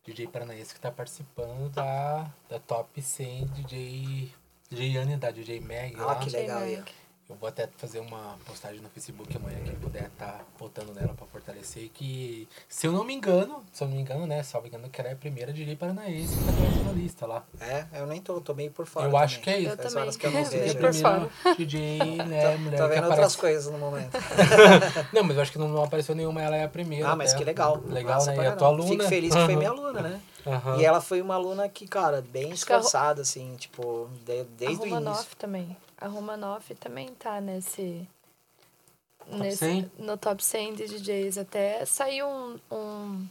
DJ paranaense que tá participando da, da Top 100 DJ, DJ Anne, da DJ Mag. Ah, lá. que legal, Ian. Eu vou até fazer uma postagem no Facebook amanhã, quem puder tá voltando nela pra fortalecer. Que, se eu não me engano, se eu não me engano, né? Salvo engano, que ela é a primeira DJ paranaense que tá na lista lá. É, eu nem tô, tô meio por fora. eu também. acho que é isso. Eu Faz também. horas que eu não Eu *laughs* vejo. É a primeira. DJ, né, mulher Tô que vendo outras aparece. coisas no momento. *laughs* Não, mas eu acho que não, não apareceu nenhuma, ela é a primeira. Ah, mas até. que legal. Legal, Massa né? E a tua aluna. Fico feliz que foi minha aluna, né? Aham. E ela foi uma aluna que, cara, bem que esforçada, assim, tipo, de- desde a o início. Também. A Romanoff também tá nesse. Top nesse 100? No top 100 de DJs. Até saiu um. um-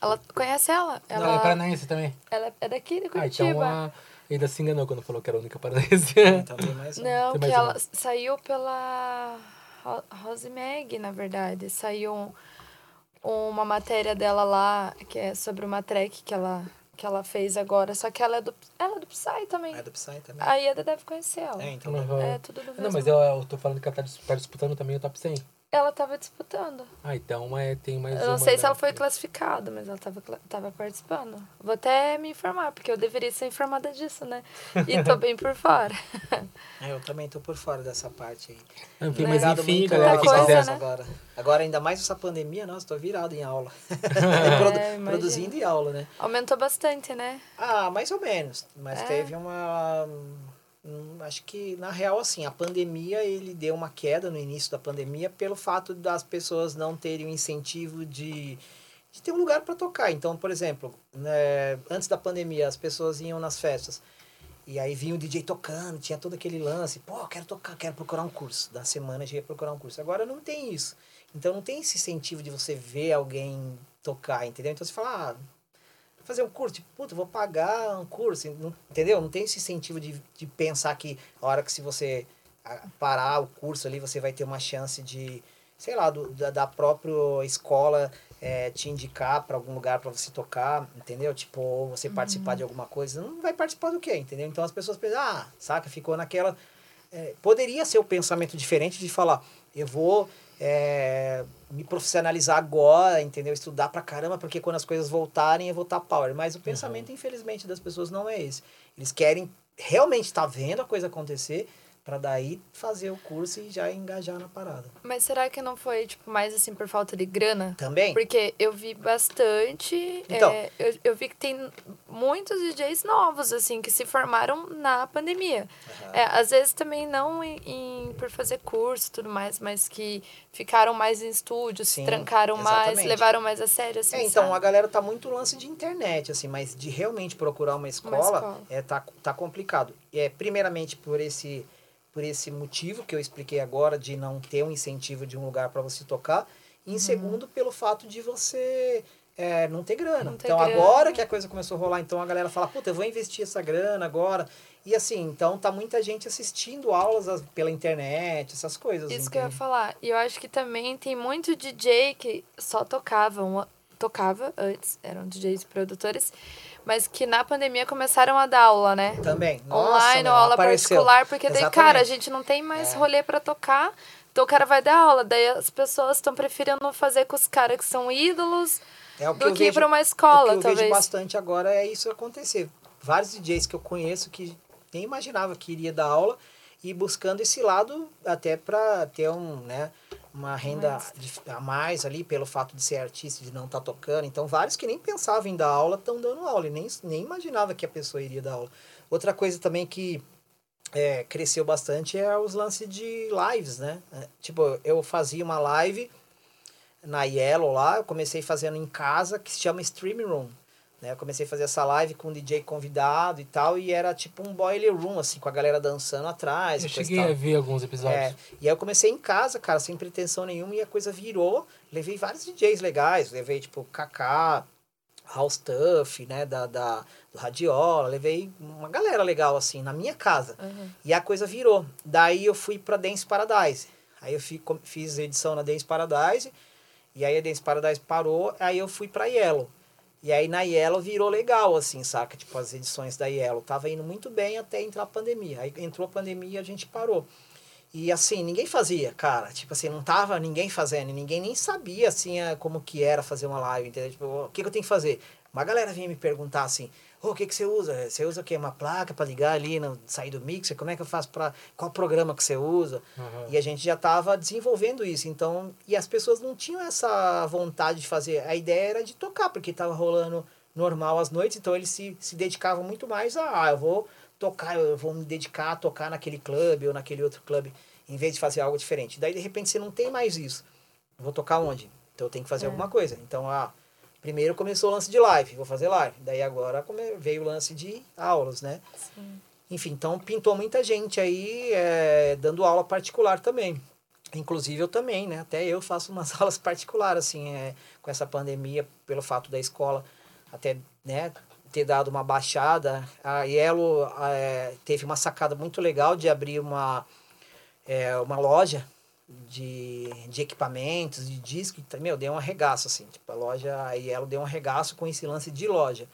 Ela conhece ela? Ela, Ela, é paranaense também. ela é daqui de Ah, Curitiba. então a... ainda se enganou quando falou que era a única paranaense. Então tem *laughs* mais um. Não, Tem que mais ela uma. saiu pela Ro- Rose Mag, na verdade. Saiu um- uma matéria dela lá, que é sobre uma track que ela, que ela fez agora. Só que ela é do, ela é do Psy também. É do Psy também. A Ieda deve conhecer ela. É, então. Aham. É tudo do mesmo. Não, mas eu, eu tô falando que ela tá, tá disputando também o top 100. Ela tava disputando. Ah, então é, tem mais Eu não uma sei se ela foi classificada, mas ela tava, cla- tava participando. Vou até me informar, porque eu deveria ser informada disso, né? E tô bem por fora. *laughs* É, eu também tô por fora dessa parte aí. Enfim, mas enfim, muito galera pelas que coisa, quiser... né? agora. Agora, ainda mais essa pandemia, nossa, tô virado em aula. *laughs* É, Produ- produzindo em aula, né? Aumentou bastante, né? Ah, mais ou menos. Mas É. teve uma. Hum, Acho que, na real, assim, a pandemia, ele deu uma queda no início da pandemia pelo fato das pessoas não terem o incentivo de, de ter um lugar para tocar. Então, por exemplo, né, antes da pandemia, as pessoas iam nas festas. E aí vinha o DJ tocando, tinha todo aquele lance. Pô, quero tocar, quero procurar um curso. Da semana já ia procurar um curso. Agora não tem isso. Então não tem esse incentivo de você ver alguém tocar, entendeu? Então você fala, ah, fazer um curso, tipo, puta, vou pagar um curso, entendeu? Não tem esse incentivo de, de pensar que a hora que se você parar o curso ali, você vai ter uma chance de, sei lá, do, da, da própria escola eh, te indicar para algum lugar para você tocar, entendeu? Tipo, ou você participar de alguma coisa. Não vai participar do quê, entendeu? Então as pessoas pensam, ah, saca, ficou naquela... eh, poderia ser o pensamento diferente de falar, eu vou eh, me profissionalizar agora, entendeu? Estudar pra caramba, porque quando as coisas voltarem eu vou estar power. Mas o pensamento, infelizmente, das pessoas não é esse. Eles querem realmente estar vendo a coisa acontecer para daí fazer o curso e já engajar na parada. Mas será que não foi, tipo, mais assim por falta de grana? Também? Porque eu vi bastante. Então. é, eu, eu vi que tem muitos DJs novos, assim, que se formaram na pandemia. Aham. É, às vezes também não em, em- por fazer curso e tudo mais, mas que ficaram mais em estúdio, se Sim, trancaram mais, exatamente. levaram mais a sério, assim. É, então, a sabe? galera tá muito lance de internet, assim, mas de realmente procurar uma escola, escola. é tá, tá complicado. É primeiramente por esse por esse motivo que eu expliquei agora de não ter um incentivo de um lugar para você tocar, e Uhum. em segundo pelo fato de você é, não ter grana. Não ter então grana. agora que a coisa começou a rolar, então a galera fala, puta, eu vou investir essa grana agora. E assim, então tá muita gente assistindo aulas as- pela internet, essas coisas. Isso que eu ia entende? falar. E eu acho que também tem muito DJ que só tocavam, tocava antes, eram DJs e produtores, mas que na pandemia começaram a dar aula, né? Também. Nossa, Online meu, aula apareceu. particular, porque daí, Exatamente. cara, a gente não tem mais É. rolê pra tocar, então o cara vai dar aula. Daí as pessoas estão preferindo fazer com os caras que são ídolos É o que do que ir pra uma O escola, que eu talvez. vejo bastante agora é isso acontecer. Vários DJs que eu conheço que nem imaginava que iria dar aula e buscando esse lado até para ter um, né, uma renda de- a mais ali pelo fato de ser artista, de não estar tocando. Então, vários que nem pensavam em dar aula estão dando aula e nem, nem imaginava que a pessoa iria dar aula. Outra coisa também que é, cresceu bastante é os lances de lives, né? É, tipo, eu fazia uma live na Yellow lá, eu comecei fazendo em casa, que se chama Stream Room. Né? Eu comecei a fazer essa live com um DJ convidado e tal, e era tipo um boiler room, assim, com a galera dançando atrás. Eu cheguei tal. a ver alguns episódios. É, e aí eu comecei em casa, cara, sem pretensão nenhuma, e a coisa virou. Levei vários DJs legais, levei tipo Kaká, House Tuff, né, da, da, do Radiola, levei uma galera legal, assim, na minha casa. Uhum. E a coisa virou. Daí eu fui pra Dance Paradise. Aí eu fiz edição na Dance Paradise, e aí a Dance Paradise parou, aí eu fui pra Yellow. E aí na Yellow virou legal, assim, saca? Tipo, as edições da Yellow. Tava indo muito bem até entrar a pandemia. Aí entrou a pandemia e a gente parou. E assim, ninguém fazia, cara. Tipo assim, não tava ninguém fazendo. Ninguém nem sabia, assim, a- como que era fazer uma live, entendeu? Tipo, o que, que eu tenho que fazer? uma galera vinha me perguntar assim, "Ô, o que que você usa? Você usa o quê? Uma placa para ligar ali, no, sair do mixer? Como é que eu faço para qual programa que você usa? Aham. E a gente já estava desenvolvendo isso, então, e as pessoas não tinham essa vontade de fazer. A ideia era de tocar, porque estava rolando normal às noites, então eles se, se dedicavam muito mais a, ah, eu vou tocar, eu vou me dedicar a tocar naquele clube ou naquele outro clube, em vez de fazer algo diferente. Daí, de repente, você não tem mais isso. Eu vou tocar onde? Então, eu tenho que fazer É. alguma coisa. Então, ah, primeiro começou o lance de live, vou fazer live. Daí, agora veio o lance de aulas, né? Sim. Enfim, então pintou muita gente aí é, dando aula particular também. Inclusive eu também, né? Até eu faço umas *laughs* aulas particulares, assim, é, com essa pandemia, pelo fato da escola até, né, ter dado uma baixada. A Yellow é, teve uma sacada muito legal de abrir uma, é, uma loja de, de equipamentos, de disco. Meu, deu um arregaço, assim. Tipo, a loja, a Yellow deu um arregaço com esse lance de loja.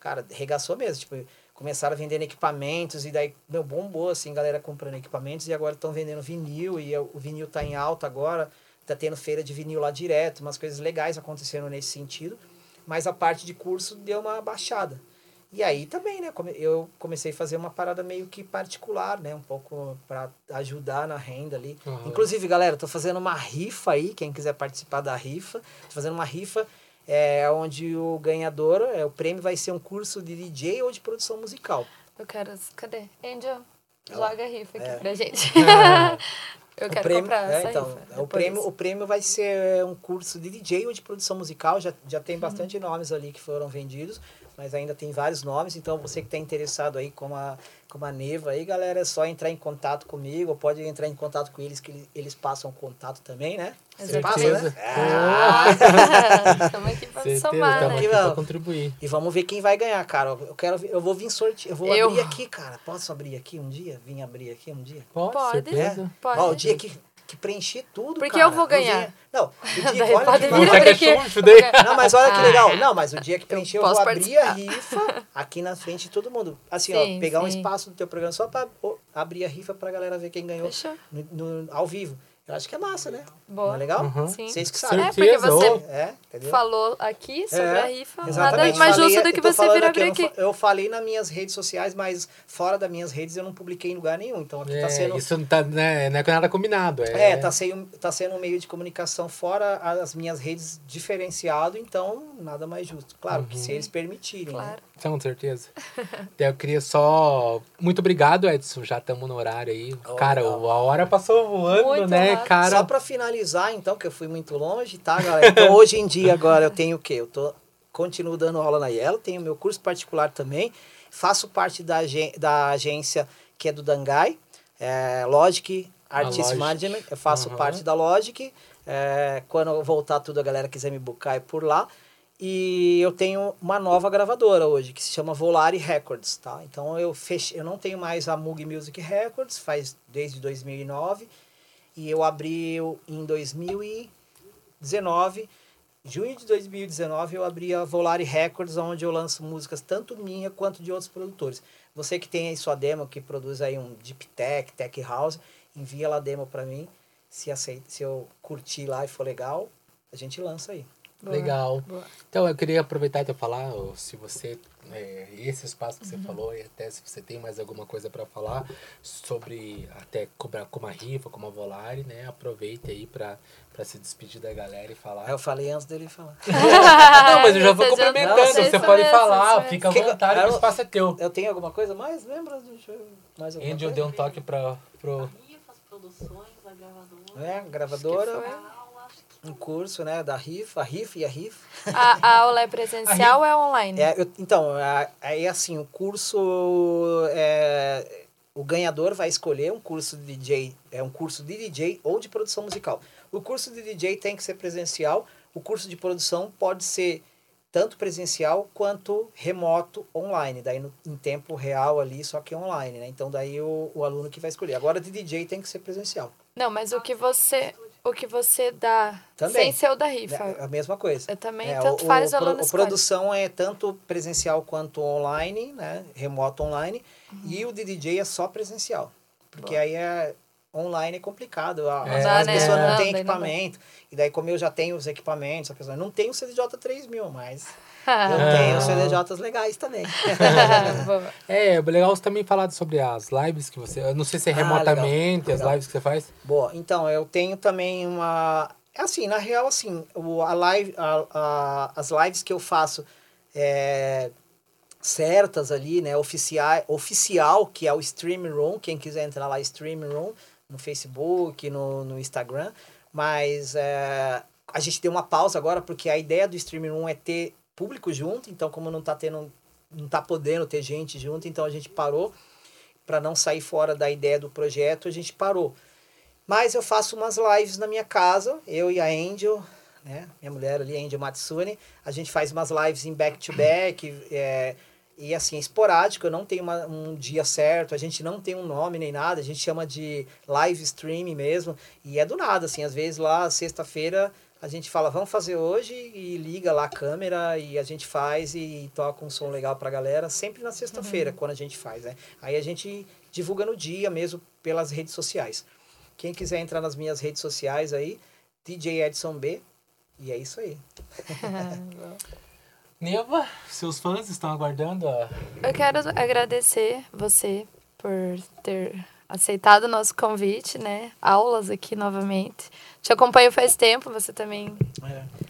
Cara, arregaçou mesmo. Tipo, começaram vendendo equipamentos e daí, meu, bombou, assim, galera comprando equipamentos e agora estão vendendo vinil e o vinil tá em alta agora. Tá tendo feira de vinil lá direto, umas coisas legais acontecendo nesse sentido. Mas a parte de curso deu uma baixada. E aí também, né? come- Eu comecei a fazer uma parada meio que particular, né? Um pouco para ajudar na renda ali. Aham. Inclusive, galera, tô fazendo uma rifa aí, quem quiser participar da rifa. Tô fazendo uma rifa é, onde o ganhador, é, o prêmio vai ser um curso de DJ ou de produção musical. Eu quero. Cadê? Angel, joga a rifa aqui É. pra gente. *laughs* eu O quero prêmio, comprar é, então, rifa. o prêmio, o prêmio vai ser um curso de DJ ou de produção musical. Já, já Uhum. tem bastante nomes ali que foram vendidos, mas ainda tem vários nomes. Então, você que está interessado aí, como a, como a Neva aí, galera, é só entrar em contato comigo, ou pode entrar em contato com eles, que eles, eles passam contato também, né? Você Certeza. passa, né? Certeza. Estamos *laughs* aqui Certeza, somar, estamos né? aqui pra contribuir. E vamos ver quem vai ganhar, cara. Eu quero, eu vou vir sortear, eu vou Eu. abrir aqui, cara. Posso abrir aqui um dia? Vim abrir aqui um dia? Pode, Pode. certeza. Pode. Ó, o dia que, que preencher tudo, Porque cara, eu vou ganhar. Não, *laughs* o dia, olha pode que vir é daí. *laughs* Não, mas olha que Ah. legal. Não, mas o dia que preencher, eu, posso vou abrir a participar. rifa aqui na frente de todo mundo. Assim, Sim, ó, pegar um sim. espaço do teu programa só pra ó, abrir a rifa pra galera ver quem ganhou no, no- ao vivo. Eu acho que é massa, né? Boa. Não é legal? Uhum. Sim. Vocês que sabem. É, porque você. É, falou aqui sobre É, a rifa. Nada Exatamente. mais Falei- justo do que você vir aqui, abrir aqui. Eu falei nas minhas redes sociais, mas fora das minhas redes eu não publiquei em lugar nenhum. Então aqui É, tá sendo. Isso não, tá, né, não é nada combinado. É, É, tá sendo, tá sendo um meio de comunicação fora as minhas redes diferenciado, então nada mais justo. Claro que Uhum. se eles permitirem, né? Claro. Com certeza. *laughs* Então, eu queria só. Muito obrigado, Edson. Já estamos no horário aí. Oh, cara, legal. a hora passou voando, Muito né, rápido. cara? Só pra finalizar, então, que eu fui muito longe, tá, galera? Então, hoje em dia, agora, eu tenho o quê? Eu tô, continuo dando aula na Yellow, tenho meu curso particular também, faço parte da, da agência que é do Dangai, é, Logic Artist Logic. Management, eu faço Aham. parte da Logic, é, quando eu voltar tudo, a galera quiser me buscar é por lá. E eu tenho uma nova gravadora hoje, que se chama Volare Records, tá? Então eu fechei, eu não tenho mais a Mug Music Records, faz desde 2009, e eu abri em 2019, junho de 2019, eu abri a Volare Records, onde eu lanço músicas tanto minha quanto de outros produtores. Você que tem aí sua demo, que produz aí um Deep Tech, Tech House, envia lá a demo para mim. Se, aceita, se eu curtir lá e for legal, a gente lança aí. Boa. Legal. Boa. Então, eu queria aproveitar e te falar, se você, é, esse espaço que Uhum. você falou, e até se você tem mais alguma coisa para falar sobre, até como a, como a rifa, como a Volare, né? Aproveita aí para se despedir da galera e falar. Eu falei antes dele falar. *laughs* Não, mas eu já vou Você complementando, Não, você isso pode mesmo, falar, fica à mesmo. vontade, Que- o espaço é teu. Eu tenho alguma coisa mais? Lembra? Deixa eu- Mais alguma Angel coisa? deu um toque para pro... Rifas, produções, a gravadora. É, gravadora, Que foi? Um curso, né, da rifa, a rifa e a rifa. A, a aula é presencial ou é online? É, eu- então, aí assim, o curso, é, o ganhador vai escolher um curso de DJ, é um curso de DJ ou de produção musical. O curso de DJ tem que ser presencial, o curso de produção pode ser tanto presencial quanto remoto online, daí no, em tempo real ali, só que online, né? Então daí o, o aluno que vai escolher. Agora de DJ tem que ser presencial. Não, mas o que você o que você dá Também. sem ser o da rifa. É a mesma coisa. Eu também, É, tanto faz o, pro- aluno o escolhe. produção é tanto presencial quanto online, né? Remoto online. Uhum. E o de DJ é só presencial. Porque Boa. aí é online é complicado. A- É, As, as né? pessoas não Não, têm não dá. equipamento. E daí, como eu já tenho os equipamentos, a pessoa não tem o CDJ 3000, mas eu *laughs* Ah. tenho CDJs legais também. *laughs* É, é legal você também falar sobre as lives que você. Eu não sei se é Ah, remotamente, legal, as legal. lives que você faz. Boa, então eu tenho também uma. é Assim, na real, assim, o, a live, a, a- as lives que eu faço é, certas ali, né? Oficial, oficial, que é o Stream Room. Quem quiser entrar lá, Stream Room, no Facebook, no, no Instagram. Mas é, a gente deu uma pausa agora, porque a ideia do Stream Room é ter público junto. Então, como não tá tendo. Não tá podendo ter gente junto, então a gente parou. Para não sair fora da ideia do projeto, a gente parou. Mas eu faço umas lives na minha casa, eu e a Angel, né? Minha mulher ali, Angel Matsune. A gente faz umas lives em back-to-back, é, e assim, esporádico, eu não tenho uma- um dia certo, a gente não tem um nome nem nada, a gente chama de live stream mesmo, e é do nada, assim, às vezes lá, sexta-feira, a gente fala, vamos fazer hoje, e liga lá a câmera, e a gente faz, e toca um som legal pra galera, sempre na sexta-feira, quando a gente faz, né? Aí a gente divulga no dia mesmo, pelas redes sociais. Quem quiser entrar nas minhas redes sociais aí, DJ Edson B, e é isso aí. *laughs* Neva, seus fãs estão aguardando a. Eu quero agradecer você por ter aceitado o nosso convite, né? Aulas aqui novamente. Te acompanho faz tempo, você também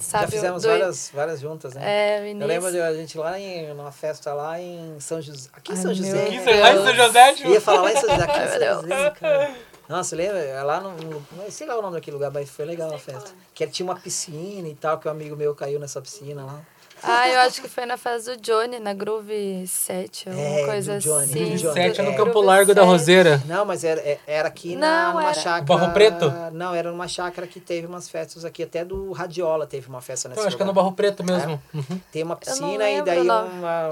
sabe. Já fizemos do- várias, várias juntas, né? É, o Eu lembro de a gente lá em numa festa lá em São José. Aqui em Ai, São meu José. Deus. né? Lá em São José, Eu ia falar lá em São José, aqui em São José, cara. Nossa, lembra? É Lá no, no- Sei lá o nome daquele lugar, mas foi legal a festa. Que tinha uma piscina e tal, que um amigo meu caiu nessa piscina lá. Ah, eu acho que foi na fase do Johnny, na Groove 7, alguma É, coisa do Johnny, assim. Johnny. Sete é no É. Campo Groove Largo da 7. Roseira. Não, mas era, é- era aqui na, Não, numa era- chácara. Barro Preto? Não, era numa chácara que teve umas festas aqui, até do Radiola teve uma festa nesse Eu acho que é no. Barro Preto mesmo. Uhum. Tem uma piscina e daí uma-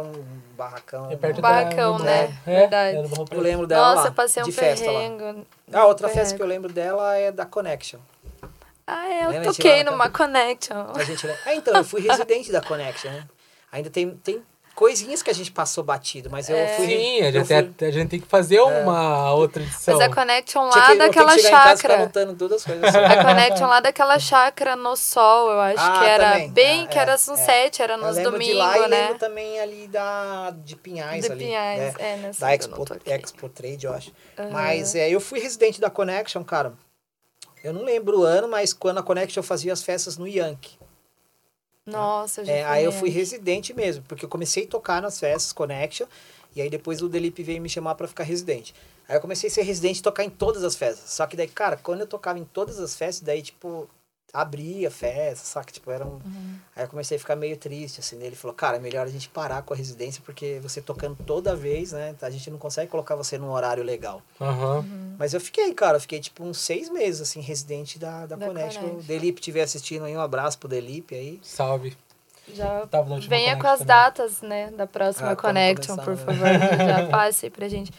um barracão. É perto Barracão, da... né? É, Verdade. é no Barro Eu lembro dela Nossa, lá, eu passei um de festa lá. perrengue. A outra um festa que eu lembro dela é da Connection. Ah, eu Lembra, gente toquei numa Connection. A gente lembra- Ah, então, eu fui *laughs* residente da Connection, né? Ainda tem, tem coisinhas que a gente passou batido, mas eu fui... Sim, a eu gente, fui- a gente tem que fazer uma outra edição. Mas a Connection lá que- eu daquela chácara. anotando todas as coisas. assim. A Connection lá daquela chácara no sol, eu acho Ah, que era também. bem, Ah, que é, era é. sunset, era Eu nos domingos, de lá né? lembro também ali da, de Pinhais De ali. Pinhais, né? é, nessa Da eu Expo. Expo Trade, eu acho. Mas é, eu fui residente da Connection, cara. Eu não lembro o ano, mas quando a Connection fazia as festas no Yankee. Nossa, eu já É, aí eu fui residente mesmo, porque eu comecei a tocar nas festas Connection, e aí depois o Delipe veio me chamar pra ficar residente. Aí eu comecei a ser residente e tocar em todas as festas. Só que daí, cara, quando eu tocava em todas as festas, daí, tipo, abria a festa, saca? Tipo, era um... Aí eu comecei a ficar meio triste, assim. Ele falou, cara, é melhor a gente parar com a residência, porque você tocando toda vez, né? A gente não consegue colocar você num horário legal. Aham. Uhum. Mas eu fiquei, cara, eu fiquei, tipo, uns seis meses, assim, residente da, da, Da Connection. Connection. O Delipe estiver assistindo aí, um abraço pro Delipe aí. Salve. Já última venha com as também. datas, né, da próxima Ah, Connection, por né? favor. Já *laughs* passe aí pra gente.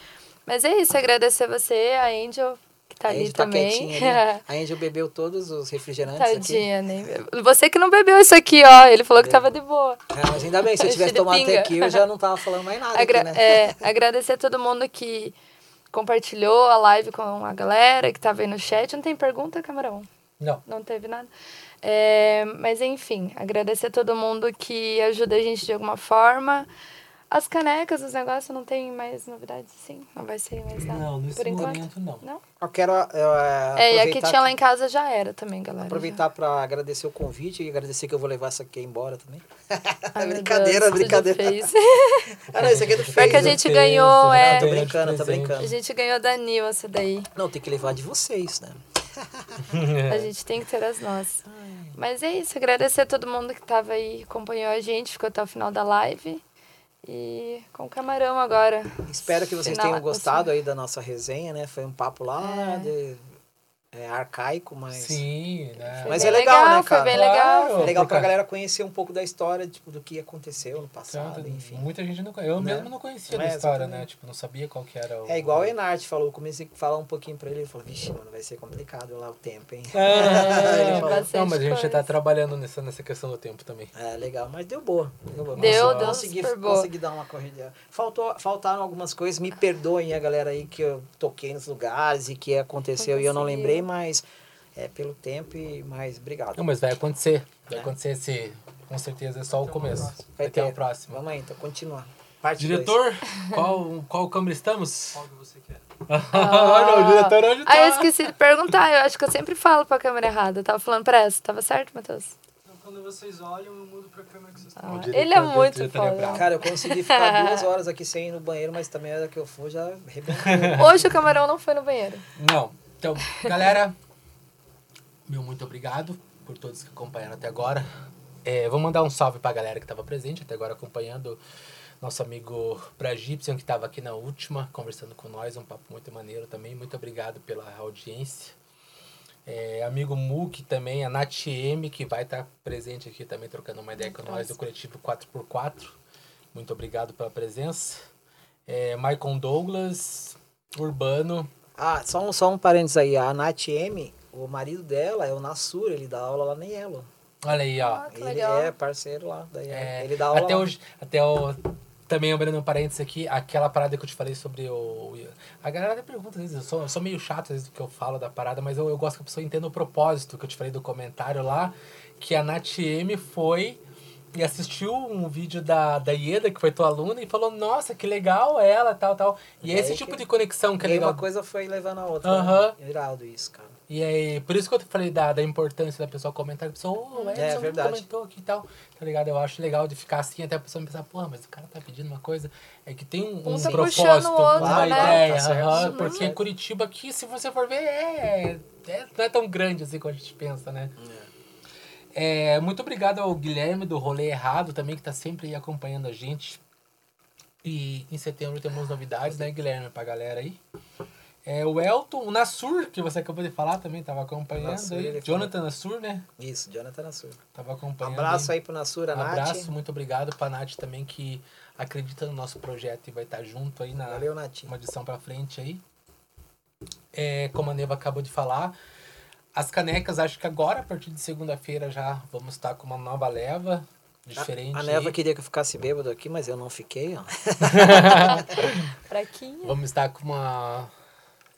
Mas é isso, agradecer você, a Angel, que tá a ali tá também. *laughs* A Angel bebeu todos os refrigerantes aqui. Tadinha, nem bebeu. Você que não bebeu isso aqui, ó. Ele falou que tava de boa. É, mas ainda bem, se eu *laughs* tivesse tomado até aqui, eu já não tava falando mais nada Agra- aqui, né? é, agradecer a todo mundo que compartilhou a live com a galera, que tava aí no chat. Não tem pergunta, Camarão? Não. Não teve nada. É, mas enfim, agradecer a todo mundo que ajuda a gente de alguma forma. As canecas, os negócios, não tem mais novidades, sim? Não vai ser mais nada? Não, nesse por enquanto? momento não. Não? Eu quero é, É, e a que tinha lá em casa já era também, galera. Aproveitar para agradecer o convite e agradecer que eu vou levar essa aqui embora também. *laughs* Ai, brincadeira, Deus, brincadeira. Ah, não, esse aqui é do Face. que a né? gente Fez, ganhou, né? é. Tô Ganhou de brincando, tô brincando. A gente ganhou da Nil essa daí. Não, tem que levar de vocês, né? A *laughs* gente tem que ter as nossas. Mas é isso, agradecer a todo mundo que tava aí, acompanhou a gente, ficou até o final da live. E com o camarão agora. Espero que vocês tenham gostado aí da nossa resenha, né? Foi um papo lá É. de é, arcaico, mas. Sim, né? Mas Foi é bem legal, né, Foi cara? bem Claro. legal. É legal pra Porque- galera conhecer um pouco da história, tipo, do que aconteceu no passado, Tanto- enfim. Muita gente não conhece. Eu Né? mesmo não conhecia É, da história, né? Tipo, não sabia qual que era o. É igual o Enart falou, eu comecei a falar um pouquinho pra ele, ele falou, vixe, mano, vai ser complicado lá o tempo, hein? É, *laughs* Ele falou. não, mas a gente já tá trabalhando nessa, nessa questão do tempo também. É, legal, mas deu boa. Deu, boa. Deu, Consegui- deu consegui, super boa. consegui dar uma corrida. Faltou, faltaram algumas coisas, me perdoem a galera aí que eu toquei nos lugares e que aconteceu e eu não lembrei, mas é pelo tempo e mais obrigado. Não, mas vai acontecer. Vai É. acontecer esse. Com certeza é só o começo. Vai Vai ter o próximo. Vamos aí, então, continua. Parte Diretor, *laughs* qual, qual câmera estamos? Qual que você quer? *laughs* Olha, o diretor onde tá? Ah, eu esqueci de perguntar. Eu acho que eu sempre falo pra câmera errada. Eu tava falando pra essa. Tava certo, Matheus? Então, quando vocês olham, eu mudo pra câmera que vocês estão. Ah, ele é muito é foda. bravo. Cara, eu consegui ficar *laughs* duas horas aqui sem ir no banheiro, mas também a hora que eu for já arrebentou. Hoje o camarão não foi no banheiro. Não. Então, galera, meu muito obrigado por todos que acompanharam até agora. É, vou mandar um salve pra galera que estava presente até agora acompanhando. Nosso amigo Bragipsian, que estava aqui na última, conversando com nós, um papo muito maneiro também. Muito obrigado pela audiência. É, amigo Muk também, a Nath M, que vai estar presente aqui também, trocando uma ideia com nós do coletivo 4x4. Muito obrigado pela presença. É, Maicon Douglas, Urbano, Ah, só um, só um parênteses aí. A Nath M, o marido dela é o Nassur, ele dá aula lá na Yellow. Olha aí, ó. Ah, que Ele legal. é parceiro lá da Yellow. É, ele dá aula até lá. hoje, até o também abrindo um parênteses aqui, aquela parada que eu te falei sobre o a galera até pergunta às vezes, eu sou, eu sou meio chato às vezes do que eu falo da parada, mas eu, eu gosto que a pessoa entenda o propósito que eu te falei do comentário lá, que a Nath M foi e assistiu um vídeo da, da Ieda, que foi tua aluna, e falou, nossa, que legal ela, tal, tal. E é E esse tipo que- de conexão que é E legal. uma coisa foi levando a outra. Aham. Né? Irado isso, cara. E aí, por isso que eu falei da, da importância da pessoa comentar. A pessoa, ô, o Edson É verdade. comentou aqui e tal. Tá ligado? Eu acho legal de ficar assim, até a pessoa pensar, porra, mas o cara tá pedindo uma coisa. É que tem um, Um um tá propósito, outro, uma né? ideia. Tá certo. aham, Uhum. porque Certo. Curitiba aqui, se você for ver, é, é- não é tão grande assim como a gente pensa, né? É, muito obrigado ao Guilherme do Rolê Errado também, que tá sempre aí acompanhando a gente. E em setembro temos novidades, né, Guilherme, pra galera aí. É, o Elton, o Nassur, que você acabou de falar também, tava acompanhando Nassur, aí. Jonathan Nassur, né? Isso, Jonathan Nassur. Tava acompanhando. Abraço aí pro Nassur, a Um Nath. abraço, muito obrigado pra Nath também, que acredita no nosso projeto e vai estar junto aí na Valeu, Nath. uma edição pra frente aí. É, como a Neva acabou de falar, as canecas, acho que agora, a partir de segunda-feira, já vamos estar com uma nova leva, diferente. A Neva aí. queria que eu ficasse bêbado aqui, mas eu não fiquei, ó. *laughs* Fraquinha. Vamos estar com uma.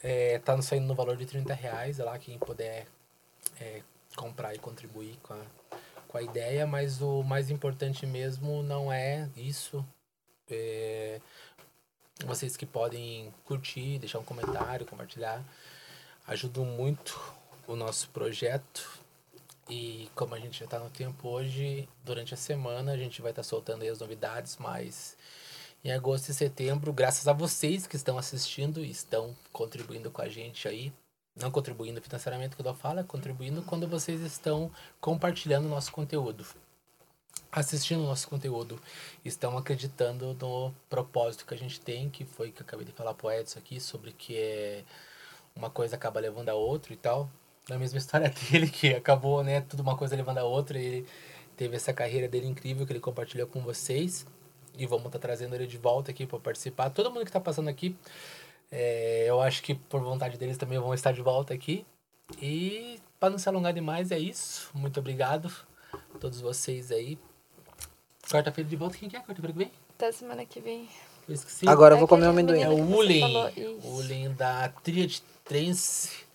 É, tá nos saindo no valor de 30 reais, é lá quem puder é, comprar e contribuir com a, com a ideia, mas o mais importante mesmo não é isso. É, vocês que podem curtir, deixar um comentário, compartilhar, ajudam muito o nosso projeto. E como a gente já está no tempo hoje, durante a semana a gente vai estar soltando aí as novidades, mas em agosto e setembro, graças a vocês que estão assistindo e estão contribuindo com a gente aí. Não contribuindo financeiramente, quando eu falo, é contribuindo quando vocês estão compartilhando o nosso conteúdo. Assistindo o nosso conteúdo, estão acreditando no propósito que a gente tem, que foi que eu acabei de falar pro Edson aqui, sobre que é uma coisa acaba levando a outra e tal. Na mesma história *laughs* dele, que acabou, né, tudo uma coisa levando a outra, e ele teve essa carreira dele incrível que ele compartilhou com vocês. E vamos estar trazendo ele de volta aqui para participar. Todo mundo que está passando aqui, é, eu acho que por vontade deles também vão estar de volta aqui. E para não se alongar demais, é isso. Muito obrigado a todos vocês aí. Quarta-feira de volta, quem que é? Quarta-feira que vem? Até semana que vem. Eu esqueci. Agora eu vou comer um amendoim. É o Ulen. O Ulen da Tríade Trance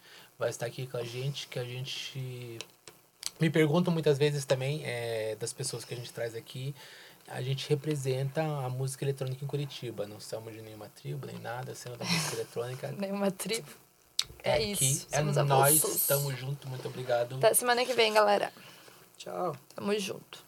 vai estar aqui com a gente, que a gente me perguntam muitas vezes também é, das pessoas que a gente traz aqui. A gente representa a música eletrônica em Curitiba. Não somos de nenhuma tribo, nem nada, sendo da música eletrônica. *laughs* Nenhuma tribo. É aqui, isso, É somos nós, tamo junto, muito obrigado. Até semana que vem, galera. Tchau. Tamo junto.